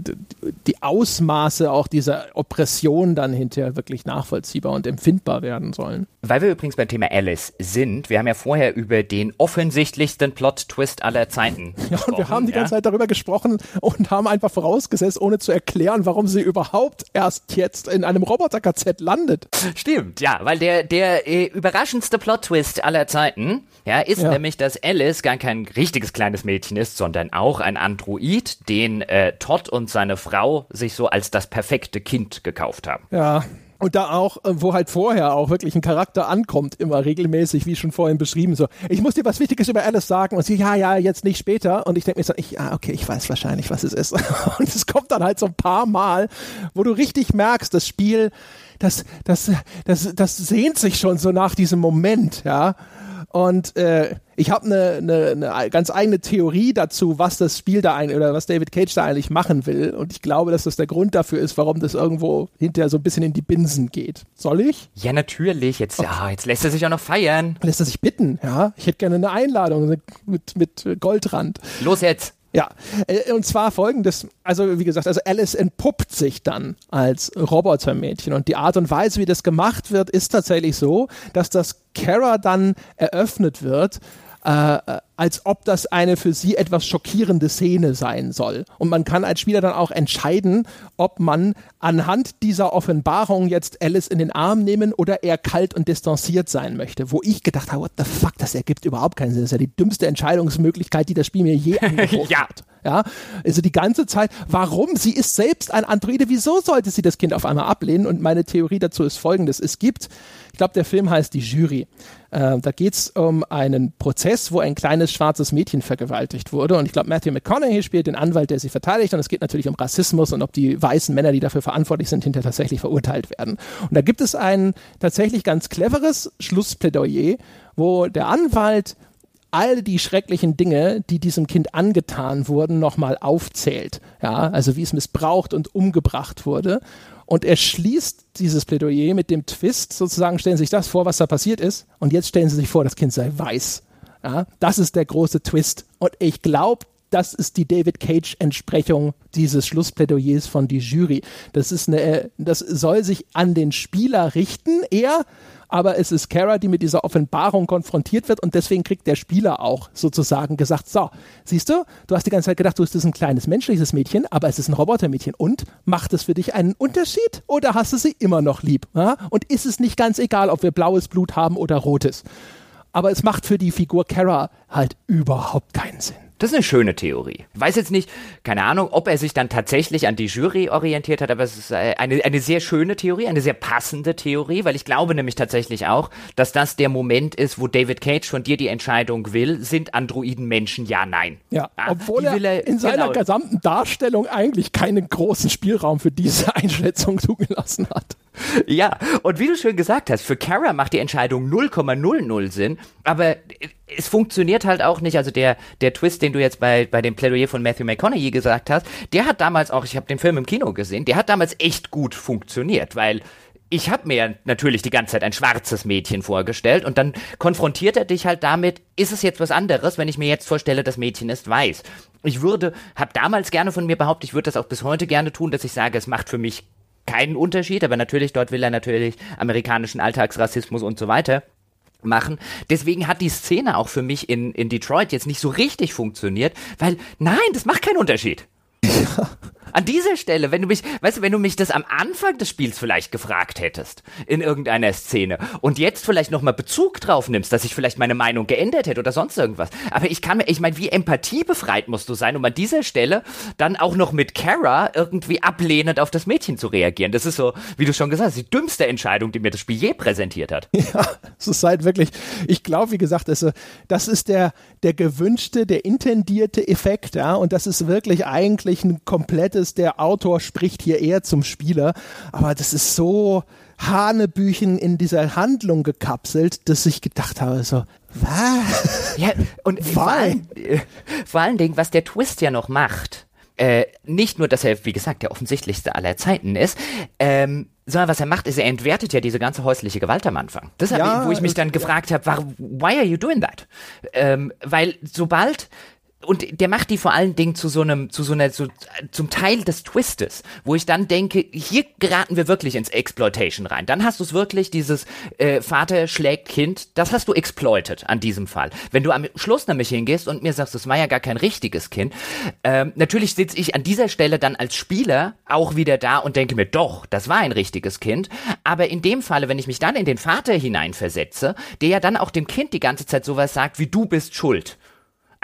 die Ausmaße auch dieser Oppression dann hinterher wirklich nachvollziehbar und empfindbar werden sollen. Weil wir übrigens beim Thema Alice sind, wir haben ja vorher über den offensichtlichsten Plot-Twist aller Zeiten Ja, und wir haben die ganze Zeit darüber gesprochen und haben einfach vorausgesetzt, ohne zu erklären, warum sie überhaupt erst jetzt in einem Roboter-KZ landet. Stimmt, ja, weil der, der äh, überraschendste Plot-Twist aller Zeiten, ja, ist Ja. nämlich, dass Alice gar kein richtiges kleines Mädchen ist, sondern auch ein Android, den äh, Todd und seine Frau sich so als das perfekte Kind gekauft haben. Ja. Und da auch, äh, wo halt vorher auch wirklich ein Charakter ankommt, immer regelmäßig, wie schon vorhin beschrieben, so, ich muss dir was Wichtiges über Alice sagen und sie, ja, ja, jetzt nicht später. Und ich denke mir so, ich, ah, okay, ich weiß wahrscheinlich, was es ist. Und es kommt dann halt so ein paar Mal, wo du richtig merkst, das Spiel, das, das, das, das sehnt sich schon so nach diesem Moment, ja. Und äh, ich habe eine ne, ne ganz eigene Theorie dazu, was das Spiel da eigentlich oder was David Cage da eigentlich machen will. Und ich glaube, dass das der Grund dafür ist, warum das irgendwo hinterher so ein bisschen in die Binsen geht. Soll ich? Ja, natürlich. Jetzt, ja, jetzt lässt er sich auch noch feiern. Lässt er sich bitten, ja? Ich hätte gerne eine Einladung mit, mit Goldrand. Los jetzt. Ja, äh, und zwar folgendes, also wie gesagt, also Alice entpuppt sich dann als Robotermädchen. Und die Art und Weise, wie das gemacht wird, ist tatsächlich so, dass das Kara dann eröffnet wird, äh, als ob das eine für sie etwas schockierende Szene sein soll. Und man kann als Spieler dann auch entscheiden, ob man anhand dieser Offenbarung jetzt Alice in den Arm nehmen oder eher kalt und distanziert sein möchte. Wo ich gedacht habe, what the fuck, das ergibt überhaupt keinen Sinn. Das ist ja die dümmste Entscheidungsmöglichkeit, die das Spiel mir je angeboten Ja. hat. Ja, also die ganze Zeit, warum? Sie ist selbst ein Androide, wieso sollte sie das Kind auf einmal ablehnen? Und meine Theorie dazu ist folgendes. Es gibt, ich glaube, der Film heißt Die Jury. Äh, da geht es um einen Prozess, wo ein kleines schwarzes Mädchen vergewaltigt wurde. Und ich glaube, Matthew McConaughey spielt den Anwalt, der sie verteidigt. Und es geht natürlich um Rassismus und ob die weißen Männer, die dafür verantwortlich sind, hinterher tatsächlich verurteilt werden. Und da gibt es ein tatsächlich ganz cleveres Schlussplädoyer, wo der Anwalt all die schrecklichen Dinge, die diesem Kind angetan wurden, nochmal aufzählt. Ja, also wie es missbraucht und umgebracht wurde. Und er schließt dieses Plädoyer mit dem Twist, sozusagen stellen Sie sich das vor, was da passiert ist. Und jetzt stellen Sie sich vor, das Kind sei weiß. Ja, das ist der große Twist. Und ich glaube, das ist die David Cage-Entsprechung dieses Schlussplädoyers von die Jury. Das ist eine, das soll sich an den Spieler richten, eher, aber es ist Kara, die mit dieser Offenbarung konfrontiert wird und deswegen kriegt der Spieler auch sozusagen gesagt, so, siehst du, du hast die ganze Zeit gedacht, du bist ein kleines menschliches Mädchen, aber es ist ein Robotermädchen und macht es für dich einen Unterschied oder hast du sie immer noch lieb? Ja? Und ist es nicht ganz egal, ob wir blaues Blut haben oder rotes? Aber es macht für die Figur Kara halt überhaupt keinen Sinn. Das ist eine schöne Theorie. Ich weiß jetzt nicht, keine Ahnung, ob er sich dann tatsächlich an die Jury orientiert hat, aber es ist äh, eine, eine sehr schöne Theorie, eine sehr passende Theorie, weil ich glaube nämlich tatsächlich auch, dass das der Moment ist, wo David Cage von dir die Entscheidung will, sind Androiden Menschen, ja, nein. Ja, ja obwohl er, er, in seiner genau. gesamten Darstellung eigentlich keinen großen Spielraum für diese Einschätzung zugelassen hat. Ja, und wie du schön gesagt hast, für Kara macht die Entscheidung 0,00 Sinn, aber es funktioniert halt auch nicht. Also der, der Twist, den du jetzt bei, bei dem Plädoyer von Matthew McConaughey gesagt hast, der hat damals auch, ich habe den Film im Kino gesehen, der hat damals echt gut funktioniert, weil ich habe mir natürlich die ganze Zeit ein schwarzes Mädchen vorgestellt und dann konfrontiert er dich halt damit, ist es jetzt was anderes, wenn ich mir jetzt vorstelle, das Mädchen ist weiß. Ich würde, habe damals gerne von mir behauptet, ich würde das auch bis heute gerne tun, dass ich sage, es macht für mich keinen Unterschied, aber natürlich, dort will er natürlich amerikanischen Alltagsrassismus und so weiter machen. Deswegen hat die Szene auch für mich in, in Detroit jetzt nicht so richtig funktioniert, weil nein, das macht keinen Unterschied. Ja. An dieser Stelle, wenn du mich, weißt du, wenn du mich das am Anfang des Spiels vielleicht gefragt hättest, in irgendeiner Szene, und jetzt vielleicht nochmal Bezug drauf nimmst, dass ich vielleicht meine Meinung geändert hätte oder sonst irgendwas. Aber ich kann mir, ich meine, wie empathiebefreit musst du sein, um an dieser Stelle dann auch noch mit Kara irgendwie ablehnend auf das Mädchen zu reagieren. Das ist so, wie du schon gesagt hast, die dümmste Entscheidung, die mir das Spiel je präsentiert hat. Ja, es ist halt wirklich, ich glaube, wie gesagt, das, das ist der, der gewünschte, der intendierte Effekt, ja, und das ist wirklich eigentlich ein komplettes ist, der Autor spricht hier eher zum Spieler, aber das ist so Hanebüchen in dieser Handlung gekapselt, dass ich gedacht habe, so, was? Ja, und vor allen, vor allen Dingen, was der Twist ja noch macht, äh, nicht nur, dass er, wie gesagt, der offensichtlichste aller Zeiten ist, ähm, sondern was er macht, ist, er entwertet ja diese ganze häusliche Gewalt am Anfang. Das ja, wo ich mich dann gefragt ja. habe, why are you doing that? Ähm, weil sobald und der macht die vor allen Dingen zu so einem, zu so einer, so, zum Teil des Twistes, wo ich dann denke, hier geraten wir wirklich ins Exploitation rein. Dann hast du es wirklich, dieses äh, Vater schlägt Kind, das hast du exploited an diesem Fall. Wenn du am Schluss nämlich hingehst und mir sagst, das war ja gar kein richtiges Kind, ähm, natürlich sitze ich an dieser Stelle dann als Spieler auch wieder da und denke mir, doch, das war ein richtiges Kind. Aber in dem Falle, wenn ich mich dann in den Vater hineinversetze, der ja dann auch dem Kind die ganze Zeit sowas sagt, wie du bist schuld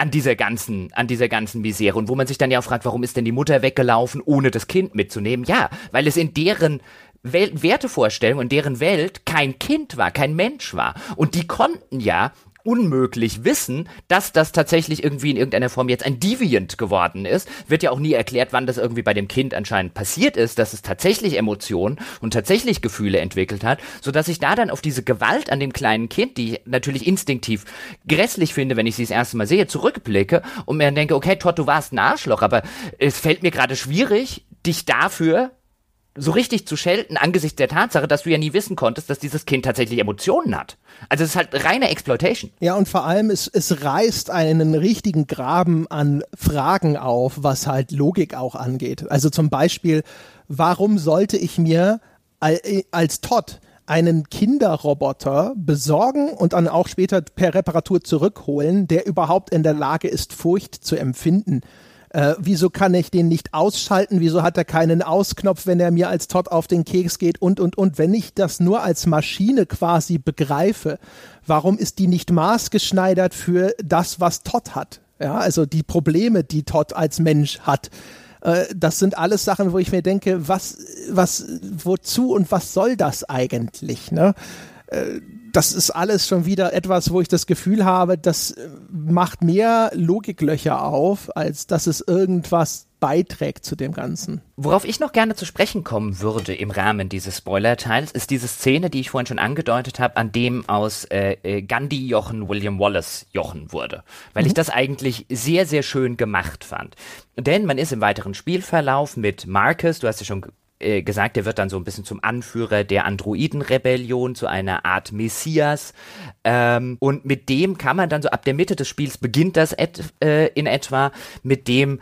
an dieser ganzen, an dieser ganzen Misere. Und wo man sich dann ja auch fragt, warum ist denn die Mutter weggelaufen, ohne das Kind mitzunehmen? Ja, weil es in deren Wertevorstellung, in deren Welt kein Kind war, kein Mensch war. Und die konnten ja unmöglich wissen, dass das tatsächlich irgendwie in irgendeiner Form jetzt ein Deviant geworden ist. Wird ja auch nie erklärt, wann das irgendwie bei dem Kind anscheinend passiert ist, dass es tatsächlich Emotionen und tatsächlich Gefühle entwickelt hat, so dass ich da dann auf diese Gewalt an dem kleinen Kind, die ich natürlich instinktiv grässlich finde, wenn ich sie das erste Mal sehe, zurückblicke und mir dann denke, okay, Todd, du warst ein Arschloch, aber es fällt mir gerade schwierig, dich dafür so richtig zu schelten angesichts der Tatsache, dass du ja nie wissen konntest, dass dieses Kind tatsächlich Emotionen hat. Also es ist halt reine Exploitation. Ja, und vor allem, es, es reißt einen richtigen Graben an Fragen auf, was halt Logik auch angeht. Also zum Beispiel, warum sollte ich mir als Todd einen Kinderroboter besorgen und dann auch später per Reparatur zurückholen, der überhaupt in der Lage ist, Furcht zu empfinden? Äh, wieso kann ich den nicht ausschalten? Wieso hat er keinen Ausknopf, wenn er mir als Todd auf den Keks geht? Und, und, und. Wenn ich das nur als Maschine quasi begreife, warum ist die nicht maßgeschneidert für das, was Todd hat? Ja, also die Probleme, die Todd als Mensch hat äh, das sind alles Sachen, wo ich mir denke, was, was, wozu und was soll das eigentlich? Ne? Das ist alles schon wieder etwas, wo ich das Gefühl habe, das äh, macht mehr Logiklöcher auf, als dass es irgendwas beiträgt zu dem Ganzen. Worauf ich noch gerne zu sprechen kommen würde im Rahmen dieses Spoiler-Teils, ist diese Szene, die ich vorhin schon angedeutet habe, an dem aus äh, äh, Gandhi Jochen William Wallace Jochen wurde. Weil mhm. ich das eigentlich sehr, sehr schön gemacht fand. Denn man ist im weiteren Spielverlauf mit Marcus, du hast ja schon äh, gesagt, er wird dann so ein bisschen zum Anführer der Androiden-Rebellion, zu einer Art Messias. Ähm, und mit dem kann man dann so ab der Mitte des Spiels beginnt das et, äh, in etwa, mit dem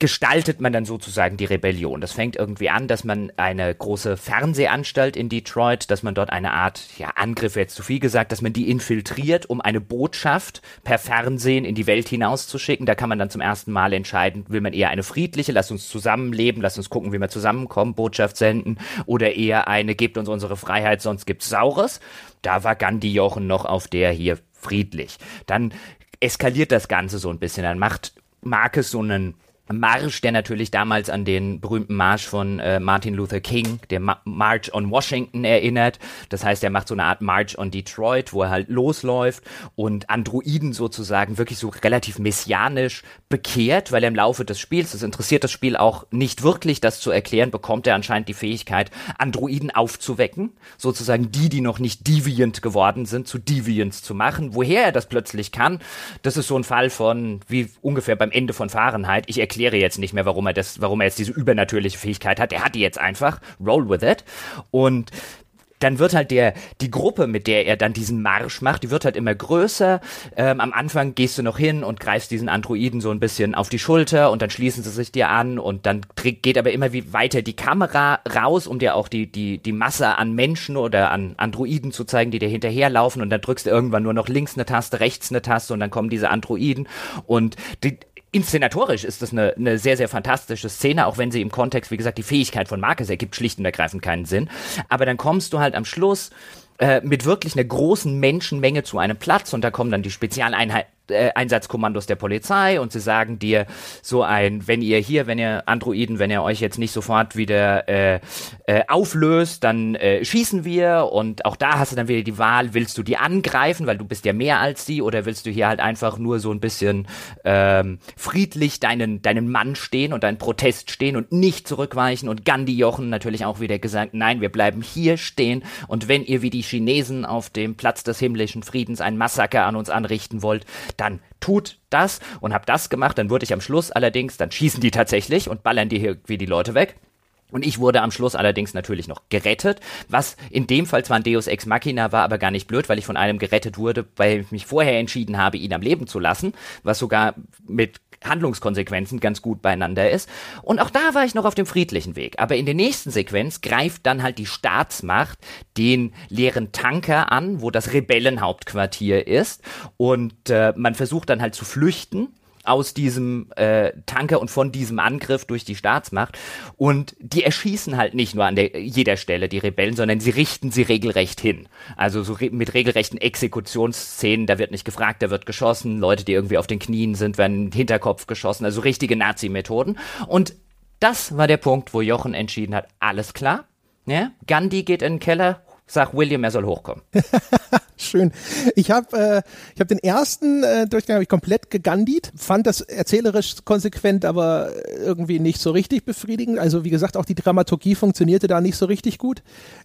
gestaltet man dann sozusagen die Rebellion. Das fängt irgendwie an, dass man eine große Fernsehanstalt in Detroit, dass man dort eine Art, ja, Angriff jetzt zu viel gesagt, dass man die infiltriert, um eine Botschaft per Fernsehen in die Welt hinauszuschicken. Da kann man dann zum ersten Mal entscheiden, will man eher eine friedliche, lass uns zusammenleben, lass uns gucken, wie wir zusammenkommen, Botschaft senden, oder eher eine, gebt uns unsere Freiheit, sonst gibt's Saures. Da war Gandhi Jochen noch auf der hier friedlich. Dann eskaliert das Ganze so ein bisschen. Dann macht Marcus so einen Marsch, der natürlich damals an den berühmten Marsch von äh, Martin Luther King, der Ma March on Washington erinnert. Das heißt, er macht so eine Art March on Detroit, wo er halt losläuft und Androiden sozusagen wirklich so relativ messianisch bekehrt, weil er im Laufe des Spiels, das interessiert das Spiel auch nicht wirklich, das zu erklären, bekommt er anscheinend die Fähigkeit, Androiden aufzuwecken, sozusagen die, die noch nicht deviant geworden sind, zu Deviants zu machen. Woher er das plötzlich kann, das ist so ein Fall von, wie ungefähr beim Ende von Fahrenheit. Ich erkläre jetzt nicht mehr, warum er das, warum er jetzt diese übernatürliche Fähigkeit hat. Er hat die jetzt einfach. Roll with it. Und dann wird halt der, die Gruppe, mit der er dann diesen Marsch macht, die wird halt immer größer. Ähm, am Anfang gehst du noch hin und greifst diesen Androiden so ein bisschen auf die Schulter und dann schließen sie sich dir an und dann geht aber immer wie weiter die Kamera raus, um dir auch die, die, die Masse an Menschen oder an Androiden zu zeigen, die dir hinterherlaufen und dann drückst du irgendwann nur noch links eine Taste, rechts eine Taste und dann kommen diese Androiden und die, inszenatorisch ist das eine, eine sehr, sehr fantastische Szene, auch wenn sie im Kontext, wie gesagt, die Fähigkeit von Marcus ergibt schlicht und ergreifend keinen Sinn. Aber dann kommst du halt am Schluss äh, mit wirklich einer großen Menschenmenge zu einem Platz und da kommen dann die Spezialeinheiten äh, Einsatzkommandos der Polizei und sie sagen dir so ein, wenn ihr hier, wenn ihr Androiden, wenn ihr euch jetzt nicht sofort wieder äh, äh, auflöst, dann äh, schießen wir und auch da hast du dann wieder die Wahl, willst du die angreifen, weil du bist ja mehr als sie oder willst du hier halt einfach nur so ein bisschen ähm, friedlich deinen, deinen Mann stehen und deinen Protest stehen und nicht zurückweichen und Gandhi Jochen natürlich auch wieder gesagt, nein, wir bleiben hier stehen und wenn ihr wie die Chinesen auf dem Platz des himmlischen Friedens ein Massaker an uns anrichten wollt, dann tut das und hab das gemacht. Dann wurde ich am Schluss allerdings, dann schießen die tatsächlich und ballern die hier wie die Leute weg. Und ich wurde am Schluss allerdings natürlich noch gerettet, was in dem Fall zwar ein Deus Ex Machina war, aber gar nicht blöd, weil ich von einem gerettet wurde, weil ich mich vorher entschieden habe, ihn am Leben zu lassen, was sogar mit Handlungskonsequenzen ganz gut beieinander ist. Und auch da war ich noch auf dem friedlichen Weg. Aber in der nächsten Sequenz greift dann halt die Staatsmacht den leeren Tanker an, wo das Rebellenhauptquartier ist. Und äh, man versucht dann halt zu flüchten aus diesem äh, Tanker und von diesem Angriff durch die Staatsmacht. Und die erschießen halt nicht nur an der, jeder Stelle die Rebellen, sondern sie richten sie regelrecht hin. Also so re mit regelrechten Exekutionsszenen, da wird nicht gefragt, da wird geschossen, Leute, die irgendwie auf den Knien sind, werden Hinterkopf geschossen, also richtige Nazi-Methoden. Und das war der Punkt, wo Jochen entschieden hat, alles klar, ja, Gandhi geht in den Keller, Sag William, er soll hochkommen. Schön. Ich habe äh, hab den ersten äh, Durchgang ich komplett gegandit, fand das erzählerisch konsequent, aber irgendwie nicht so richtig befriedigend. Also wie gesagt, auch die Dramaturgie funktionierte da nicht so richtig gut.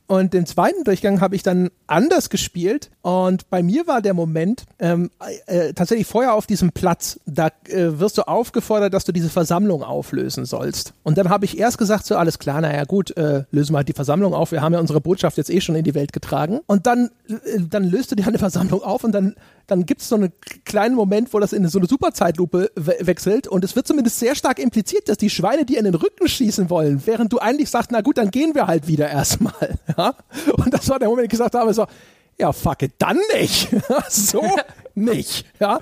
Und den zweiten Durchgang habe ich dann anders gespielt und bei mir war der Moment ähm, äh, tatsächlich vorher auf diesem Platz, da äh, wirst du aufgefordert, dass du diese Versammlung auflösen sollst. Und dann habe ich erst gesagt, so alles klar, naja gut, äh, lösen wir halt die Versammlung auf, wir haben ja unsere Botschaft jetzt eh schon in die Welt getragen. Und dann, äh, dann löst du eine Versammlung auf und dann, dann gibt es so einen kleinen Moment, wo das in so eine Superzeitlupe we wechselt und es wird zumindest sehr stark impliziert, dass die Schweine dir in den Rücken schießen wollen, während du eigentlich sagst, na gut, dann gehen wir halt wieder erstmal. Ja? Und das war der Moment, wo ich gesagt habe, so, ja, fuck it, dann nicht. so nicht, ja.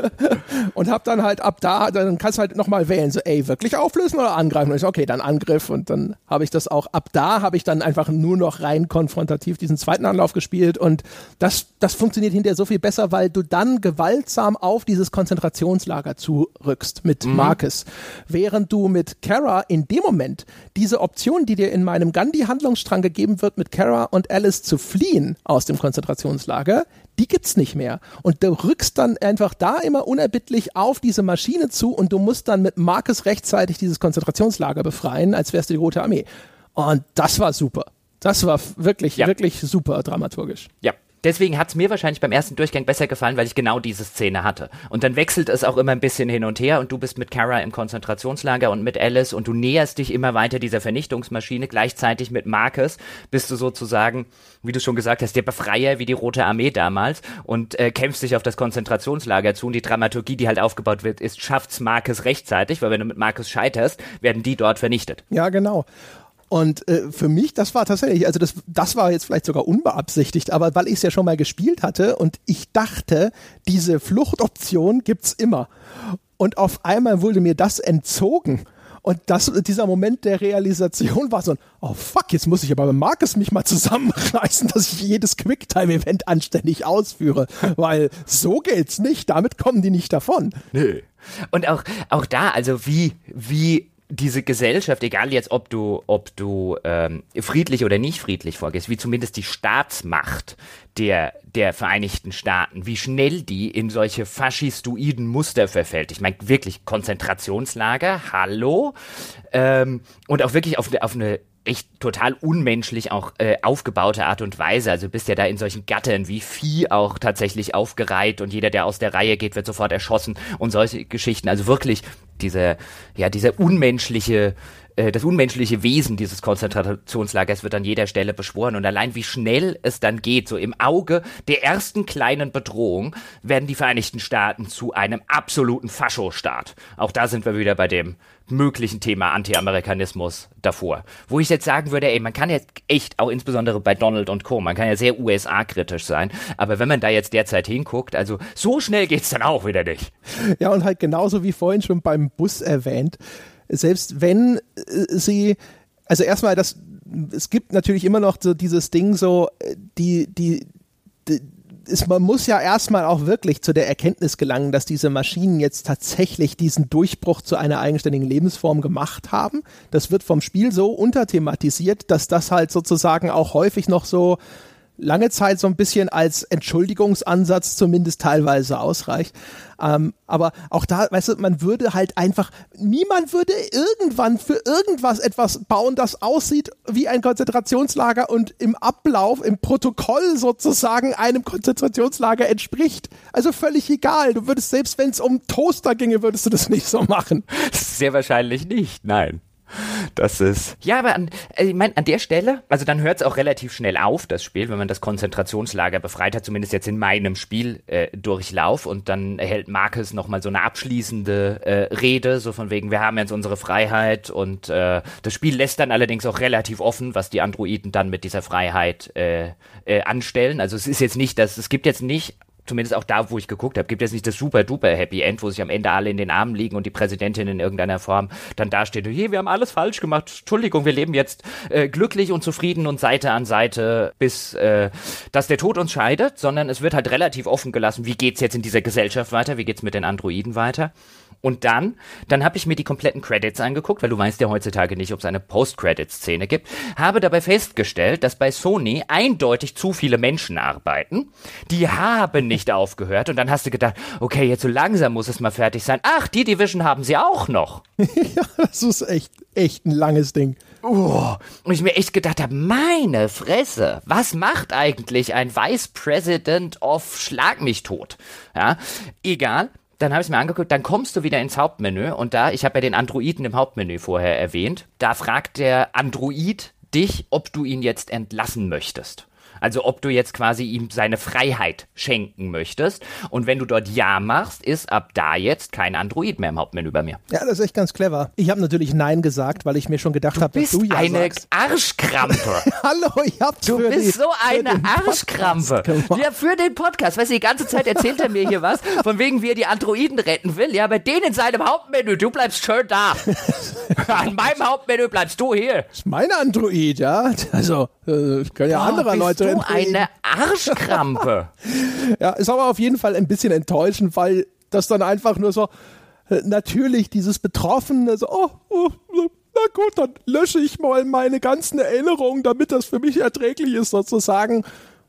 und hab dann halt ab da, dann kannst du halt nochmal wählen, so, ey, wirklich auflösen oder angreifen? Und ich so, okay, dann Angriff und dann habe ich das auch, ab da habe ich dann einfach nur noch rein konfrontativ diesen zweiten Anlauf gespielt und das, das funktioniert hinterher so viel besser, weil du dann gewaltsam auf dieses Konzentrationslager zurückst mit mhm. Marcus, während du mit Kara in dem Moment diese Option, die dir in meinem Gandhi-Handlungsstrang gegeben wird, mit Kara und Alice zu fliehen aus dem Konzentrationslager, die gibt's nicht mehr. Und du rückst dann einfach da immer unerbittlich auf diese Maschine zu und du musst dann mit Marcus rechtzeitig dieses Konzentrationslager befreien, als wärst du die Rote Armee. Und das war super. Das war wirklich, ja. wirklich super dramaturgisch. Ja, deswegen hat es mir wahrscheinlich beim ersten Durchgang besser gefallen, weil ich genau diese Szene hatte. Und dann wechselt es auch immer ein bisschen hin und her und du bist mit Kara im Konzentrationslager und mit Alice und du näherst dich immer weiter dieser Vernichtungsmaschine. Gleichzeitig mit Marcus bist du sozusagen, wie du schon gesagt hast, der Befreier wie die Rote Armee damals und äh, kämpfst dich auf das Konzentrationslager zu. Und die Dramaturgie, die halt aufgebaut wird, ist, schafft's Marcus rechtzeitig, weil wenn du mit Marcus scheiterst, werden die dort vernichtet. Ja, genau. Und äh, für mich, das war tatsächlich, also das, das war jetzt vielleicht sogar unbeabsichtigt, aber weil ich es ja schon mal gespielt hatte und ich dachte, diese Fluchtoption gibt's immer. Und auf einmal wurde mir das entzogen. Und das, dieser Moment der Realisation war so ein, oh fuck, jetzt muss ich aber bei Marcus mich mal zusammenreißen, dass ich jedes Quicktime-Event anständig ausführe. Weil so geht's nicht, damit kommen die nicht davon. Nö. Und auch, auch da, also wie, wie diese Gesellschaft, egal jetzt, ob du, ob du ähm, friedlich oder nicht friedlich vorgehst, wie zumindest die Staatsmacht der, der Vereinigten Staaten, wie schnell die in solche faschistoiden Muster verfällt. Ich meine, wirklich Konzentrationslager, hallo, ähm, und auch wirklich auf, auf eine echt total unmenschlich auch äh, aufgebaute Art und Weise. Also bist ja da in solchen Gattern wie Vieh auch tatsächlich aufgereiht und jeder, der aus der Reihe geht, wird sofort erschossen und solche Geschichten. Also wirklich diese, ja, dieser unmenschliche äh, das unmenschliche Wesen dieses Konzentrationslagers wird an jeder Stelle beschworen und allein wie schnell es dann geht, so im Auge der ersten kleinen Bedrohung werden die Vereinigten Staaten zu einem absoluten Faschostaat. Auch da sind wir wieder bei dem möglichen Thema Anti-Amerikanismus davor. Wo ich jetzt sagen würde, ey, man kann jetzt echt, auch insbesondere bei Donald und Co., man kann ja sehr USA-kritisch sein, aber wenn man da jetzt derzeit hinguckt, also so schnell geht's dann auch wieder nicht. Ja, und halt genauso wie vorhin schon beim Bus erwähnt, selbst wenn äh, sie, also erstmal das, es gibt natürlich immer noch so dieses Ding so, äh, die, die, die ist, man muss ja erstmal auch wirklich zu der Erkenntnis gelangen, dass diese Maschinen jetzt tatsächlich diesen Durchbruch zu einer eigenständigen Lebensform gemacht haben. Das wird vom Spiel so unterthematisiert, dass das halt sozusagen auch häufig noch so lange Zeit so ein bisschen als Entschuldigungsansatz zumindest teilweise ausreicht. Ähm, aber auch da, weißt du, man würde halt einfach, niemand würde irgendwann für irgendwas etwas bauen, das aussieht wie ein Konzentrationslager und im Ablauf, im Protokoll sozusagen einem Konzentrationslager entspricht. Also völlig egal. Du würdest, selbst wenn es um Toaster ginge, würdest du das nicht so machen. Sehr wahrscheinlich nicht, nein. Das ist. Ja, aber an, äh, ich mein, an der Stelle, also dann hört es auch relativ schnell auf, das Spiel, wenn man das Konzentrationslager befreit hat, zumindest jetzt in meinem Spieldurchlauf. Äh, und dann erhält Marcus nochmal so eine abschließende äh, Rede, so von wegen, wir haben jetzt unsere Freiheit. Und äh, das Spiel lässt dann allerdings auch relativ offen, was die Androiden dann mit dieser Freiheit äh, äh, anstellen. Also es ist jetzt nicht, dass es gibt jetzt nicht zumindest auch da, wo ich geguckt habe, gibt es nicht das super duper Happy End, wo sich am Ende alle in den Armen liegen und die Präsidentin in irgendeiner Form dann dasteht, hey, wir haben alles falsch gemacht, Entschuldigung, wir leben jetzt äh, glücklich und zufrieden und Seite an Seite, bis äh, dass der Tod uns scheidet, sondern es wird halt relativ offen gelassen, wie geht's jetzt in dieser Gesellschaft weiter, wie geht's mit den Androiden weiter. Und dann, dann habe ich mir die kompletten Credits angeguckt, weil du weißt ja heutzutage nicht, ob es eine Post-Credit-Szene gibt, habe dabei festgestellt, dass bei Sony eindeutig zu viele Menschen arbeiten. Die haben nicht aufgehört und dann hast du gedacht, okay, jetzt so langsam muss es mal fertig sein. Ach, die Division haben sie auch noch. ja, das ist echt, echt ein langes Ding. Oh, und ich mir echt gedacht habe, meine Fresse, was macht eigentlich ein Vice President of Schlag mich tot? Ja, egal dann habe ich es mir angeguckt, dann kommst du wieder ins Hauptmenü und da, ich habe ja den Androiden im Hauptmenü vorher erwähnt, da fragt der Android dich, ob du ihn jetzt entlassen möchtest. Also ob du jetzt quasi ihm seine Freiheit schenken möchtest. Und wenn du dort Ja machst, ist ab da jetzt kein Android mehr im Hauptmenü bei mir. Ja, das ist echt ganz clever. Ich habe natürlich Nein gesagt, weil ich mir schon gedacht habe, dass du Ja eine sagst. Arschkrampe. Hallo, ich hab's Du für bist die, so eine Arschkrampe. Ja, für den Podcast. Weißt du, die ganze Zeit erzählt er mir hier was, von wegen, wie er die Androiden retten will. Ja, bei denen in seinem Hauptmenü, du bleibst schön da. An meinem Hauptmenü bleibst du hier. Das ist mein Android, ja. Also, äh, können ja Oh, andere Leute entfliehen. eine Arschkrampe. Ja, ist aber auf jeden Fall ein bisschen enttäuschend, weil das dann einfach nur so, äh, natürlich dieses Betroffene, so, oh, oh, na gut, dann lösche ich mal meine ganzen Erinnerungen, damit das für mich erträglich ist, sozusagen.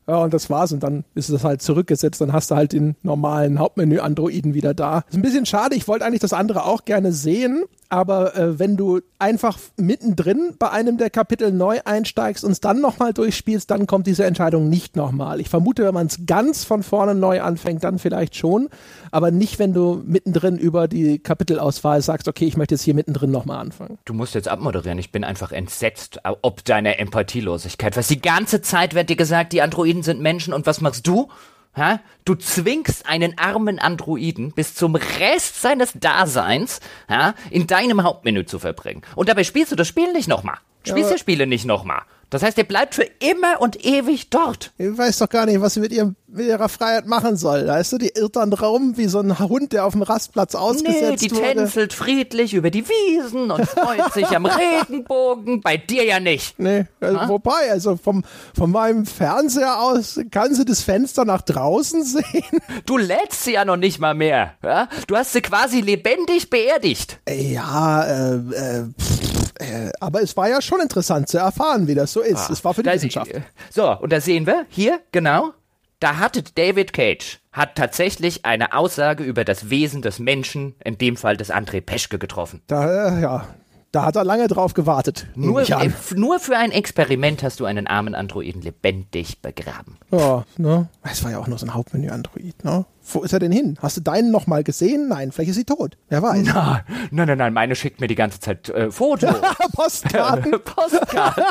Ja, und das war's. Und dann ist es halt zurückgesetzt. Dann hast du halt den normalen Hauptmenü-Androiden wieder da. Ist ein bisschen schade. Ich wollte eigentlich das andere auch gerne sehen. Aber äh, wenn du einfach mittendrin bei einem der Kapitel neu einsteigst und es dann nochmal durchspielst, dann kommt diese Entscheidung nicht nochmal. Ich vermute, wenn man es ganz von vorne neu anfängt, dann vielleicht schon. Aber nicht, wenn du mittendrin über die Kapitelauswahl sagst, okay, ich möchte jetzt hier mittendrin nochmal anfangen. Du musst jetzt abmoderieren. Ich bin einfach entsetzt, ob deiner Empathielosigkeit. Was die ganze Zeit wird dir gesagt, die Androiden sind Menschen und was machst du? Ha? Du zwingst einen armen Androiden bis zum Rest seines Daseins ha, in deinem Hauptmenü zu verbringen. Und dabei spielst du das Spiel nicht nochmal. Spielst ja, die Spiele nicht nochmal. Das heißt, ihr bleibt für immer und ewig dort. Ich weiß doch gar nicht, was sie mit, ihrem, mit ihrer Freiheit machen soll. Weißt du, die irrt dann rum wie so ein Hund, der auf dem Rastplatz ausgesetzt nee, die wurde. tänzelt friedlich über die Wiesen und freut sich am Regenbogen. Bei dir ja nicht. Nee, also wobei, also vom, von meinem Fernseher aus kann sie das Fenster nach draußen sehen. Du lädst sie ja noch nicht mal mehr. Ja? Du hast sie quasi lebendig beerdigt. Ja, äh, äh, pff, äh, aber es war ja schon interessant zu erfahren, wie das so ist. Ah, es war für die Wissenschaft. So, und da sehen wir hier, genau, da hatte David Cage hat tatsächlich eine Aussage über das Wesen des Menschen, in dem Fall des André Peschke, getroffen. Da, äh, ja, da hat er lange drauf gewartet. Nur, äh, nur für ein Experiment hast du einen armen Androiden lebendig begraben. Ja, ne? Es war ja auch nur so ein Hauptmenü-Android, ne? Wo ist er denn hin? Hast du deinen noch mal gesehen? Nein, vielleicht ist sie tot. Wer weiß. Nein, nein, nein, nein. meine schickt mir die ganze Zeit äh, Fotos. Postkarten. Postkarten.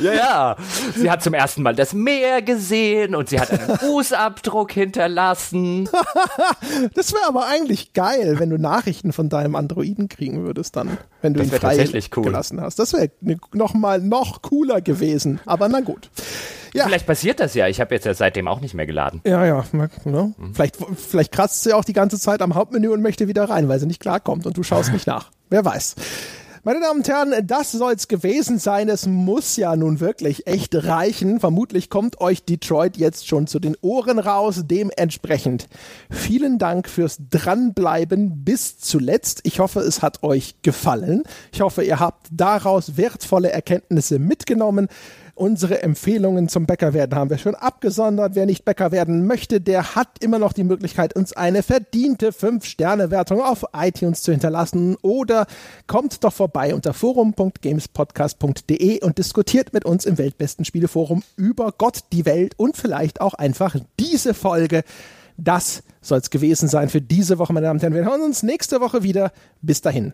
ja, ja. Sie hat zum ersten Mal das Meer gesehen und sie hat einen Fußabdruck hinterlassen. das wäre aber eigentlich geil, wenn du Nachrichten von deinem Androiden kriegen würdest dann, wenn du das ihn frei cool. gelassen hast. Das wäre ne, noch mal noch cooler gewesen. Aber na gut. Ja. Vielleicht passiert das ja. Ich habe jetzt ja seitdem auch nicht mehr geladen. Ja, ja. Ne? Mhm. Vielleicht, vielleicht kratzt sie auch die ganze Zeit am Hauptmenü und möchte wieder rein, weil sie nicht klarkommt und du schaust nicht nach. Wer weiß. Meine Damen und Herren, das soll's gewesen sein. Es muss ja nun wirklich echt reichen. Vermutlich kommt euch Detroit jetzt schon zu den Ohren raus. Dementsprechend vielen Dank fürs Dranbleiben bis zuletzt. Ich hoffe, es hat euch gefallen. Ich hoffe, ihr habt daraus wertvolle Erkenntnisse mitgenommen. Unsere Empfehlungen zum Bäcker werden haben wir schon abgesondert. Wer nicht Bäcker werden möchte, der hat immer noch die Möglichkeit, uns eine verdiente 5-Sterne-Wertung auf iTunes zu hinterlassen oder kommt doch vorbei unter forum.gamespodcast.de und diskutiert mit uns im Weltbesten Spieleforum über Gott, die Welt und vielleicht auch einfach diese Folge. Das soll es gewesen sein für diese Woche, meine Damen und Herren. Wir hören uns nächste Woche wieder. Bis dahin.